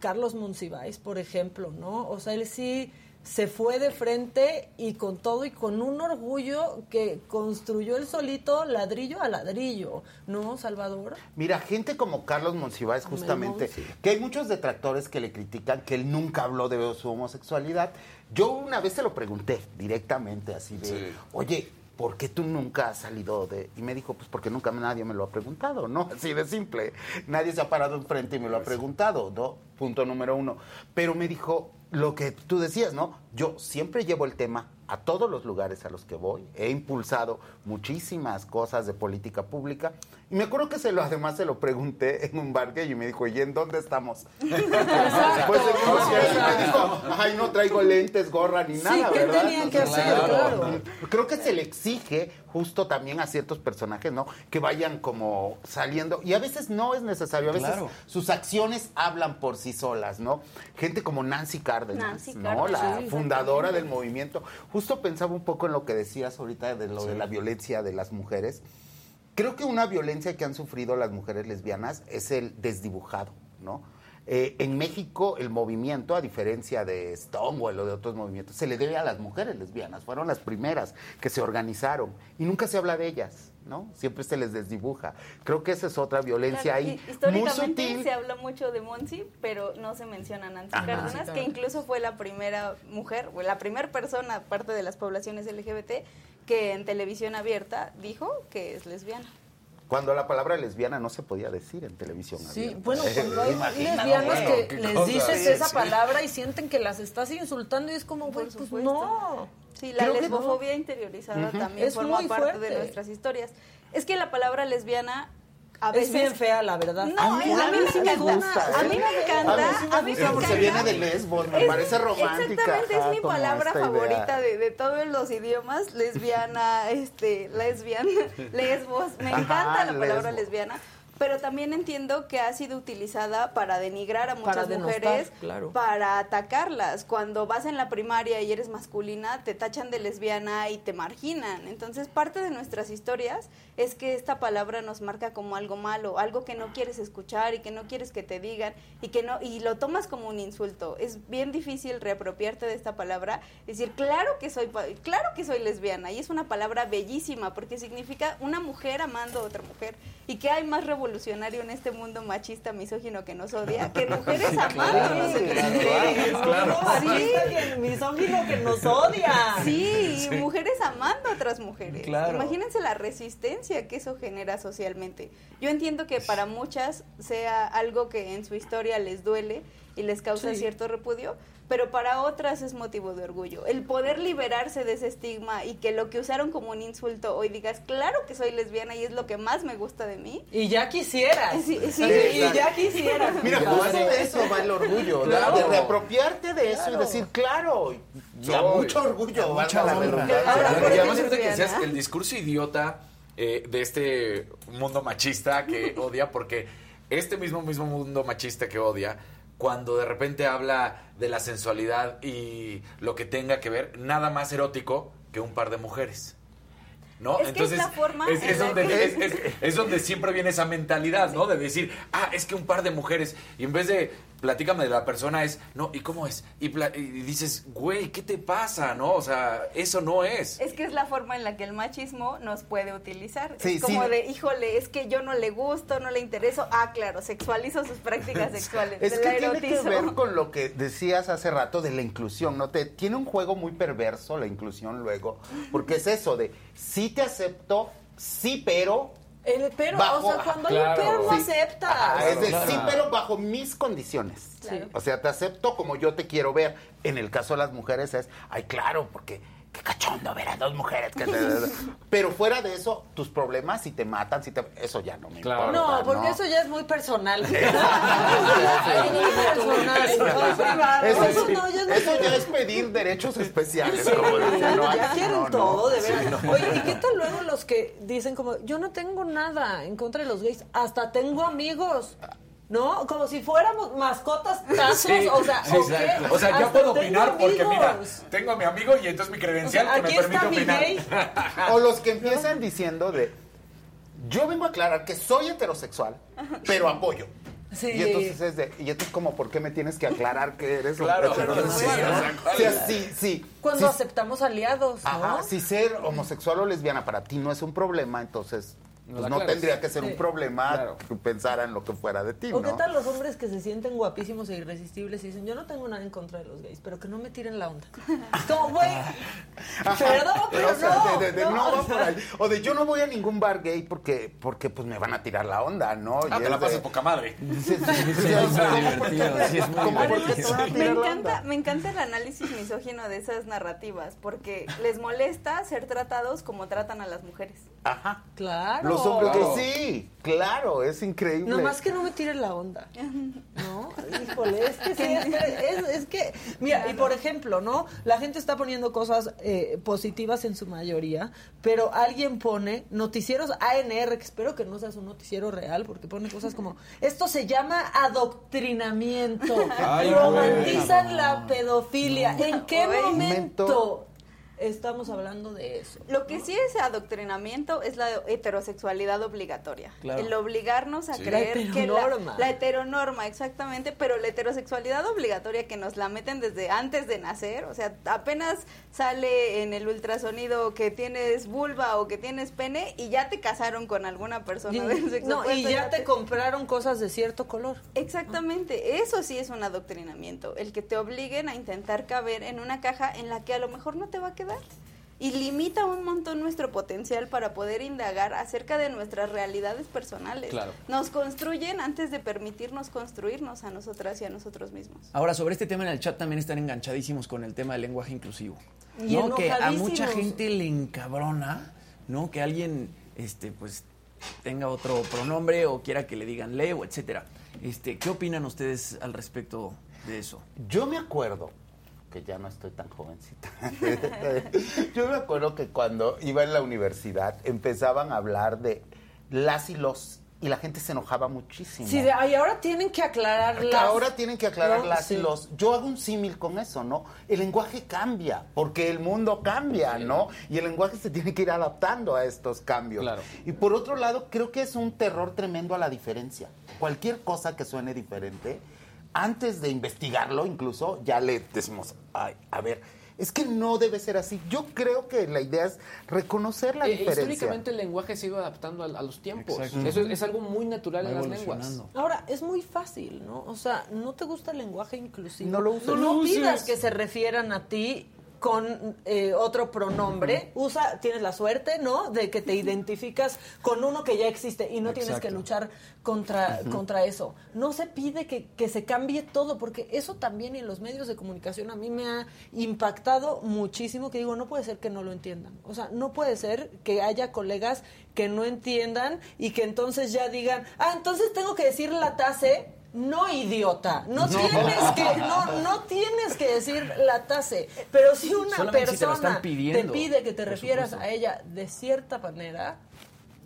Carlos Monsiváis, por ejemplo, ¿no? O sea, él sí se fue de frente y con todo y con un orgullo que construyó el solito ladrillo a ladrillo, ¿no, Salvador? Mira, gente como Carlos Monsiváis justamente, que hay muchos detractores que le critican que él nunca habló de su homosexualidad. Yo una vez se lo pregunté directamente así de, oye, ¿por qué tú nunca has salido de...? Y me dijo, pues porque nunca nadie me lo ha preguntado, ¿no? Así de simple. Nadie se ha parado enfrente y me lo ha pues preguntado, ¿no? Punto número uno. Pero me dijo, lo que tú decías, ¿no? Yo siempre llevo el tema a todos los lugares a los que voy. He impulsado muchísimas cosas de política pública. Y me acuerdo que se lo, además se lo pregunté en un bar y me dijo, ¿y en dónde estamos? pues en un me dijo, ay, no traigo lentes, gorra ni nada, ¿qué tenían que hacer? Claro. Creo que se le exige justo también a ciertos personajes, ¿no? Que vayan como saliendo. Y a veces no es necesario, a veces sus acciones hablan por sí solas, ¿no? Gente como Nancy Cárdenas, ¿no? la fundadora del movimiento. Justo pensaba un poco en lo que decías ahorita de lo de la violencia de las mujeres. Creo que una violencia que han sufrido las mujeres lesbianas es el desdibujado, ¿no? Eh, en México el movimiento, a diferencia de Stonewall o de otros movimientos, se le debe a las mujeres lesbianas. Fueron las primeras que se organizaron y nunca se habla de ellas. ¿no? Siempre se les desdibuja. Creo que esa es otra violencia ahí. Históricamente se habla mucho de Monsi, pero no se menciona a Nancy Cárdenas, que incluso fue la primera mujer, o la primera persona, aparte de las poblaciones LGBT, que en televisión abierta dijo que es lesbiana. Cuando la palabra lesbiana no se podía decir en televisión. Sí, bueno, cuando hay lesbianas que les dices esa palabra y sienten que las estás insultando y es como, pues, no. Sí, la lesbofobia interiorizada también forma parte de nuestras historias. Es que la palabra lesbiana es bien fea, la verdad. No, a mí, sí me gusta. A mí me encanta. A mí me encanta. viene de lesbos, me parece romántica. Exactamente, es mi palabra favorita de, de, todos los idiomas. Lesbiana, este, lesbian, lesbos. Me encanta la palabra lesbiana pero también entiendo que ha sido utilizada para denigrar a muchas mujeres, para atacarlas. Cuando vas en la primaria y eres masculina, te tachan de lesbiana y te marginan. Entonces, parte de nuestras historias es que esta palabra nos marca como algo malo, algo que no quieres escuchar y que no quieres que te digan y que no y lo tomas como un insulto. Es bien difícil reapropiarte de esta palabra, decir, claro que soy claro que soy lesbiana y es una palabra bellísima porque significa una mujer amando a otra mujer y que hay más revolución en este mundo machista, misógino que nos odia, que mujeres amando Sí, misógino que nos odia. Sí, mujeres amando a otras mujeres. Imagínense la resistencia que eso genera socialmente. Yo entiendo que para muchas sea algo que en su historia les duele y les causa cierto repudio, pero para otras es motivo de orgullo. El poder liberarse de ese estigma y que lo que usaron como un insulto hoy digas, claro que soy lesbiana y es lo que más me gusta de mí. Y ya quisieras. Sí, y ya quisieras. Mira, justo de eso va el orgullo, de reapropiarte de eso y decir, claro, ya mucho orgullo, mucha la Y además, que decías el discurso idiota eh, de este mundo machista que odia, porque este mismo, mismo mundo machista que odia cuando de repente habla de la sensualidad y lo que tenga que ver, nada más erótico que un par de mujeres. ¿no? Es Entonces, que es, la forma es, donde, es, donde siempre viene esa mentalidad, ¿no? De decir, ah, es que un par de mujeres, y en vez de platícame de la persona es, no, ¿y cómo es? Y, dices, güey, ¿qué te pasa? ¿No? O sea, eso no es. Es que es la forma en la que el machismo nos puede utilizar. es como de, híjole, es que yo no le gusto, no le intereso. Ah, claro, sexualizo sus prácticas sexuales. es que tiene que ver con lo que decías hace rato de la inclusión, ¿no? Te, tiene un juego muy perverso la inclusión luego, porque es eso de, sí te acepto, sí, pero el pero, o sea, cuando hay un pero no acepta. es decir, sí, pero bajo mis condiciones. O sea, te acepto como yo te quiero ver. En el caso de las mujeres es, ay, claro, porque qué cachondo ver a dos mujeres. Que Pero fuera de eso, tus problemas, si te matan, si te... eso ya no me importa. No, porque eso ya es muy personal. eso, ya es pedir derechos especiales. ya quieren todo, de verdad. Oye, ¿y qué tal luego los que dicen como, yo no tengo nada en contra de los gays, hasta tengo amigos? ¿No? Como si fuéramos mascotas tazos, o sea, o sea, yo puedo opinar porque mira, tengo a mi amigo y entonces mi credencial que me permite opinar. o los que empiezan diciendo de yo vengo a aclarar que soy heterosexual, pero apoyo. Sí. Y entonces es de, y entonces como, ¿por qué me tienes que aclarar que eres claro, heterosexual? Sí, sí, sí, Cuando aceptamos aliados, ¿no? Ajá, si ser homosexual o lesbiana para ti no es un problema, entonces pues no, tendría que ser un problema que pensara en lo que fuera de ti. ¿O qué tal los hombres que se sienten guapísimos e irresistibles y dicen, yo no tengo nada en contra de los gays, pero que no me tiren la onda? Como, güey, perdón, pero no, de, de, no, va por ahí. O de yo no voy a ningún bar gay porque, porque pues me van a tirar la onda, ¿no? Ah, te la pasas poca madre. Me encanta, me encanta el análisis misógino de esas narrativas, porque les molesta ser tratados como tratan a las mujeres. Ajá. Claro. Los hombres que sí, claro, es increíble. No más que no me tiren la onda. ¿No? Híjole, es que sí, es, es, que, mira, y por ejemplo, ¿no? La gente está poniendo cosas eh, positivas en su mayoría, pero alguien pone noticieros ANR, que espero que no seas un noticiero real, porque pone cosas como, esto se llama adoctrinamiento, romantizan la pedofilia. ¿En qué momento estamos hablando de eso. Lo que sí es adoctrinamiento es la heterosexualidad obligatoria. El obligarnos a creer que la, la, heteronorma, exactamente, pero la heterosexualidad obligatoria que nos la meten desde antes de nacer, o sea, apenas sale en el ultrasonido que tienes vulva o que tienes pene y ya te casaron con alguna persona del sexo No, y ya, te, te compraron cosas de cierto color. Exactamente, eso sí es un adoctrinamiento, el que te obliguen a intentar caber en una caja en la que a lo mejor no te va a quedar y limita un montón nuestro potencial para poder indagar acerca de nuestras realidades personales. Nos construyen antes de permitirnos construirnos a nosotras y a nosotros mismos. Ahora, sobre este tema en el chat también están enganchadísimos con el tema del lenguaje inclusivo. ¿no? Que a mucha gente le encabrona, ¿no? Que alguien este pues tenga otro pronombre o quiera que le digan Leo, etcétera. Este, ¿qué opinan ustedes al respecto de eso? Yo me acuerdo que ya no estoy tan jovencita. Yo me acuerdo que cuando iba en la universidad empezaban a hablar de las y los y la gente se enojaba muchísimo. Sí, de, y ahora tienen que aclarar las. Ahora tienen que aclarar las y los. Yo hago un símil con eso, ¿no? El lenguaje cambia, porque el mundo cambia, ¿no? Y el lenguaje se tiene que ir adaptando a estos cambios. Claro. Y por otro lado, creo que es un terror tremendo a la diferencia. Cualquier cosa que suene diferente antes de investigarlo incluso, ya le decimos, ay, a ver, es que no debe ser así. Yo creo que la idea es reconocer la eh, diferencia. Históricamente el lenguaje se ha ido adaptando a, los tiempos. Eso es, algo muy natural en las lenguas. Ahora, es muy fácil, ¿no? O sea, no te gusta el lenguaje inclusivo. No lo uses. No, pidas que se refieran a ti con eh, otro pronombre, usa, tienes la suerte, ¿no? De que te identificas con uno que ya existe y no tienes que luchar contra, contra eso. No se pide que, que, se cambie todo, porque eso también en los medios de comunicación a mí me ha impactado muchísimo, que digo, no puede ser que no lo entiendan. O sea, no puede ser que haya colegas que no entiendan y que entonces ya digan, ah, entonces tengo que decir la tase no, idiota, no, tienes que no, no tienes que decir la tase, pero si una persona te, pide que te refieras a ella de cierta manera,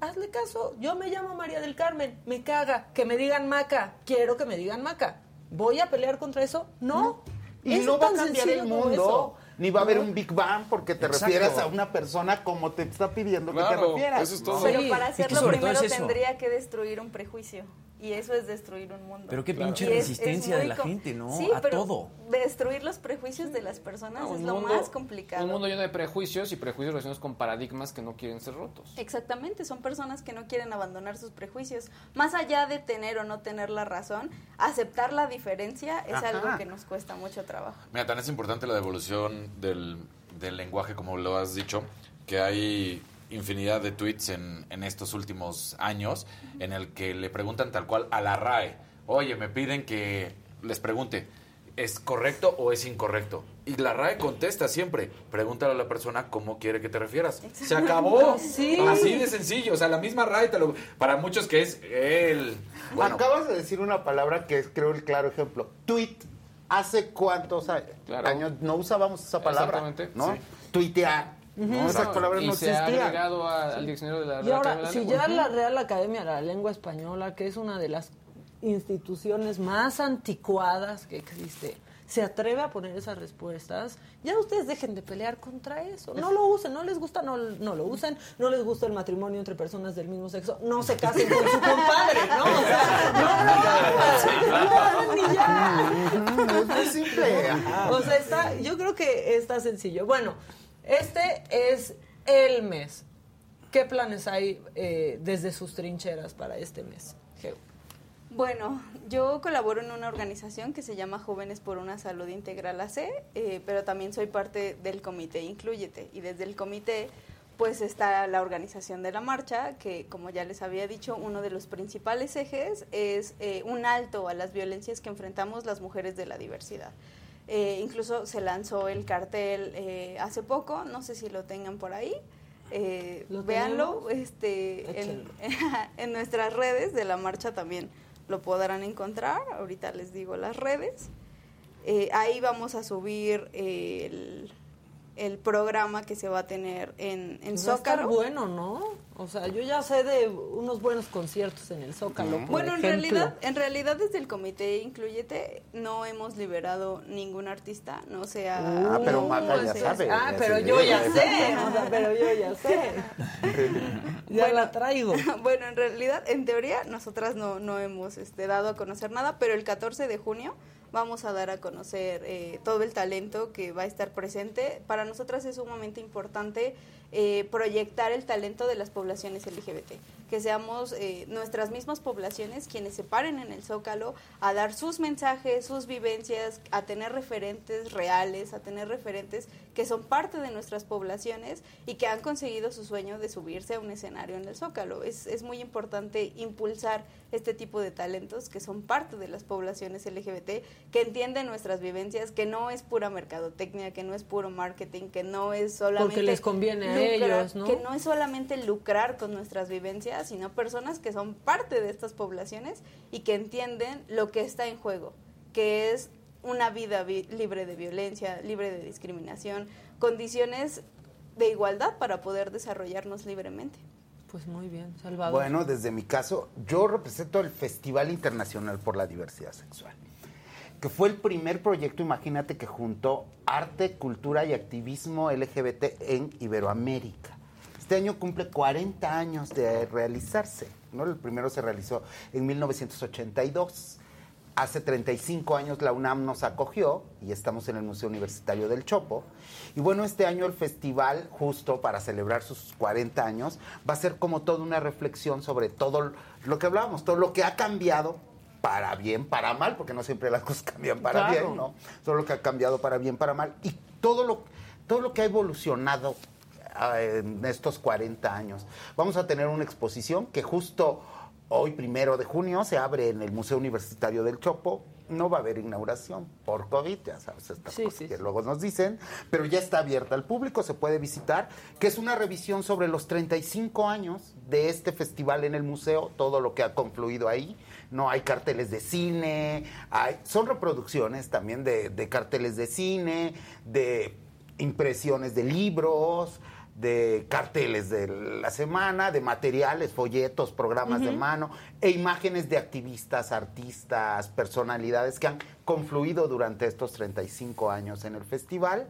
hazle caso. Yo me llamo María del Carmen, me caga que me digan Maca, quiero que me digan Maca. ¿Voy a pelear contra eso? No. Y no va a cambiar el mundo. Ni va a haber un Big Bang porque te refieras a una persona como te está pidiendo que te refieras. Pero para hacerlo primero tendría que destruir un prejuicio. Y eso es destruir un mundo. Pero qué pinche resistencia de la gente, ¿no? a todo. Destruir los prejuicios de las personas es lo más complicado. Un mundo lleno de prejuicios y prejuicios relacionados con paradigmas que no quieren ser rotos. Exactamente, son personas que no quieren abandonar sus prejuicios. Más allá de tener o no tener la razón, aceptar la diferencia es algo que nos cuesta mucho trabajo. Mira, tan es importante la devolución del, del lenguaje, como lo has dicho, que hay infinidad de tweets en, en, estos últimos años en el que le preguntan tal cual a la RAE, oye, me piden que les pregunte, ¿es correcto o es incorrecto? Y la RAE contesta siempre, pregúntale a la persona cómo quiere que te refieras. Se acabó. Así de sencillo. O sea, la misma RAE, te lo, para muchos que es el... Acabas de decir una palabra que es, creo, el claro ejemplo. Tweet. ¿Hace cuántos años no usábamos esa palabra? ¿no? Tuitear no, esas palabras no se ha agregado al diccionario de la Y ahora, si ya la Real Academia de la Lengua Española, que es una de las instituciones más anticuadas que existe, se atreve a poner esas respuestas, ya ustedes dejen de pelear contra eso. No lo usen, no les gusta, no, no lo usen, no les gusta el matrimonio entre personas del mismo sexo, no se casen con su compadre, ¿no? O sea, no, ni ya. Es simple. O sea, está, yo creo que está sencillo. Bueno, este es el mes. ¿Qué planes hay eh, desde sus trincheras para este mes? Bueno, yo colaboro en una organización que se llama Jóvenes por una Salud Integral AC, eh, pero también soy parte del comité Incluyete. Y desde el comité, pues está la organización de la marcha, que como ya les había dicho, uno de los principales ejes es eh, un alto a las violencias que enfrentamos las mujeres de la diversidad. Eh, incluso se lanzó el cartel eh, hace poco, no sé si lo tengan por ahí. Eh, véanlo este, en, nuestras redes de la marcha también lo podrán encontrar. Ahorita les digo las redes. Eh, ahí vamos a subir el, el programa que se va a tener en, en Zócalo. bueno, ¿no? O sea, yo ya sé de unos buenos conciertos en el Zócalo. bueno, en realidad, en realidad desde el comité Incluyete no hemos liberado ningún artista, no sea. ah, pero Maca ya sabe. Ah, pero yo ya sé. o sea, pero yo ya sé. ya la traigo. bueno, en realidad, en teoría, nosotras no, no hemos este, dado a conocer nada, pero el 14 de junio vamos a dar a conocer eh, todo el talento que va a estar presente. Para nosotras es sumamente importante eh, proyectar el talento de las poblaciones LGBT, que seamos eh, nuestras mismas poblaciones quienes se paren en el zócalo a dar sus mensajes, sus vivencias, a tener referentes reales, a tener referentes que son parte de nuestras poblaciones y que han conseguido su sueño de subirse a un escenario en el zócalo. Es, es muy importante impulsar este tipo de talentos que son parte de las poblaciones LGBT, que entienden nuestras vivencias, que no es pura mercadotecnia, que no es puro marketing, que no es solamente... Porque les conviene a ellos, ¿no? Que no es solamente lucrar con nuestras vivencias, sino personas que son parte de estas poblaciones y que entienden lo que está en juego, que es una vida libre de violencia, libre de discriminación, condiciones de igualdad para poder desarrollarnos libremente. Pues muy bien, Salvador. Bueno, desde mi caso, yo represento el Festival Internacional por la Diversidad Sexual, que fue el primer proyecto, imagínate, que juntó arte, cultura y activismo LGBT en Iberoamérica. Este año cumple 40 años de realizarse, ¿no? El primero se realizó en 1982. Hace 35 años la UNAM nos acogió y estamos en el Museo Universitario del Chopo. Y bueno, este año el festival, justo para celebrar sus 40 años, va a ser como toda una reflexión sobre todo lo que hablábamos, todo lo que ha cambiado para bien, para mal, porque no siempre las cosas cambian para bien, ¿no? Todo lo que ha cambiado para bien, para mal. Y todo lo todo lo que ha evolucionado ah, en estos 40 años. Vamos a tener una exposición que justo hoy, primero de junio, se abre en el Museo Universitario del Chopo. No va a haber inauguración por COVID, ya sabes, estas cosas que luego nos dicen, pero ya está abierta al público, se puede visitar, que es una revisión sobre los 35 años de este festival en el museo, todo lo que ha concluido ahí. No hay carteles de cine, hay, son reproducciones también de, de carteles de cine, de impresiones de libros, de carteles de la semana, de materiales, folletos, programas de mano e imágenes de activistas, artistas, personalidades que han confluido durante estos 35 años en el festival.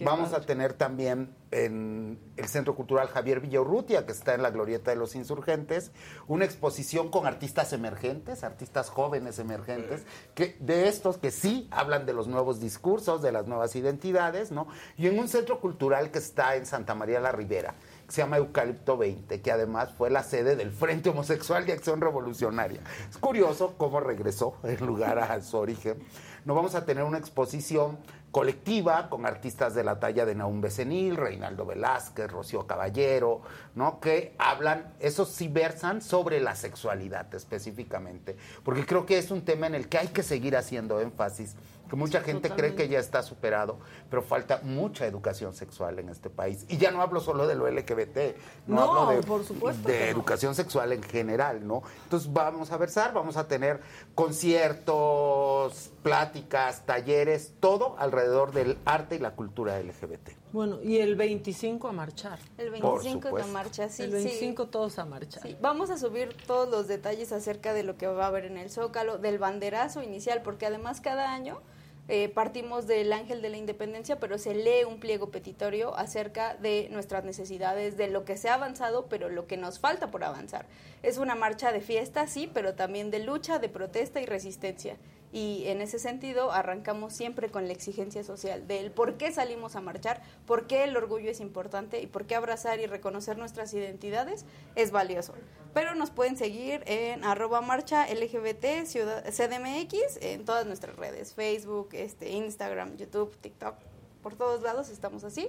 Vamos a tener también en el Centro Cultural Javier Villaurrutia, que está en la Glorieta de los Insurgentes, una exposición con artistas emergentes, artistas jóvenes emergentes, que de estos que sí hablan de los nuevos discursos, de las nuevas identidades, ¿no? Y en un centro cultural que está en Santa María la Ribera, que se llama Eucalipto 20, que además fue la sede del Frente Homosexual de Acción Revolucionaria. Es curioso cómo regresó el lugar a su origen. No vamos a tener una exposición colectiva con artistas de la talla de Naum Becenil, Reinaldo Velázquez, Rocío Caballero, ¿no? Que hablan, esos sí versan sobre la sexualidad específicamente, porque creo que es un tema en el que hay que seguir haciendo énfasis que mucha gente cree que ya está superado, pero falta mucha educación sexual en este país. Y ya no hablo solo de lo LGBT, no, hablo de, por supuesto de educación sexual en general, ¿no? Entonces vamos a versar, vamos a tener conciertos, pláticas, talleres, todo alrededor del arte y la cultura LGBT. Bueno, y el 25 a marchar. El 25 a marcha, sí. El 25 todos a marchar. Sí. Vamos a subir todos los detalles acerca de lo que va a haber en el Zócalo, del banderazo inicial, porque además cada año eh, partimos del ángel de la independencia, pero se lee un pliego petitorio acerca de nuestras necesidades, de lo que se ha avanzado, pero lo que nos falta por avanzar. Es una marcha de fiesta, sí, pero también de lucha, de protesta y resistencia y en ese sentido arrancamos siempre con la exigencia social del por qué salimos a marchar, por qué el orgullo es importante y por qué abrazar y reconocer nuestras identidades es valioso. Pero nos pueden seguir en arroba marcha LGBT CDMX en todas nuestras redes, Facebook, este, Instagram, YouTube, TikTok, por todos lados estamos así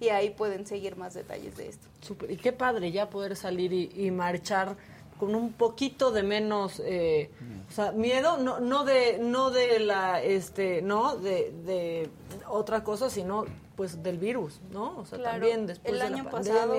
y ahí pueden seguir más detalles de esto. Y qué padre ya poder salir y marchar con un poquito de menos eh, o sea, miedo no no de no de la este no de, de otra cosa sino pues del virus no o sea también después el de año la pasado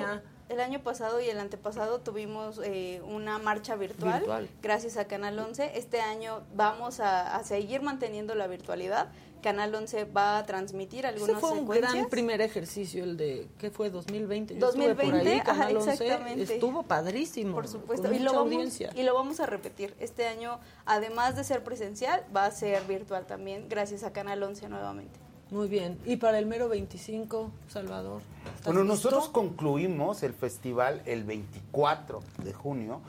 el año pasado y el antepasado tuvimos eh, una marcha virtual, gracias a Canal 11. Este año vamos a, a seguir manteniendo la virtualidad Canal 11 va a transmitir algunas Ese fue un gran primer ejercicio, el de, ¿qué fue? 2020. 2020, Canal 11 estuvo padrísimo. Por supuesto, y lo, vamos, y lo vamos a repetir. Este año, además de ser presencial, va a ser virtual también, gracias a Canal 11 nuevamente. Muy bien. ¿Y para el mero 25, Salvador? Bueno, nosotros concluimos el festival el 24 de junio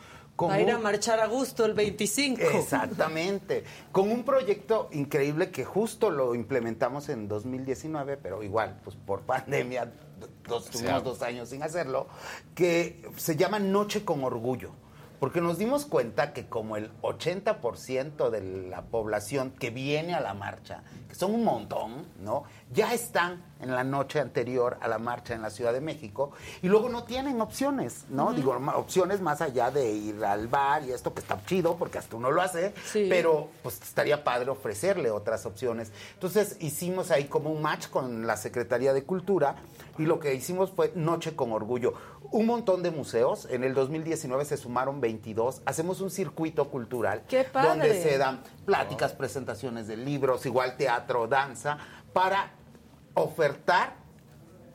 Va a ir a marchar a gusto el 25. Exactamente. Con un proyecto increíble que justo lo implementamos en 2019, pero igual, pues por pandemia, dos, tuvimos dos años sin hacerlo, que se llama Noche con Orgullo porque nos dimos cuenta que como el 80% de la población que viene a la marcha, que son un montón, ¿no? Ya están en la noche anterior a la marcha en la Ciudad de México y luego no tienen opciones, ¿no? Digo, opciones más allá de ir al bar y esto que está chido porque hasta uno lo hace, pero pues estaría padre ofrecerle otras opciones. Entonces hicimos ahí como un match con la Secretaría de Cultura y lo que hicimos fue Noche con Orgullo un montón de museos. En el 2019 se sumaron 22. Hacemos un circuito cultural donde se dan pláticas, presentaciones de libros, igual teatro, danza, para ofertar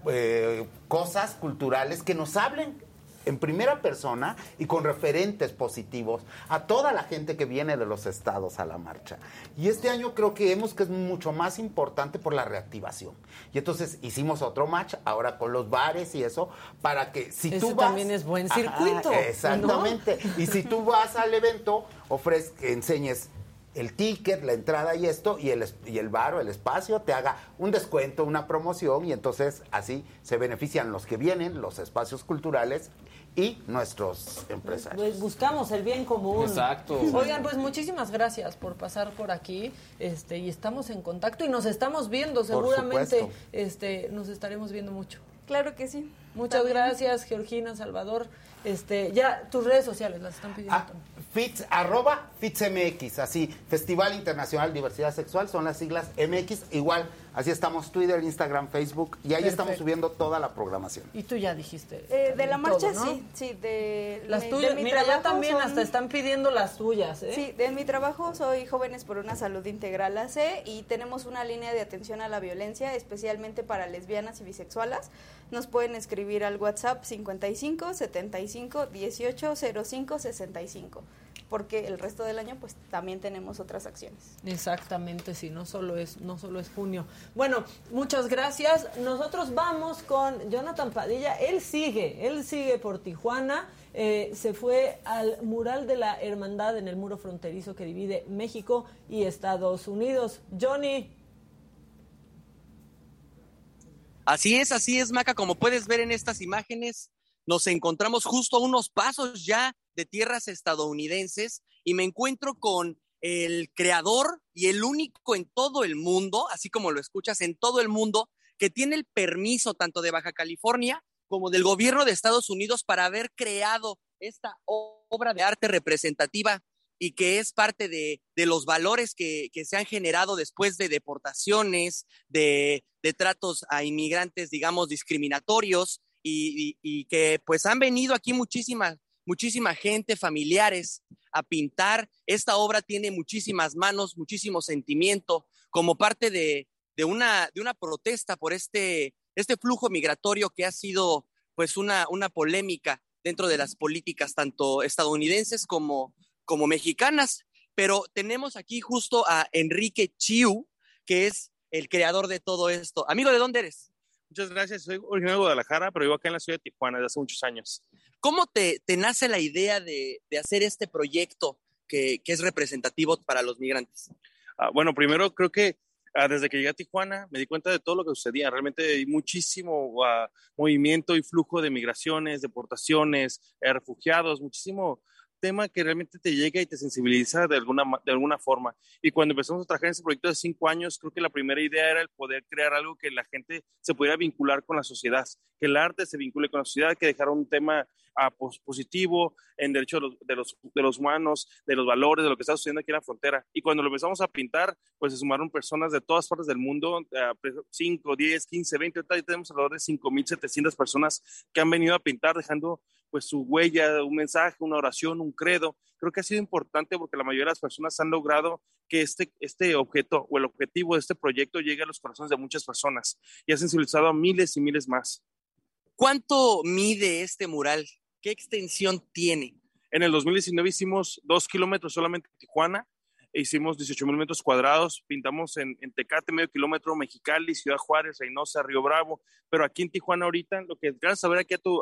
eh, cosas culturales que nos hablen en primera persona y con referentes positivos a toda la gente que viene de los estados a la marcha. Y este año creo que hemos que es mucho más importante por la reactivación. Y entonces hicimos otro match ahora con los bares y eso para que si tú vas también es buen circuito. exactamente. Y si tú vas al evento, ofrezca enseñes el ticket, la entrada y esto, y el, y el bar o el espacio te haga un descuento, una promoción, y entonces así se benefician los que vienen, los espacios culturales y nuestros empresarios. Pues buscamos el bien común. Exacto. Oigan, pues muchísimas gracias por pasar por aquí. Este, y estamos en contacto y nos estamos viendo, seguramente este nos estaremos viendo mucho. Claro que sí. Muchas gracias, Georgina, Salvador. Este, ya tus redes sociales las están pidiendo. Ah, Fitz, arroba FitzMX, así, Festival Internacional Diversidad Sexual, son las siglas MX, igual Así estamos, Twitter, Instagram, Facebook, y ahí estamos subiendo toda la programación. Y tú ya dijiste. Eh, de la marcha, sí, sí. De, las tuyas, mira, ya también hasta están pidiendo las tuyas, ¿eh? Sí, de mi trabajo soy Jóvenes por una Salud Integral AC y tenemos una línea de atención a la violencia, especialmente para lesbianas y bisexuales. Nos pueden escribir al WhatsApp 55 75 18 05 65 porque el resto del año pues también tenemos otras acciones. Exactamente, sí, no solo es no solo es junio. Bueno, muchas gracias. Nosotros vamos con Jonathan Padilla. Él sigue, él sigue por Tijuana. Eh, se fue al mural de la hermandad en el muro fronterizo que divide México y Estados Unidos. Johnny. Así es, así es, Maca. Como puedes ver en estas imágenes, nos encontramos justo a unos pasos ya de tierras estadounidenses y me encuentro con el creador y el único en todo el mundo, así como lo escuchas, en todo el mundo, que tiene el permiso tanto de Baja California como del gobierno de Estados Unidos para haber creado esta obra de arte representativa y que es parte de, los valores que, se han generado después de deportaciones, de, tratos a inmigrantes, digamos, discriminatorios y, que pues han venido aquí muchísimas muchísima gente, familiares, a pintar. Esta obra tiene muchísimas manos, muchísimo sentimiento, como parte de, una, de una protesta por este, este flujo migratorio que ha sido pues una, una polémica dentro de las políticas tanto estadounidenses como, como mexicanas. Pero tenemos aquí justo a Enrique Chiu, que es el creador de todo esto. Amigo, ¿de dónde eres? Muchas gracias. Soy originario de Guadalajara, pero vivo acá en la ciudad de Tijuana desde hace muchos años. ¿Cómo te, nace la idea de, hacer este proyecto que, es representativo para los migrantes? Ah, bueno, primero creo que ah, desde que llegué a Tijuana me di cuenta de todo lo que sucedía. Realmente hay muchísimo ah, movimiento y flujo de migraciones, deportaciones, eh, refugiados, muchísimo tema que realmente te llega y te sensibiliza de alguna, de alguna forma. Y cuando empezamos a trabajar en ese proyecto de cinco años, creo que la primera idea era el poder crear algo que la gente se pudiera vincular con la sociedad, que el arte se vincule con la sociedad, que dejara un tema ah, positivo en derecho de los, de los, humanos, de los valores, de lo que está sucediendo aquí en la frontera. Y cuando lo empezamos a pintar, pues se sumaron personas de todas partes del mundo, 5, 10, 15, 20, ahorita tenemos alrededor de 5.700 personas que han venido a pintar dejando pues su huella, un mensaje, una oración, un credo. Creo que ha sido importante porque la mayoría de las personas han logrado que este, este objeto o el objetivo de este proyecto llegue a los corazones de muchas personas y ha sensibilizado a miles y miles más. ¿Cuánto mide este mural? ¿Qué extensión tiene? En el 2019 hicimos dos kilómetros solamente en Tijuana hicimos 18 mil metros cuadrados, pintamos en, Tecate, medio kilómetro, Mexicali, Ciudad Juárez, Reynosa, Río Bravo, pero aquí en Tijuana ahorita, lo que a saber aquí a, tu,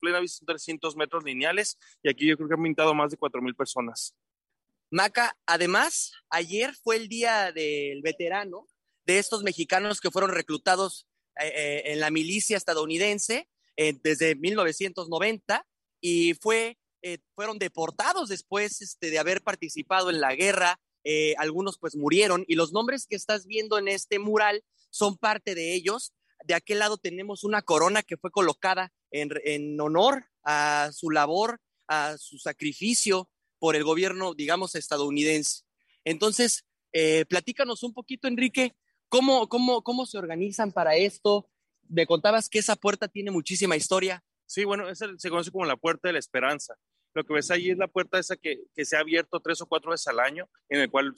plena vista son 300 metros lineales y aquí yo creo que han pintado más de 4 mil personas. Maca, además, ayer fue el día del veterano de estos mexicanos que fueron reclutados eh, eh, en la milicia estadounidense eh, desde 1990 y fue eh, fueron deportados después este, de haber participado en la guerra. Eh, algunos pues murieron y los nombres que estás viendo en este mural son parte de ellos. De aquel lado tenemos una corona que fue colocada en, honor a su labor, a su sacrificio por el gobierno, digamos, estadounidense. Entonces, eh, platícanos un poquito, Enrique, ¿cómo, cómo, cómo se organizan para esto. Me contabas que esa puerta tiene muchísima historia. Sí, bueno, se conoce como la puerta de la esperanza. Lo que ves ahí es la puerta esa que, que se ha abierto tres o cuatro veces al año, en el cual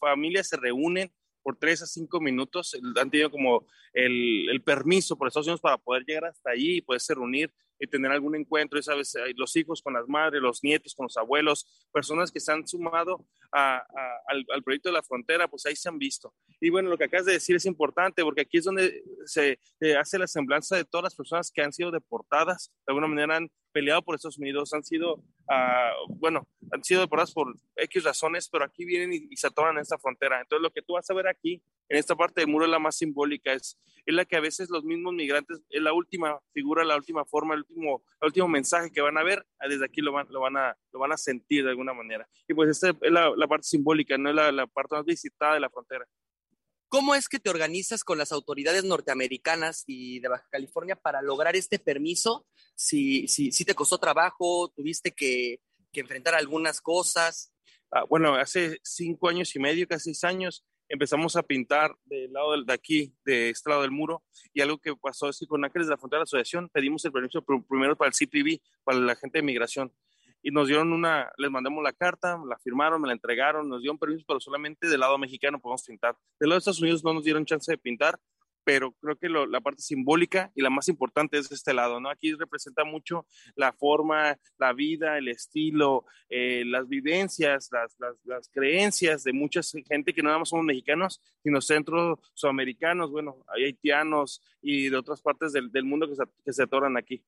familias se reúnen por tres a cinco minutos. Han tenido como el, el, permiso por Estados Unidos para poder llegar hasta allí y poderse reunir y tener algún encuentro, ya sabes, los hijos con las madres, los nietos con los abuelos, personas que se han sumado al, proyecto de la frontera, pues ahí se han visto. Y bueno, lo que acabas de decir es importante porque aquí es donde se hace la semblanza de todas las personas que han sido deportadas, de alguna manera han peleado por Estados Unidos, han sido, ah, bueno, han sido deportadas por X razones, pero aquí vienen y, se atoran en esta frontera. Entonces, lo que tú vas a ver aquí, en esta parte del muro, es la más simbólica, es, es la que a veces los mismos migrantes, es la última figura, la última forma, el último, el último mensaje que van a ver, ah, desde aquí lo van, lo van, a, lo van a sentir de alguna manera. Y pues esta es la, la parte simbólica, no es la, la parte más visitada de la frontera. ¿Cómo es que te organizas con las autoridades norteamericanas y de Baja California para lograr este permiso? Si, si, si te costó trabajo, tuviste que, que enfrentar algunas cosas. Ah, bueno, hace cinco años y medio, casi seis años, empezamos a pintar del lado de aquí, de este lado del muro, y algo que pasó es que con Ángeles de la Frontera de la Asociación pedimos el permiso primero para el CPB, para la gente de migración, y nos dieron una, les mandamos la carta, la firmaron, me la entregaron, nos dieron permiso, pero solamente del lado mexicano podemos pintar. Del lado de Estados Unidos no nos dieron chance de pintar, pero creo que la parte simbólica y la más importante es este lado, ¿no? Aquí representa mucho la forma, la vida, el estilo, eh, las vivencias, las, las, las, creencias de mucha gente que no nada más somos mexicanos, sino centro sudamericanos, bueno, hay haitianos y de otras partes del, del mundo que se, que se atoran aquí.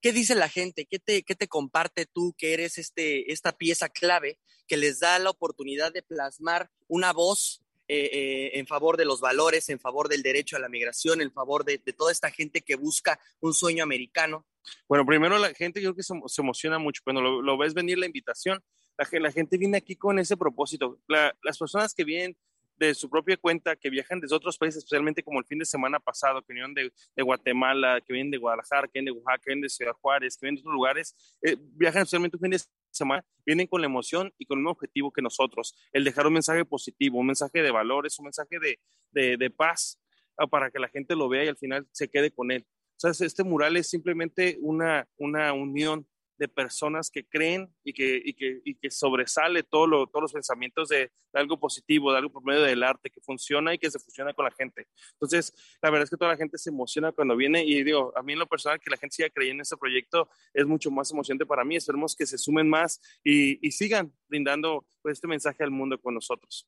¿Qué dice la gente? ¿Qué te, qué te comparte tú que eres este, esta pieza clave que les da la oportunidad de plasmar una voz eh, eh, en favor de los valores, en favor del derecho a la migración, en favor de, toda esta gente que busca un sueño americano? Bueno, primero la gente yo creo que se, emociona mucho cuando lo, ves venir la invitación. La, la, gente viene aquí con ese propósito. las personas que vienen de su propia cuenta, que viajan desde otros países, especialmente como el fin de semana pasado, que vinieron de, Guatemala, que vienen de Guadalajara, que vienen de Oaxaca, que vienen de Ciudad Juárez, que vienen de otros lugares, eh, viajan especialmente un fin de semana, vienen con la emoción y con un objetivo que nosotros, el dejar un mensaje positivo, un mensaje de valores, un mensaje de, de, de paz, ah, para que la gente lo vea y al final se quede con él. O sea, este mural es simplemente una, una unión de personas que creen y que, y que, y que sobresale todo lo, todos los pensamientos de, algo positivo, de algo por medio del arte que funciona y que se funciona con la gente. Entonces, la verdad es que toda la gente se emociona cuando viene y digo, a mí en lo personal que la gente siga creyendo en este proyecto es mucho más emocionante para mí. Esperemos que se sumen más y, y sigan brindando pues, este mensaje al mundo con nosotros.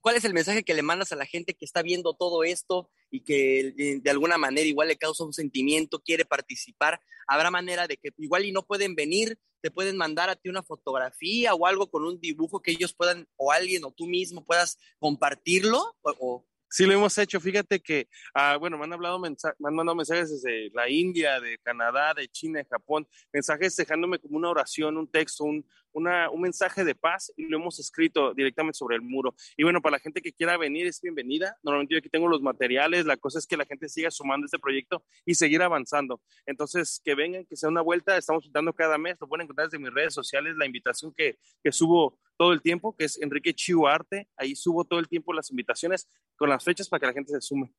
¿Cuál es el mensaje que le mandas a la gente que está viendo todo esto y que de alguna manera igual le causa un sentimiento, quiere participar? Habrá manera de que igual y no pueden venir, te pueden mandar a ti una fotografía o algo con un dibujo que ellos puedan, o alguien o tú mismo puedas compartirlo o, Sí, lo hemos hecho. Fíjate que, ah, bueno, me han hablado, me han mandado mensajes desde la India, de Canadá, de China, de Japón, mensajes dejándome como una oración, un texto, un, un mensaje de paz y lo hemos escrito directamente sobre el muro. Y bueno, para la gente que quiera venir es bienvenida. Normalmente yo aquí tengo los materiales, la cosa es que la gente siga sumando este proyecto y seguir avanzando. Entonces, que vengan, que sea una vuelta, estamos juntando cada mes, lo pueden encontrar desde mis redes sociales, la invitación que, que subo todo el tiempo, que es Enrique Chiu Arte, ahí subo todo el tiempo las invitaciones con las fechas para que la gente se sume.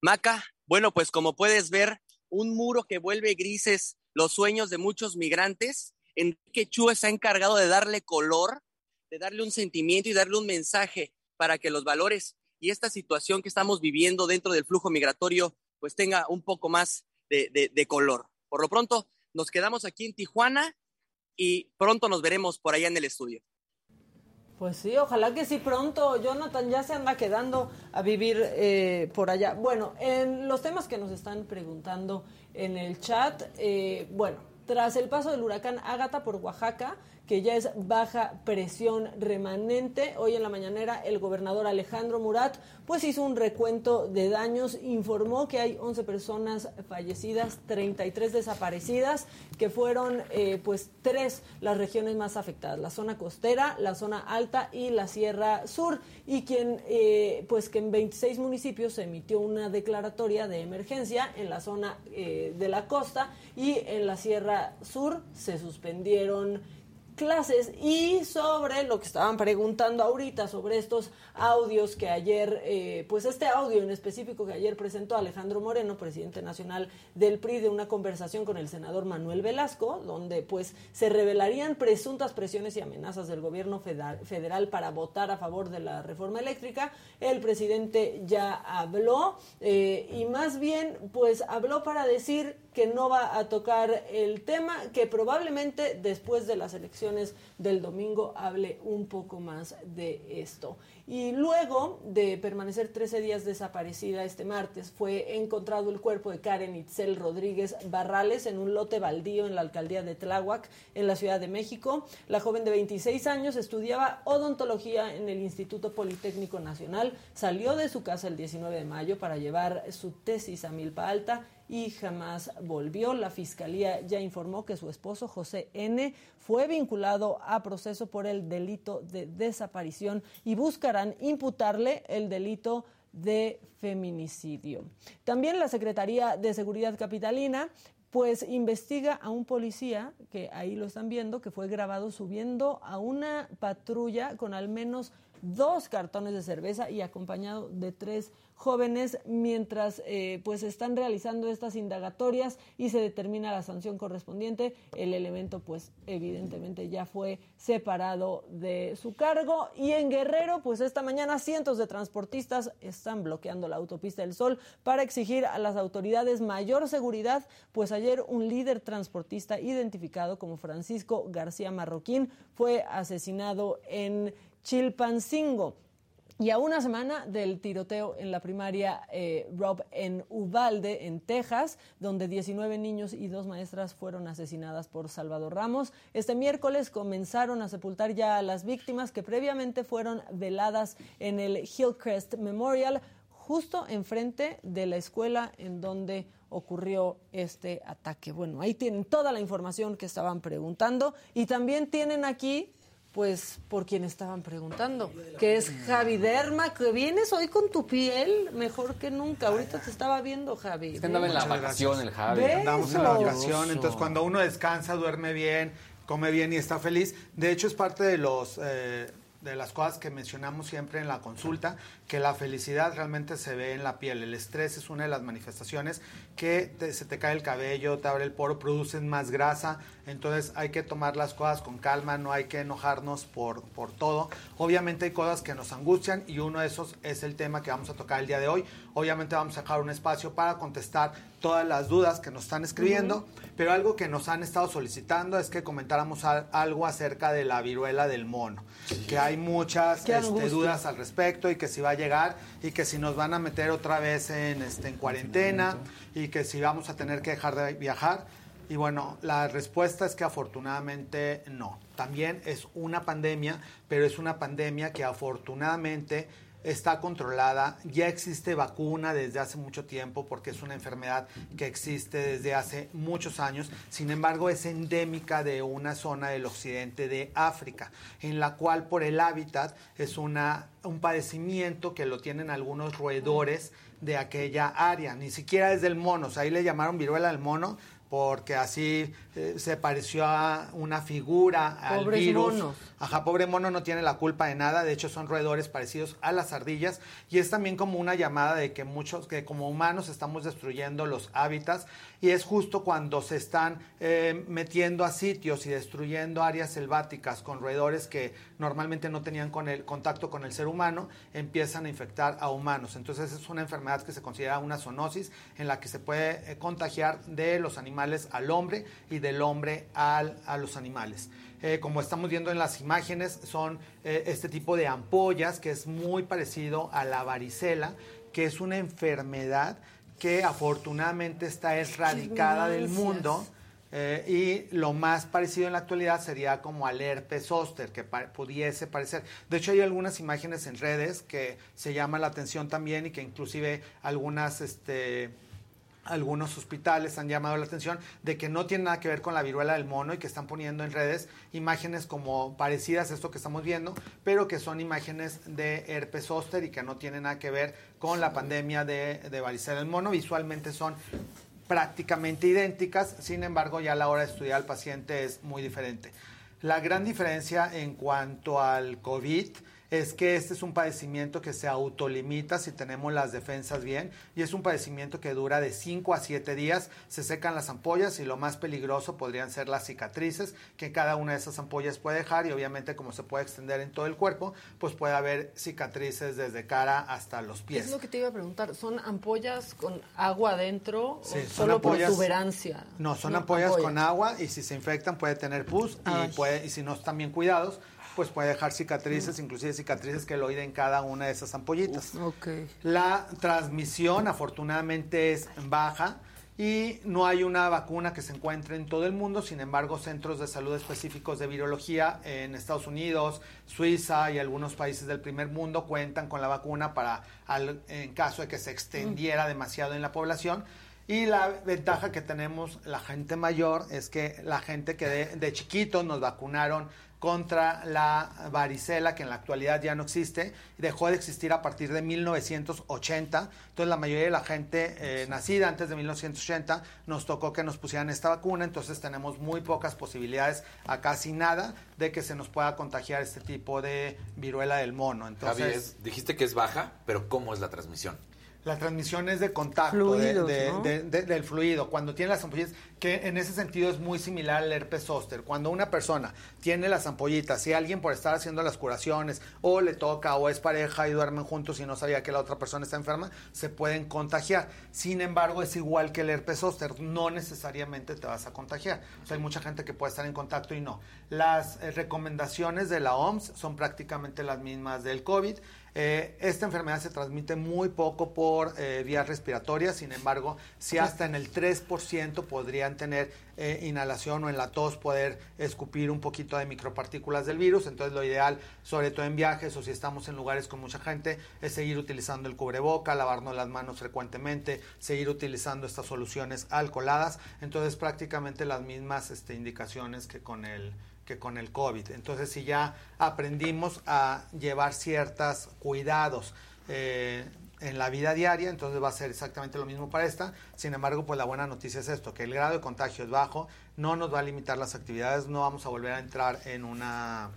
Maca, bueno, pues como puedes ver, un muro que vuelve grises los sueños de muchos migrantes Enrique Chu se ha encargado de darle color, de darle un sentimiento y darle un mensaje para que los valores y esta situación que estamos viviendo dentro del flujo migratorio pues tenga un poco más de, color. Por lo pronto, nos quedamos aquí en Tijuana y pronto nos veremos por allá en el estudio. Pues sí, ojalá que sí pronto. Jonathan ya se anda quedando a vivir eh, por allá. Bueno, en los temas que nos están preguntando en el chat, eh, bueno, tras el paso del huracán Ágata por Oaxaca, que ya es baja presión remanente. Hoy en la mañanera el gobernador Alejandro Murat pues hizo un recuento de daños, informó que hay 11 personas fallecidas, 33 desaparecidas, que fueron eh, pues tres las regiones más afectadas, la zona costera, la zona alta y la Sierra Sur, y quien eh, pues que en 26 municipios se emitió una declaratoria de emergencia en la zona eh, de la costa y en la Sierra Sur se suspendieron clases y sobre lo que estaban preguntando ahorita, sobre estos audios que ayer, eh, pues este audio en específico que ayer presentó Alejandro Moreno, presidente nacional del PRI, de una conversación con el senador Manuel Velasco, donde pues se revelarían presuntas presiones y amenazas del gobierno federal para votar a favor de la reforma eléctrica. El presidente ya habló eh, y más bien pues habló para decir que no va a tocar el tema, que probablemente después de las elecciones del domingo hable un poco más de esto. Y luego de permanecer 13 días desaparecida este martes, fue encontrado el cuerpo de Karen Itzel Rodríguez Barrales en un lote baldío en la alcaldía de Tláhuac, en la Ciudad de México. La joven de 26 años estudiaba odontología en el Instituto Politécnico Nacional, salió de su casa el 19 de mayo para llevar su tesis a Milpa Alta y jamás volvió. La fiscalía ya informó que su esposo José N fue vinculado a proceso por el delito de desaparición y buscarán imputarle el delito de feminicidio. También la Secretaría de Seguridad Capitalina pues investiga a un policía, que ahí lo están viendo, que fue grabado subiendo a una patrulla con al menos dos cartones de cerveza y acompañado de tres jóvenes mientras eh, pues están realizando estas indagatorias y se determina la sanción correspondiente. El elemento pues evidentemente ya fue separado de su cargo y en Guerrero pues esta mañana cientos de transportistas están bloqueando la autopista del Sol para exigir a las autoridades mayor seguridad pues ayer un líder transportista identificado como Francisco García Marroquín fue asesinado en Chilpancingo. Y a una semana del tiroteo en la primaria eh, Rob en Uvalde, en Texas, donde 19 niños y dos maestras fueron asesinadas por Salvador Ramos, este miércoles comenzaron a sepultar ya a las víctimas que previamente fueron veladas en el Hillcrest Memorial, justo enfrente de la escuela en donde ocurrió este ataque. Bueno, ahí tienen toda la información que estaban preguntando y también tienen aquí pues por quien estaban preguntando, que es Javi Derma, que vienes hoy con tu piel mejor que nunca. Ahorita te estaba viendo, Javi. Es que andaba en la vacación el Javi. Andamos en la vacación, entonces cuando uno descansa, duerme bien, come bien y está feliz, de hecho es parte de los... Eh, de las cosas que mencionamos siempre en la consulta, que la felicidad realmente se ve en la piel. El estrés es una de las manifestaciones que se te cae el cabello, te abre el poro, producen más grasa. Entonces hay que tomar las cosas con calma, no hay que enojarnos por, por todo. Obviamente hay cosas que nos angustian y uno de esos es el tema que vamos a tocar el día de hoy. Obviamente vamos a dejar un espacio para contestar todas las dudas que nos están escribiendo, pero algo que nos han estado solicitando es que comentáramos algo acerca de la viruela del mono, que hay muchas este, dudas al respecto y que si va a llegar y que si nos van a meter otra vez en, este, en cuarentena y que si vamos a tener que dejar de viajar. Y bueno, la respuesta es que afortunadamente no. También es una pandemia, pero es una pandemia que afortunadamente está controlada, ya existe vacuna desde hace mucho tiempo porque es una enfermedad que existe desde hace muchos años, sin embargo es endémica de una zona del occidente de África, en la cual por el hábitat es una, un padecimiento que lo tienen algunos roedores de aquella área, ni siquiera es del mono, ahí le llamaron viruela del mono porque así eh, se pareció a una figura al virus. Monos. Ajá, pobre mono no tiene la culpa de nada, de hecho son roedores parecidos a las ardillas y es también como una llamada de que muchos, que como humanos estamos destruyendo los hábitats y es justo cuando se están eh, metiendo a sitios y destruyendo áreas selváticas con roedores que normalmente no tenían con el contacto con el ser humano, empiezan a infectar a humanos. Entonces es una enfermedad que se considera una zoonosis en la que se puede eh, contagiar de los animales al hombre y del hombre al, a los animales. Eh, como estamos viendo en las imágenes, son eh, este tipo de ampollas que es muy parecido a la varicela, que es una enfermedad que afortunadamente está erradicada del mundo. Eh, y lo más parecido en la actualidad sería como al herpes zóster, que pudiese parecer. De hecho, hay algunas imágenes en redes que se llaman la atención también y que inclusive algunas este, algunos hospitales han llamado la atención de que no tiene nada que ver con la viruela del mono y que están poniendo en redes imágenes como parecidas a esto que estamos viendo, pero que son imágenes de herpes zóster y que no tienen nada que ver con la pandemia de, de varicela del mono. Visualmente son prácticamente idénticas, sin embargo ya a la hora de estudiar al paciente es muy diferente. La gran diferencia en cuanto al COVID es que este es un padecimiento que se autolimita si tenemos las defensas bien y es un padecimiento que dura de 5 a 7 días, se secan las ampollas y lo más peligroso podrían ser las cicatrices que cada una de esas ampollas puede dejar y obviamente como se puede extender en todo el cuerpo, pues puede haber cicatrices desde cara hasta los pies. Es lo que te iba a preguntar, ¿son ampollas con agua adentro o solo por tuberancia? No, son ampollas, con agua y si se infectan puede tener pus y, puede, y si no están bien cuidados pues puede dejar cicatrices, inclusive cicatrices que lo en cada una de esas ampollitas. La transmisión afortunadamente es baja y no hay una vacuna que se encuentre en todo el mundo, sin embargo centros de salud específicos de virología en Estados Unidos, Suiza y algunos países del primer mundo cuentan con la vacuna para en caso de que se extendiera demasiado en la población. Y la ventaja que tenemos la gente mayor es que la gente que de, de chiquitos nos vacunaron contra la varicela, que en la actualidad ya no existe, dejó de existir a partir de 1980. Entonces la mayoría de la gente eh, nacida antes de 1980 nos tocó que nos pusieran esta vacuna, entonces tenemos muy pocas posibilidades, a casi nada, de que se nos pueda contagiar este tipo de viruela del mono. Entonces, dijiste que es baja, pero ¿cómo es la transmisión? La transmisión es de contacto del fluido. Cuando tiene las ampollitas, que en ese sentido es muy similar al herpes zóster. Cuando una persona tiene las ampollitas, si alguien por estar haciendo las curaciones o le toca o es pareja y duermen juntos y no sabía que la otra persona está enferma, se pueden contagiar. Sin embargo, es igual que el herpes zóster. No necesariamente te vas a contagiar. O sea, hay mucha gente que puede estar en contacto y no. Las eh, recomendaciones de la OMS son prácticamente las mismas del COVID. Eh, esta enfermedad se transmite muy poco por eh, vías respiratorias, sin embargo, si hasta en el 3% podrían tener eh, inhalación o en la tos poder escupir un poquito de micropartículas del virus, entonces lo ideal, sobre todo en viajes o si estamos en lugares con mucha gente, es seguir utilizando el cubreboca, lavarnos las manos frecuentemente, seguir utilizando estas soluciones alcoholadas, entonces prácticamente las mismas este, indicaciones que con el que con el COVID. Entonces, si ya aprendimos a llevar ciertos cuidados eh, en la vida diaria, entonces va a ser exactamente lo mismo para esta. Sin embargo, pues la buena noticia es esto, que el grado de contagio es bajo, no nos va a limitar las actividades, no vamos a volver a entrar en una,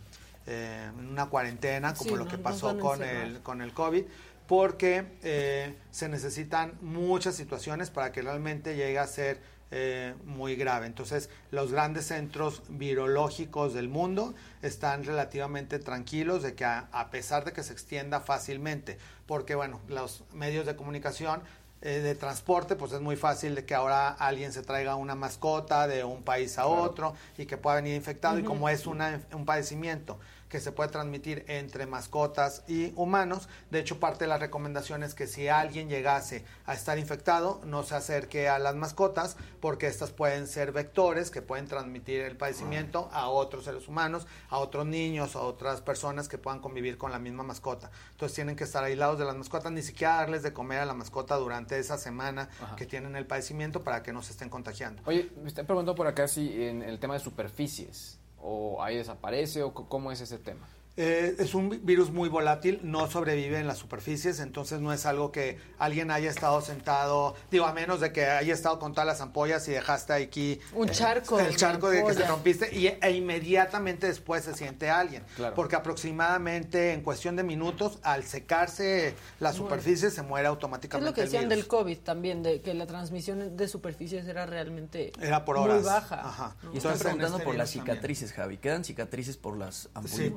eh, una cuarentena como lo que pasó con el, con el COVID, porque eh, se necesitan muchas situaciones para que realmente llegue a ser eh, muy grave. Entonces, los grandes centros virológicos del mundo están relativamente tranquilos de que a, pesar de que se extienda fácilmente, porque bueno, los medios de comunicación eh, de transporte, pues es muy fácil de que ahora alguien se traiga una mascota de un país a otro y que pueda venir infectado y como es una, un padecimiento que se puede transmitir entre mascotas y humanos. De hecho, parte de las recomendaciones es que si alguien llegase a estar infectado, no se acerque a las mascotas, porque estas pueden ser vectores que pueden transmitir el padecimiento a otros seres humanos, a otros niños, a otras personas que puedan convivir con la misma mascota. Entonces tienen que estar aislados de las mascotas, ni siquiera darles de comer a la mascota durante esa semana que tienen el padecimiento para que no se estén contagiando. Oye, me están preguntando por acá si en el tema de superficies o ahí desaparece o cómo es ese tema? Eh, es un virus muy volátil, no sobrevive en las superficies, entonces no es algo que alguien haya estado sentado, digo, a menos de que haya estado con todas las ampollas y dejaste aquí un charco. el charco de que se rompiste y, e inmediatamente después se siente alguien. Porque aproximadamente en cuestión de minutos, al secarse la superficie, se muere automáticamente. Es lo que decían del COVID también, de que la transmisión de superficies era realmente era por muy baja. Ajá. Y están preguntando por las cicatrices, Javi. ¿Quedan cicatrices por las ampollas? Sí,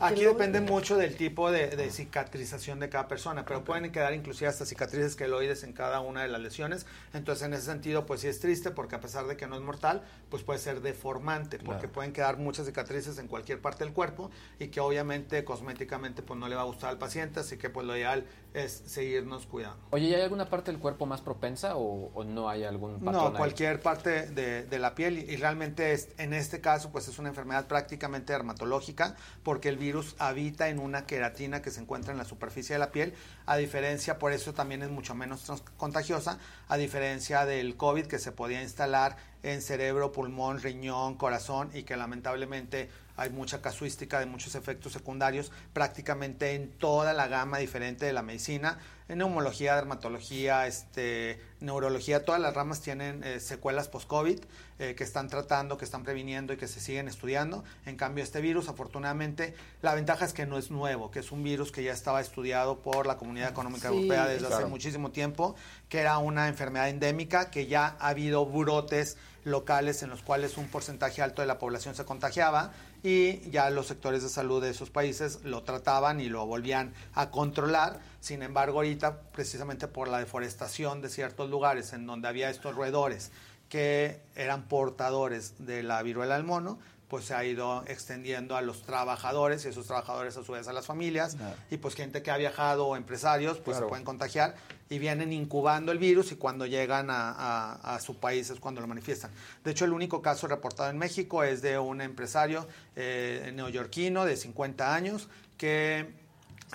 Aquí depende mucho del tipo de, cicatrización de cada persona, pero pueden quedar inclusive hasta cicatrices queloides en cada una de las lesiones. Entonces, en ese sentido, pues sí es triste porque a pesar de que no es mortal, pues puede ser deformante, porque pueden quedar muchas cicatrices en cualquier parte del cuerpo y que obviamente cosméticamente pues no le va a gustar al paciente, así que pues lo ideal es seguirnos cuidando. Oye, ¿y hay alguna parte del cuerpo más propensa o, no hay algún patrón No, cualquier parte de, la piel y, realmente es, en este caso pues es una enfermedad prácticamente dermatológica porque el virus habita en una queratina que se encuentra en la superficie de la piel, a diferencia, por eso también es mucho menos contagiosa, a diferencia del COVID que se podía instalar en cerebro, pulmón, riñón, corazón y que lamentablemente hay mucha casuística de muchos efectos secundarios prácticamente en toda la gama diferente de la medicina. neumología, dermatología, este, neurología, todas las ramas tienen eh, secuelas post-COVID eh, que están tratando, que están previniendo y que se siguen estudiando. En cambio, este virus, afortunadamente, la ventaja es que no es nuevo, que es un virus que ya estaba estudiado por la Comunidad Económica Europea desde hace muchísimo tiempo, que era una enfermedad endémica, que ya ha habido brotes locales en los cuales un porcentaje alto de la población se contagiaba y ya los sectores de salud de esos países lo trataban y lo volvían a controlar. Sin embargo, ahorita, precisamente por la deforestación de ciertos lugares en donde había estos roedores que eran portadores de la viruela del mono, pues se ha ido extendiendo a los trabajadores y esos trabajadores a su vez a las familias. Y pues gente que ha viajado o empresarios pues se pueden contagiar y vienen incubando el virus y cuando llegan a, su país es cuando lo manifiestan. De hecho el único caso reportado en México es de un empresario eh, neoyorquino de 50 años que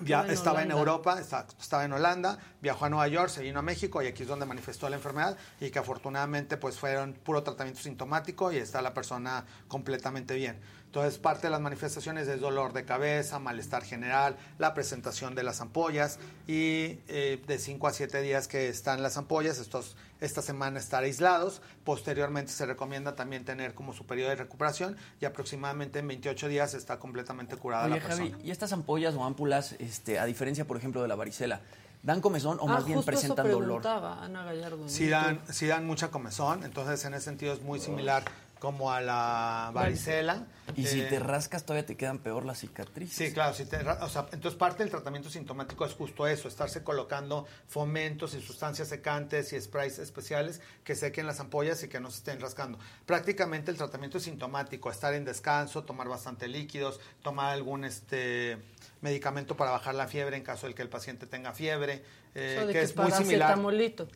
ya estaba en Europa, estaba, en Holanda, viajó a Nueva York, se vino a México y aquí es donde manifestó la enfermedad y que afortunadamente pues fueron puro tratamiento sintomático y está la persona completamente bien. Entonces, parte de las manifestaciones es dolor de cabeza, malestar general, la presentación de las ampollas y eh, de 5 a 7 días que están las ampollas, estos, esta semana estar aislados. Posteriormente se recomienda también tener como su periodo de recuperación y aproximadamente en 28 días está completamente curada la persona. Javi, ¿y estas ampollas o ámpulas, este, a diferencia, por ejemplo, de la varicela, ¿Dan comezón o más ah, bien presentan dolor? Ana Gallardo. Sí dan, sí dan mucha comezón, entonces en ese sentido es muy similar como a la varicela. Y si te eh, rascas todavía te quedan peor las cicatrices. Sí, claro, si te, o sea, entonces parte del tratamiento sintomático es justo eso, estarse colocando fomentos y sustancias secantes y sprays especiales que sequen las ampollas y que no se estén rascando. Prácticamente el tratamiento sintomático, estar en descanso, tomar bastante líquidos, tomar algún este medicamento para bajar la fiebre en caso de que el paciente tenga fiebre, eh, que, es muy similar.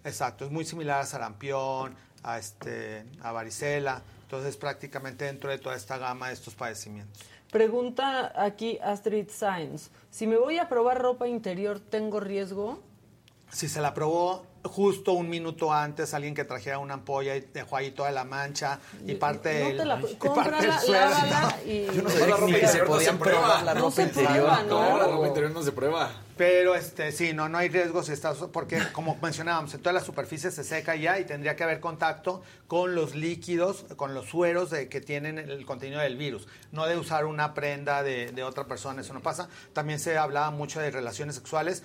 Exacto, es muy similar a sarampión, a este a varicela. Entonces, prácticamente dentro de toda esta gama de estos padecimientos. Pregunta aquí Astrid Sainz, si me voy a probar ropa interior, ¿tengo riesgo? Si se la probó justo un minuto antes alguien que trajera una ampolla y dejó ahí toda la mancha y parte del, la, y parte del suelo. Y... Yo no sabía que se podían probar la ropa interior. no, la ropa interior no se prueba. Pero este sí, no, no hay riesgo si estás, porque como mencionábamos, en toda la superficie se seca ya y tendría que haber contacto con los líquidos, con los sueros de, que tienen el contenido del virus. No de usar una prenda de, de otra persona, eso no pasa. También se hablaba mucho de relaciones sexuales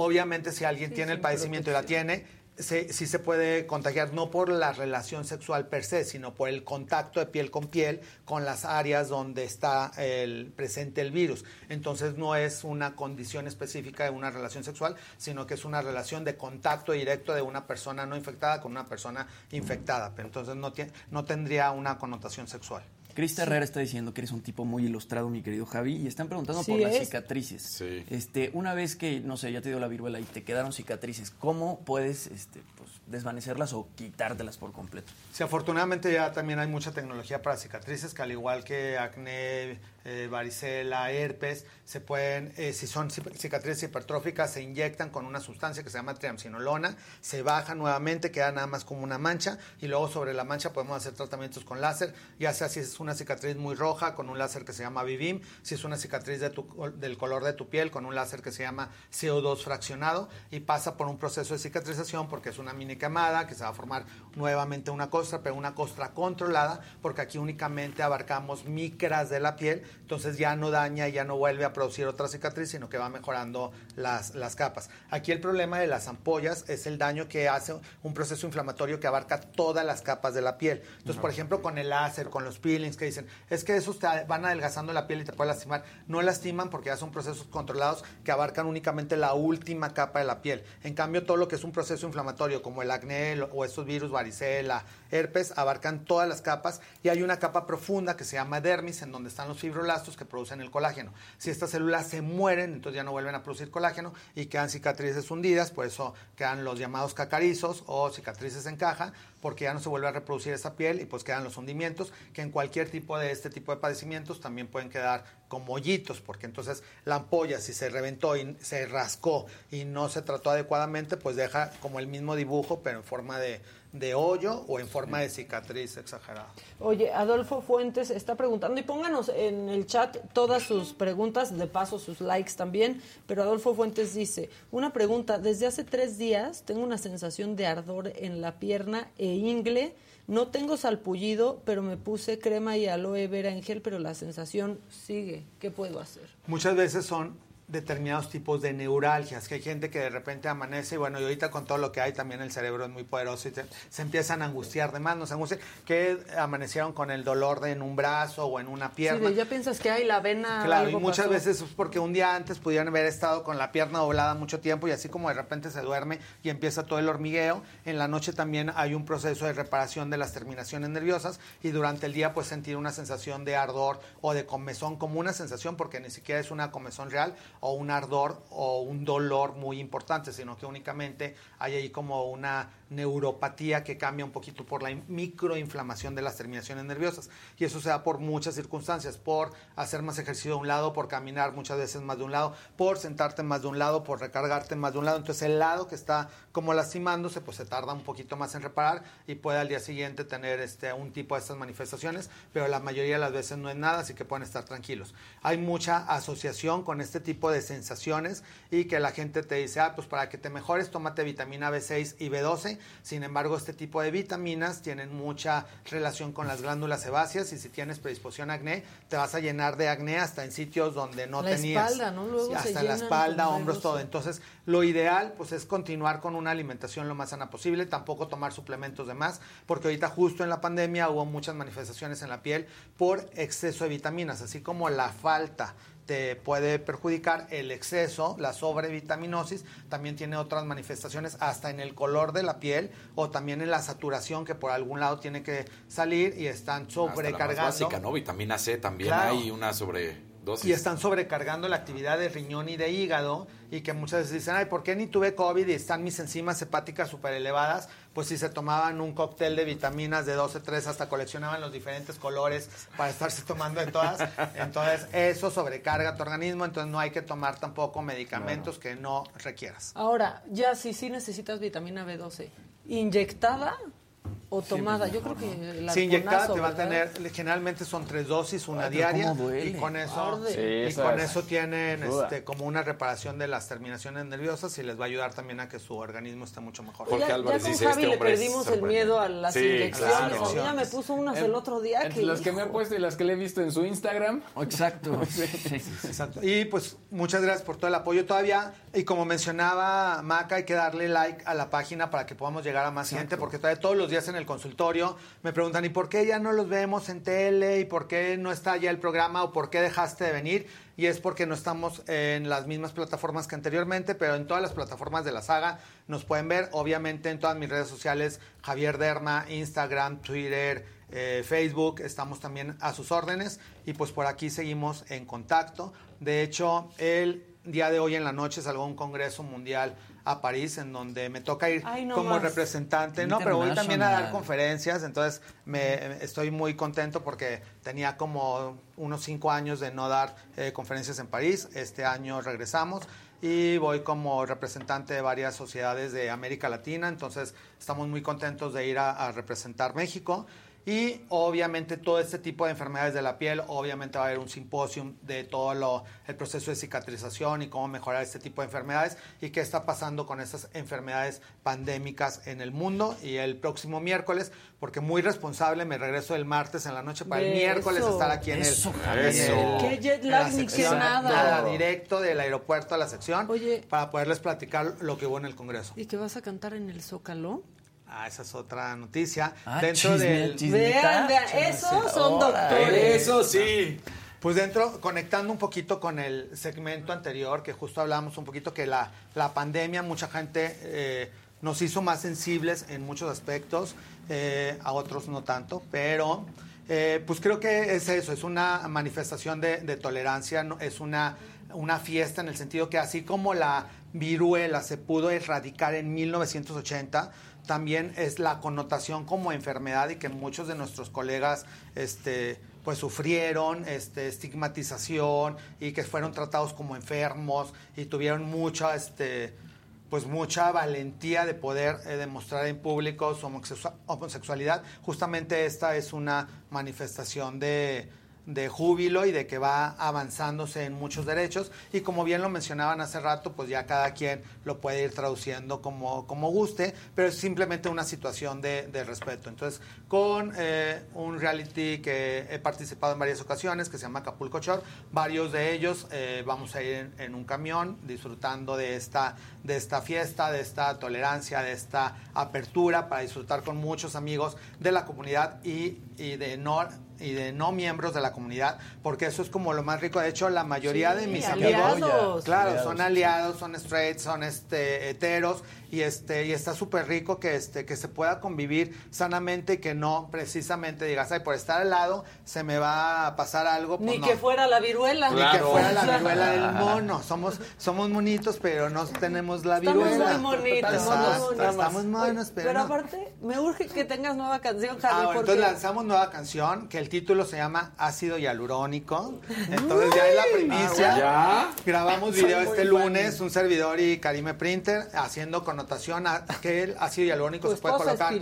Obviamente, si alguien tiene el padecimiento y la tiene, sí se puede contagiar no por la relación sexual per se, sino por el contacto de piel con piel con las áreas donde está el, presente el virus. Entonces no es una condición específica de una relación sexual, sino que es una relación de contacto directo de una persona no infectada con una persona infectada. Pero entonces no, no tendría una connotación sexual. Cris Herrera está diciendo que eres un tipo muy ilustrado, mi querido Javi, y están preguntando por las cicatrices. Este, una vez que, no sé, ya te dio la viruela y te quedaron cicatrices, ¿cómo puedes este, pues, desvanecerlas o quitártelas por completo? Sí, afortunadamente ya también hay mucha tecnología para cicatrices, que al igual que acné, eh, varicela, herpes, se pueden, eh, si son cicatrices hipertróficas, se inyectan con una sustancia que se llama triamcinolona, se baja nuevamente, queda nada más como una mancha y luego sobre la mancha podemos hacer tratamientos con láser, ya sea si es una cicatriz muy roja con un láser que se llama Vivim, si es una cicatriz de del color de tu piel con un láser que se llama CO2 fraccionado y pasa por un proceso de cicatrización porque es una mini quemada que se va a formar nuevamente una costra, pero una costra controlada porque aquí únicamente abarcamos micras de la piel entonces ya no daña y ya no vuelve a producir otra cicatriz, sino que va mejorando las, las capas. Aquí el problema de las ampollas es el daño que hace un proceso inflamatorio que abarca todas las capas de la piel. Entonces, por ejemplo, con el láser, con los peelings que dicen, es que esos te van adelgazando la piel y te pueden lastimar. No lastiman porque ya son procesos controlados que abarcan únicamente la última capa de la piel. En cambio, todo lo que es un proceso inflamatorio, como el acné o estos virus, varicela, herpes, abarcan todas las capas y hay una capa profunda que se llama dermis, en donde están los fibroblastos que producen el colágeno. Si estas células se mueren, entonces ya no vuelven a producir colágeno y quedan cicatrices hundidas, por eso quedan los llamados cacarizos o cicatrices en caja, porque ya no se vuelve a reproducir esa piel y pues quedan los hundimientos, que en cualquier tipo de este tipo de padecimientos también pueden quedar como hoyitos, porque entonces la ampolla si se reventó y se rascó y no se trató adecuadamente, pues deja como el mismo dibujo, pero en forma de, de hoyo o en forma de cicatriz exagerada. Oye, Adolfo Fuentes está preguntando y pónganos en el chat todas sus preguntas, de paso sus likes también, pero Adolfo Fuentes dice, una pregunta, desde hace tres días tengo una sensación de ardor en la pierna e ingle, no tengo salpullido, pero me puse crema y aloe vera en gel, pero la sensación sigue, ¿qué puedo hacer? Muchas veces son determinados tipos de neuralgias, que hay gente que de repente amanece y bueno, y ahorita con todo lo que hay también el cerebro es muy poderoso y se, empiezan a angustiar de más, nos angustia que amanecieron con el dolor de en un brazo o en una pierna. Sí, ya piensas que hay la vena. Claro, y muchas veces es porque un día antes pudieron haber estado con la pierna doblada mucho tiempo y así como de repente se duerme y empieza todo el hormigueo, en la noche también hay un proceso de reparación de las terminaciones nerviosas y durante el día pues sentir una sensación de ardor o de comezón como una sensación porque ni siquiera es una comezón real o un ardor o un dolor muy importante, sino que únicamente hay ahí como una neuropatía que cambia un poquito por la microinflamación de las terminaciones nerviosas. Y eso se da por muchas circunstancias, por hacer más ejercicio de un lado, por caminar muchas veces más de un lado, por sentarte más de un lado, por recargarte más de un lado. Entonces el lado que está como lastimándose, pues se tarda un poquito más en reparar y puede al día siguiente tener este, un tipo de estas manifestaciones, pero la mayoría de las veces no es nada, así que pueden estar tranquilos. Hay mucha asociación con este tipo de sensaciones y que la gente te dice, ah, pues para que te mejores, tómate vitamina B6 y B12 sin embargo, este tipo de vitaminas tienen mucha relación con las glándulas sebáceas y si tienes predisposición a acné, te vas a llenar de acné hasta en sitios donde no la tenías. Espalda, ¿no? Luego hasta la espalda, hombros, todo. Entonces, lo ideal pues es continuar con una alimentación lo más sana posible, tampoco tomar suplementos de más, porque ahorita justo en la pandemia hubo muchas manifestaciones en la piel por exceso de vitaminas, así como la falta te puede perjudicar el exceso, la sobrevitaminosis, también tiene otras manifestaciones hasta en el color de la piel o también en la saturación que por algún lado tiene que salir y están sobrecargando. Hasta la básica, ¿no? Vitamina C también hay una sobre y están sobrecargando la actividad de riñón y de hígado y que muchas veces dicen, ay, ¿por qué ni tuve COVID y están mis enzimas hepáticas súper elevadas? Pues si se tomaban un cóctel de vitaminas de 12, 3, hasta coleccionaban los diferentes colores para estarse tomando en todas. Entonces, eso sobrecarga tu organismo, entonces no hay que tomar tampoco medicamentos que no requieras. Ahora, ya si sí necesitas vitamina B12, ¿inyectada? O tomada. Yo creo que la Si inyectada te va a tener, generalmente son tres dosis, una diaria, y con eso, y con eso tienen este, como una reparación de las terminaciones nerviosas y les va a ayudar también a que su organismo esté mucho mejor. Porque ya, Álvarez con dice, Javi este le perdimos el miedo a las inyecciones. A mí ya me puso unas el, otro día. Entre las que me ha puesto y las que le he visto en su Instagram. Exacto. Exacto. Y pues muchas gracias por todo el apoyo todavía. Y como mencionaba Maca, hay que darle like a la página para que podamos llegar a más gente, porque todavía todos los días en el consultorio me preguntan, ¿y por qué ya no los vemos en tele? ¿Y por qué no está ya el programa? ¿O por qué dejaste de venir? Y es porque no estamos en las mismas plataformas que anteriormente, pero en todas las plataformas de la saga nos pueden ver. Obviamente en todas mis redes sociales, Javier Derma, Instagram, Twitter, eh, Facebook, estamos también a sus órdenes. Y pues por aquí seguimos en contacto. De hecho, el día de hoy en la noche salgo a un congreso mundial a París, en donde me toca ir como representante. No, pero voy también a dar conferencias, entonces me estoy muy contento porque tenía como unos cinco años de no dar eh, conferencias en París. Este año regresamos y voy como representante de varias sociedades de América Latina, entonces estamos muy contentos de ir a representar México. Y obviamente todo este tipo de enfermedades de la piel, obviamente va a haber un simposio de todo lo, el proceso de cicatrización y cómo mejorar este tipo de enfermedades y qué está pasando con estas enfermedades pandémicas en el mundo. Y el próximo miércoles, porque muy responsable, me regreso el martes en la noche para el miércoles estar aquí en el, ¿Qué jet lag ni nada. Directo del aeropuerto a la sección para poderles platicar lo que hubo en el Congreso. ¿Y que vas a cantar en el Zócalo? Ah, esa es otra noticia. Ah, dentro del. Vean, vean, esos son doctores. Eso sí. Pues dentro, conectando un poquito con el segmento anterior, que justo hablamos un poquito que la, la pandemia, mucha gente eh, nos hizo más sensibles en muchos aspectos, eh, a otros no tanto, pero eh, pues creo que es eso, es una manifestación de, de tolerancia, es una, una fiesta en el sentido que así como la viruela se pudo erradicar en 1980, también es la connotación como enfermedad y que muchos de nuestros colegas este, pues sufrieron este, estigmatización y que fueron tratados como enfermos y tuvieron mucha, este, pues mucha valentía de poder eh, demostrar en público su homosexualidad. Justamente esta es una manifestación de, de júbilo y de que va avanzándose en muchos derechos y como bien lo mencionaban hace rato, pues ya cada quien lo puede ir traduciendo como, como guste, pero es simplemente una situación de, respeto. Entonces, con eh, un reality que he participado en varias ocasiones, que se llama Acapulco Shore, varios de ellos eh, vamos a ir en, un camión disfrutando de esta, de esta fiesta, de esta tolerancia, de esta apertura para disfrutar con muchos amigos de la comunidad y, y de no y de no miembros de la comunidad, porque eso es como lo más rico. De hecho, la mayoría de mis amigos, claro, son aliados, son straight, son este heteros y este y está súper rico que este que se pueda convivir sanamente y que no precisamente digas, "Ay, por estar al lado se me va a pasar algo." Pues Ni que fuera la viruela. Ni que fuera la viruela del mono. Somos somos monitos, pero no tenemos la viruela. Estamos muy monitos. Estamos monos, pero Pero aparte, me urge que tengas nueva canción, Javi, ah, entonces lanzamos nueva canción que el título se llama Ácido Hialurónico. Entonces ya es la primicia. ¿Ya? Grabamos video este lunes, un servidor y Karime Printer haciendo connotación a que el ácido hialurónico se puede colocar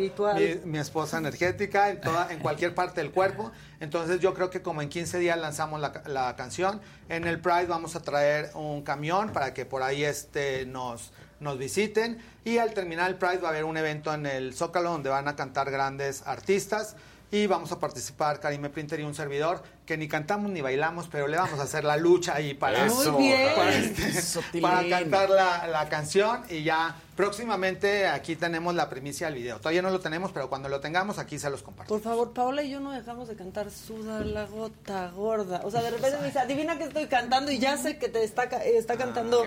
mi, esposa energética en, toda, en cualquier parte del cuerpo. Entonces yo creo que como en 15 días lanzamos la, la canción. En el Pride vamos a traer un camión para que por ahí este nos nos visiten y al terminar el Pride va a haber un evento en el Zócalo donde van a cantar grandes artistas y vamos a participar Karime Printer y un servidor que ni cantamos ni bailamos, pero le vamos a hacer la lucha ahí para, Muy bien. Este, para, cantar la, canción y ya próximamente aquí tenemos la primicia del video. Todavía no lo tenemos, pero cuando lo tengamos aquí se los comparto. Por favor, Paola y yo no dejamos de cantar Suda la gota gorda. O sea, de repente me dice, adivina que estoy cantando y ya sé que te está, está ah, cantando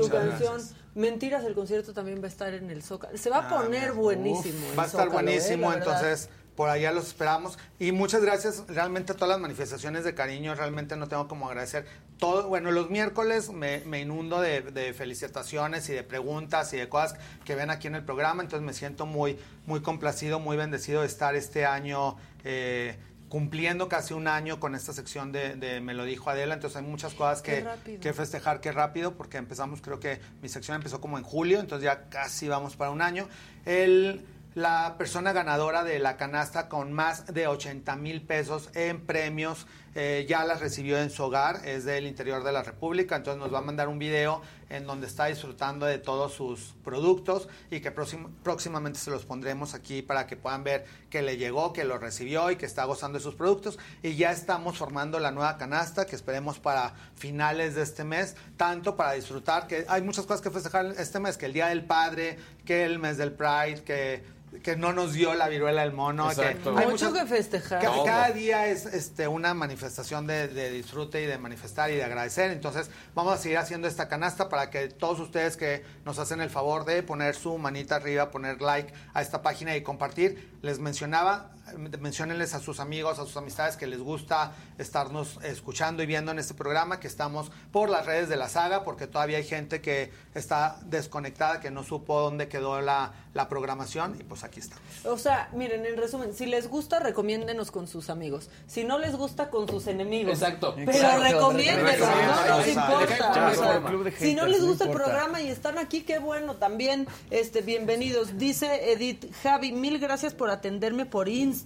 tu canción. Mentiras, el concierto también va a estar en el Zócalo. Se va a ah, poner buenísimo. va a estar ¿eh? buenísimo, entonces por allá los esperamos. Y muchas gracias realmente a todas las manifestaciones de cariño. Realmente no tengo como agradecer todo. Bueno, los miércoles me, inundo de, felicitaciones y de preguntas y de cosas que ven aquí en el programa. Entonces me siento muy, muy complacido, muy bendecido de estar este año. Eh, cumpliendo casi un año con esta sección de, Me lo dijo Adela, entonces hay muchas cosas que, que, festejar, qué rápido, porque empezamos, creo que mi sección empezó como en julio, entonces ya casi vamos para un año. El, la persona ganadora de la canasta con más de 80 mil pesos en premios. Eh, ya las recibió en su hogar, es del interior de la República, entonces nos va a mandar un video en donde está disfrutando de todos sus productos y que próximamente se los pondremos aquí para que puedan ver que le llegó, que lo recibió y que está gozando de sus productos. Y ya estamos formando la nueva canasta que esperemos para finales de este mes, tanto para disfrutar, que hay muchas cosas que festejar este mes, que el Día del Padre, que el mes del Pride, que que no nos dio la viruela del mono. Que hay mucho que festejar. cada día es este, una manifestación de, disfrute y de manifestar y de agradecer. Entonces vamos a seguir haciendo esta canasta para que todos ustedes que nos hacen el favor de poner su manita arriba, poner like a esta página y compartir. Les mencionaba, menciónenles a sus amigos, a sus amistades que les gusta estarnos escuchando y viendo en este programa, que estamos por las redes de la saga, porque todavía hay gente que está desconectada, que no supo dónde quedó la, programación, y pues aquí está. O sea, miren, en resumen, si les gusta, recomiéndenos con sus amigos. Si no les gusta, con sus enemigos. Exacto. Pero recomiéndenos, no nos importa. si no les gusta el programa y están aquí, qué bueno, también, este, bienvenidos. Dice Edith, Javi, mil gracias por atenderme por Instagram.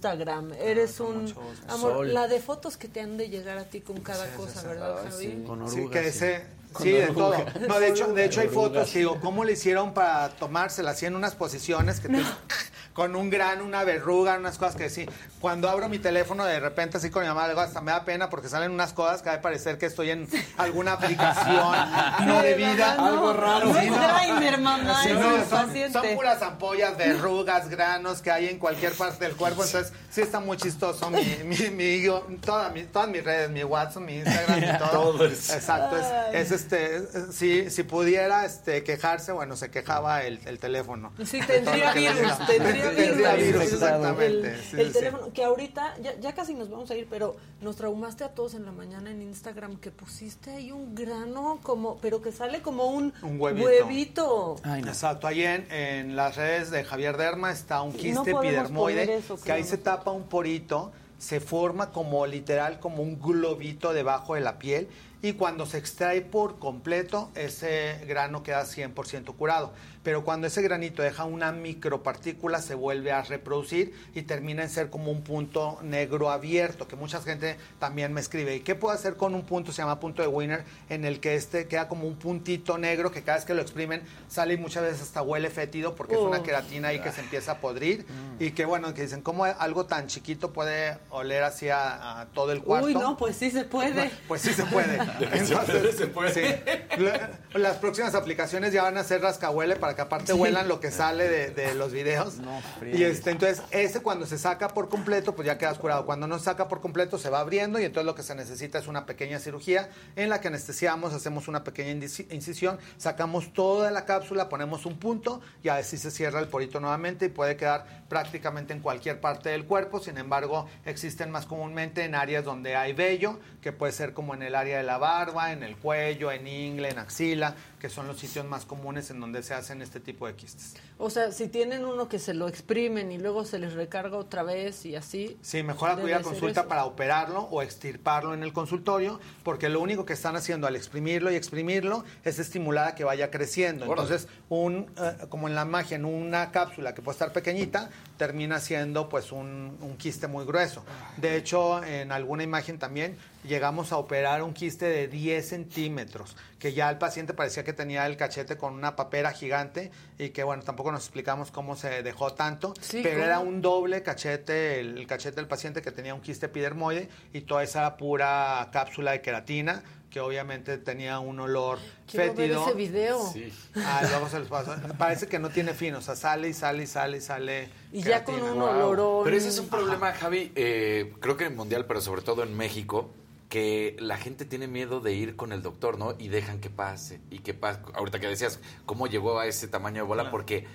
Eres un amor. La de fotos que te han de llegar a ti con cada cosa, ¿verdad, Javi? Sí, que ese Sí, de todo. No, de hecho, de hecho hay fotos que digo, ¿cómo le hicieron para tomársela así en unas posiciones que con un gran, una verruga, unas cosas que sí. Cuando abro mi teléfono de repente así con mi mamá, digo, hasta me da pena porque salen unas cosas que va a parecer que estoy en alguna aplicación no de vida. algo raro. Sí, mamá, son, puras ampollas, verrugas, granos que hay en cualquier parte del cuerpo. Entonces, sí está muy chistoso mi, mi, mi, todas mis redes, mi WhatsApp, mi Instagram y todo. Exacto, es, este, si, si pudiera este, quejarse, bueno, se quejaba el, el teléfono. Sí, tendría virus, tendría virus. exactamente. El, teléfono, que ahorita, ya, ya, casi nos vamos a ir, pero nos traumaste a todos en la mañana en Instagram que pusiste ahí un grano, como pero que sale como un, huevito. Exacto, ahí en, en, las redes de Javier Derma está un quiste epidermoide, que ahí se tapa un porito se forma como literal como un globito debajo de la piel y cuando se extrae por completo, ese grano queda 100% curado pero cuando ese granito deja una micropartícula se vuelve a reproducir y termina en ser como un punto negro abierto, que mucha gente también me escribe. ¿Y qué puedo hacer con un punto? Se llama punto de Winner, en el que este queda como un puntito negro que cada vez que lo exprimen sale y muchas veces hasta huele fétido porque es una queratina ahí que se empieza a podrir mm. y que bueno, que dicen, ¿cómo algo tan chiquito puede oler así a, todo el cuarto? Uy, no, pues sí se puede. pues sí se puede. Entonces, se puede. Las próximas aplicaciones ya van a ser rascahuele para que aparte huelan lo que sale de, los videos. y este, entonces, ese cuando se saca por completo, pues ya quedas curado. Cuando no se saca por completo, se va abriendo y entonces lo que se necesita es una pequeña cirugía en la que anestesiamos, hacemos una pequeña incisión, sacamos toda la cápsula, ponemos un punto y así se cierra el porito nuevamente y puede quedar prácticamente en cualquier parte del cuerpo. Sin embargo, existen más comúnmente en áreas donde hay vello, que puede ser como en el área de la barba, en el cuello, en ingle, en axila, que son los sitios más comunes en donde se hacen este tipo de quistes. O sea, si tienen uno que se lo exprimen y luego se les recarga otra vez y así. Sí, mejor acudir a consulta para operarlo o extirparlo en el consultorio, porque lo único que están haciendo al exprimirlo y exprimirlo es estimular a que vaya creciendo. Entonces, un, eh, como en la magia, en una cápsula que puede estar pequeñita, termina siendo pues un, un quiste muy grueso. De hecho, en alguna imagen también llegamos a operar un quiste de 10 centímetros, que ya el paciente parecía que tenía el cachete con una papera gigante y que bueno, tampoco nos explicamos cómo se dejó tanto, pero era un doble cachete, el, cachete del paciente que tenía un quiste epidermoide y toda esa pura cápsula de queratina que obviamente tenía un olor Quiero fétido. Ver ese video. Ah, luego se los paso. Parece que no tiene fin, o sea, sale y sale y sale y sale. Y ya con un olor. Pero ese es un problema, Javi, eh, creo que en mundial, pero sobre todo en México, que la gente tiene miedo de ir con el doctor, ¿no? Y dejan que pase y que pase. Ahorita que decías, ¿cómo llegó a ese tamaño de bola? Porque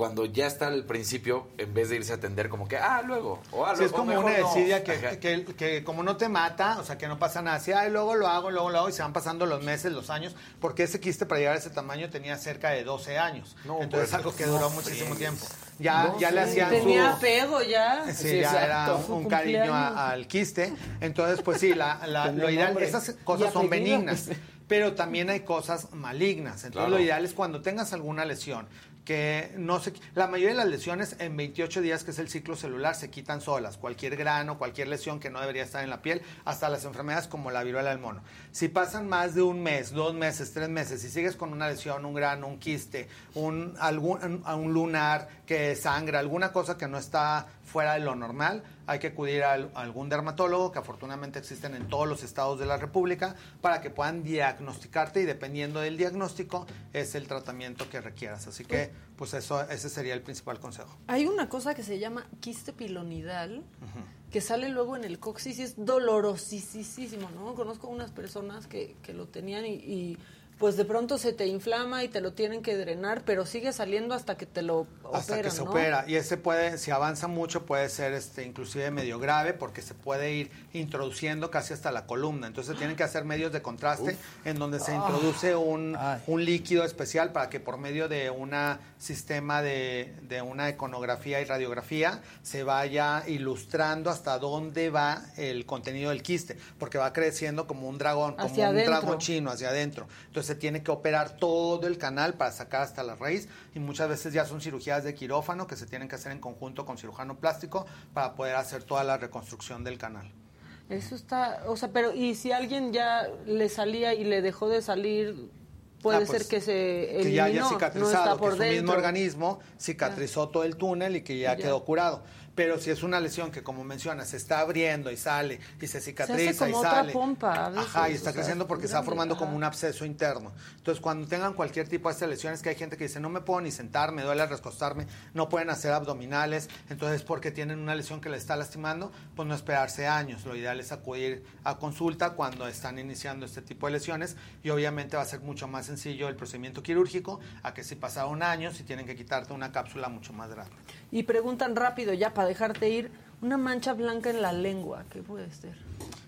cuando ya está al principio, en vez de irse a atender como que, ah, luego, o ah, sí, es como una desidia que, que, que, como no te mata, o sea, que no pasa nada, así, ay, luego lo hago, luego lo hago, y se van pasando los meses, los años, porque ese quiste para llegar a ese tamaño tenía cerca de 12 años. Entonces pues, es algo que duró muchísimo tiempo. Ya, ya le hacían Tenía apego ya. Sí, ya era un, cariño al quiste. Entonces, pues sí, la, la, lo ideal, esas cosas son benignas pero también hay cosas malignas. Entonces lo ideal es cuando tengas alguna lesión que no se, la mayoría de las lesiones en 28 días, que es el ciclo celular, se quitan solas. Cualquier grano, cualquier lesión que no debería estar en la piel, hasta las enfermedades como la viruela del mono. Si pasan más de un mes, dos meses, tres meses, si sigues con una lesión, un grano, un quiste, un, algún, un lunar que sangra, alguna cosa que no está fuera de lo normal, hay que acudir a, algún dermatólogo, que afortunadamente existen en todos los estados de la República, para que puedan diagnosticarte y dependiendo del diagnóstico es el tratamiento que requieras. Así que, pues eso, ese sería el principal consejo. Hay una cosa que se llama quiste pilonidal, que sale luego en el coxis y es dolorosísimo, ¿no? Conozco unas personas que, que lo tenían y pues de pronto se te inflama y te lo tienen que drenar, pero sigue saliendo hasta que te lo hasta que se opera. Y ese puede si avanza mucho puede ser este inclusive medio grave porque se puede ir introduciendo casi hasta la columna, entonces tienen que hacer medios de contraste en donde se introduce un, un, líquido especial para que por medio de un sistema de, de una iconografía y radiografía se vaya ilustrando hasta dónde va el contenido del quiste, porque va creciendo como un dragón, como un dragón chino hacia adentro. Entonces se tiene que operar todo el canal para sacar hasta la raíz y muchas veces ya son cirugías de quirófano que se tienen que hacer en conjunto con cirujano plástico para poder hacer toda la reconstrucción del canal. Eso está, o sea, pero y si alguien ya le salía y le dejó de salir, puede ah, pues, ser que se eliminó, que ya haya cicatrizado, que su mismo organismo cicatrizó todo el túnel y que ya, ya. quedó curado. Pero si es una lesión que, como mencionas, se está abriendo y sale y se cicatriza y sale. pompa ajá, y está creciendo porque está formando como un absceso interno. Entonces, cuando tengan cualquier tipo de estas lesiones, que hay gente que dice, no me puedo ni sentar, me duele recostarme, no pueden hacer abdominales, entonces porque tienen una lesión que le está lastimando, pues no esperarse años. Lo ideal es acudir a consulta cuando están iniciando este tipo de lesiones y obviamente va a ser mucho más sencillo el procedimiento quirúrgico a que si pasa un año, si tienen que quitarte una cápsula mucho más grande. Y preguntan rápido ya para dejarte ir, una mancha blanca en la lengua, ¿qué puede ser?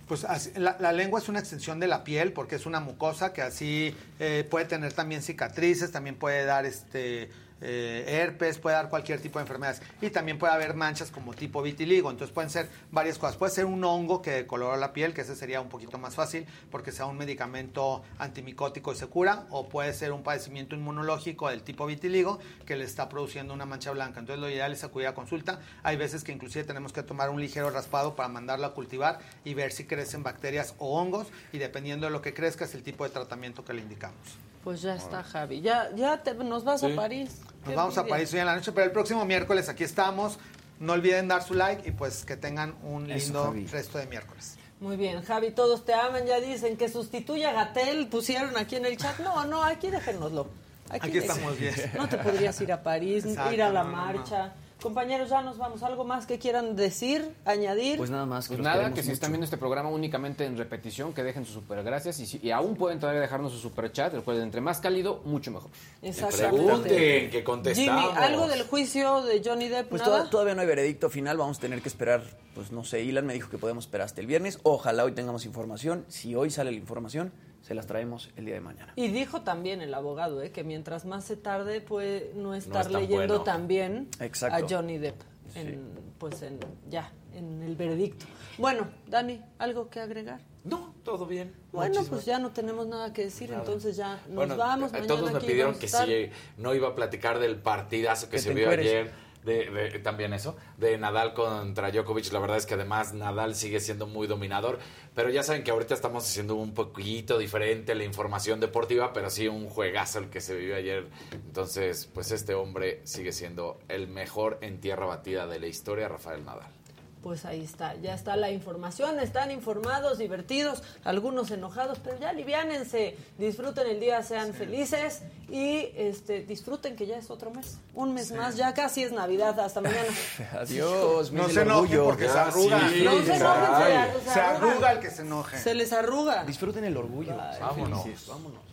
Pues la, lengua es una extensión de la piel porque es una mucosa que así eh, puede tener también cicatrices, también puede dar este eh, herpes, puede dar cualquier tipo de enfermedades. Y también puede haber manchas como tipo vitiligo. Entonces pueden ser varias cosas. Puede ser un hongo que decolora la piel, que ese sería un poquito más fácil porque sea un medicamento antimicótico y se cura. O puede ser un padecimiento inmunológico del tipo vitiligo que le está produciendo una mancha blanca. Entonces lo ideal es acudir a consulta. Hay veces que inclusive tenemos que tomar un ligero raspado para mandarlo a cultivar y ver si crecen bacterias o hongos. Y dependiendo de lo que crezca es el tipo de tratamiento que le indicamos. Pues ya está, Javi. Ya, ya nos vas a París. Nos vamos a París hoy en la noche, pero el próximo miércoles aquí estamos. No olviden dar su like y pues que tengan un lindo resto de miércoles. Muy bien, Javi, todos te aman, ya dicen que sustituya a Gatel, pusieron aquí en el chat. No, no, aquí déjenoslo. Aquí, estamos bien. No te podrías ir a París, ir a la marcha. Compañeros, ya nos vamos. ¿Algo más que quieran decir, añadir? Pues nada más. Que pues nada, que si están viendo este programa únicamente en repetición, que dejen sus super gracias y, aún pueden todavía dejarnos su super chat. Recuerden, entre más cálido, mucho mejor. Exactamente. Pregunten, que contestamos. Jimmy, ¿algo del juicio de Johnny Depp? Pues todavía no hay veredicto final. Vamos a tener que esperar, pues no sé, Ilan me dijo que podemos esperar hasta el viernes. Ojalá hoy tengamos información. Si hoy sale la información, se las traemos el día de mañana. Y dijo también el abogado ¿eh? que mientras más se tarde puede no estar leyendo también a Johnny Depp en, pues en, ya en el veredicto. Bueno, Dani, ¿algo que agregar? No, todo bien. Bueno, pues ya no tenemos nada que decir, entonces ya nos vamos. todos me pidieron que si no iba a platicar del partidazo que, se vio ayer de, también eso, de Nadal contra Djokovic. La verdad es que además Nadal sigue siendo muy dominador, pero ya saben que ahorita estamos haciendo un poquito diferente la información deportiva, pero sí un juegazo el que se vivió ayer. Entonces, pues este hombre sigue siendo el mejor en tierra batida de la historia, Rafael Nadal. Pues ahí está, ya está la información, están informados, divertidos, algunos enojados, pero ya aliviánense, disfruten el día, sean felices y este disfruten que ya es otro mes, un mes más, ya casi es Navidad, hasta mañana. Adiós, no se enojen porque se arruga. no se enojen, se, arruga el que se enoje. Se les arruga. Disfruten el orgullo. vámonos. vámonos.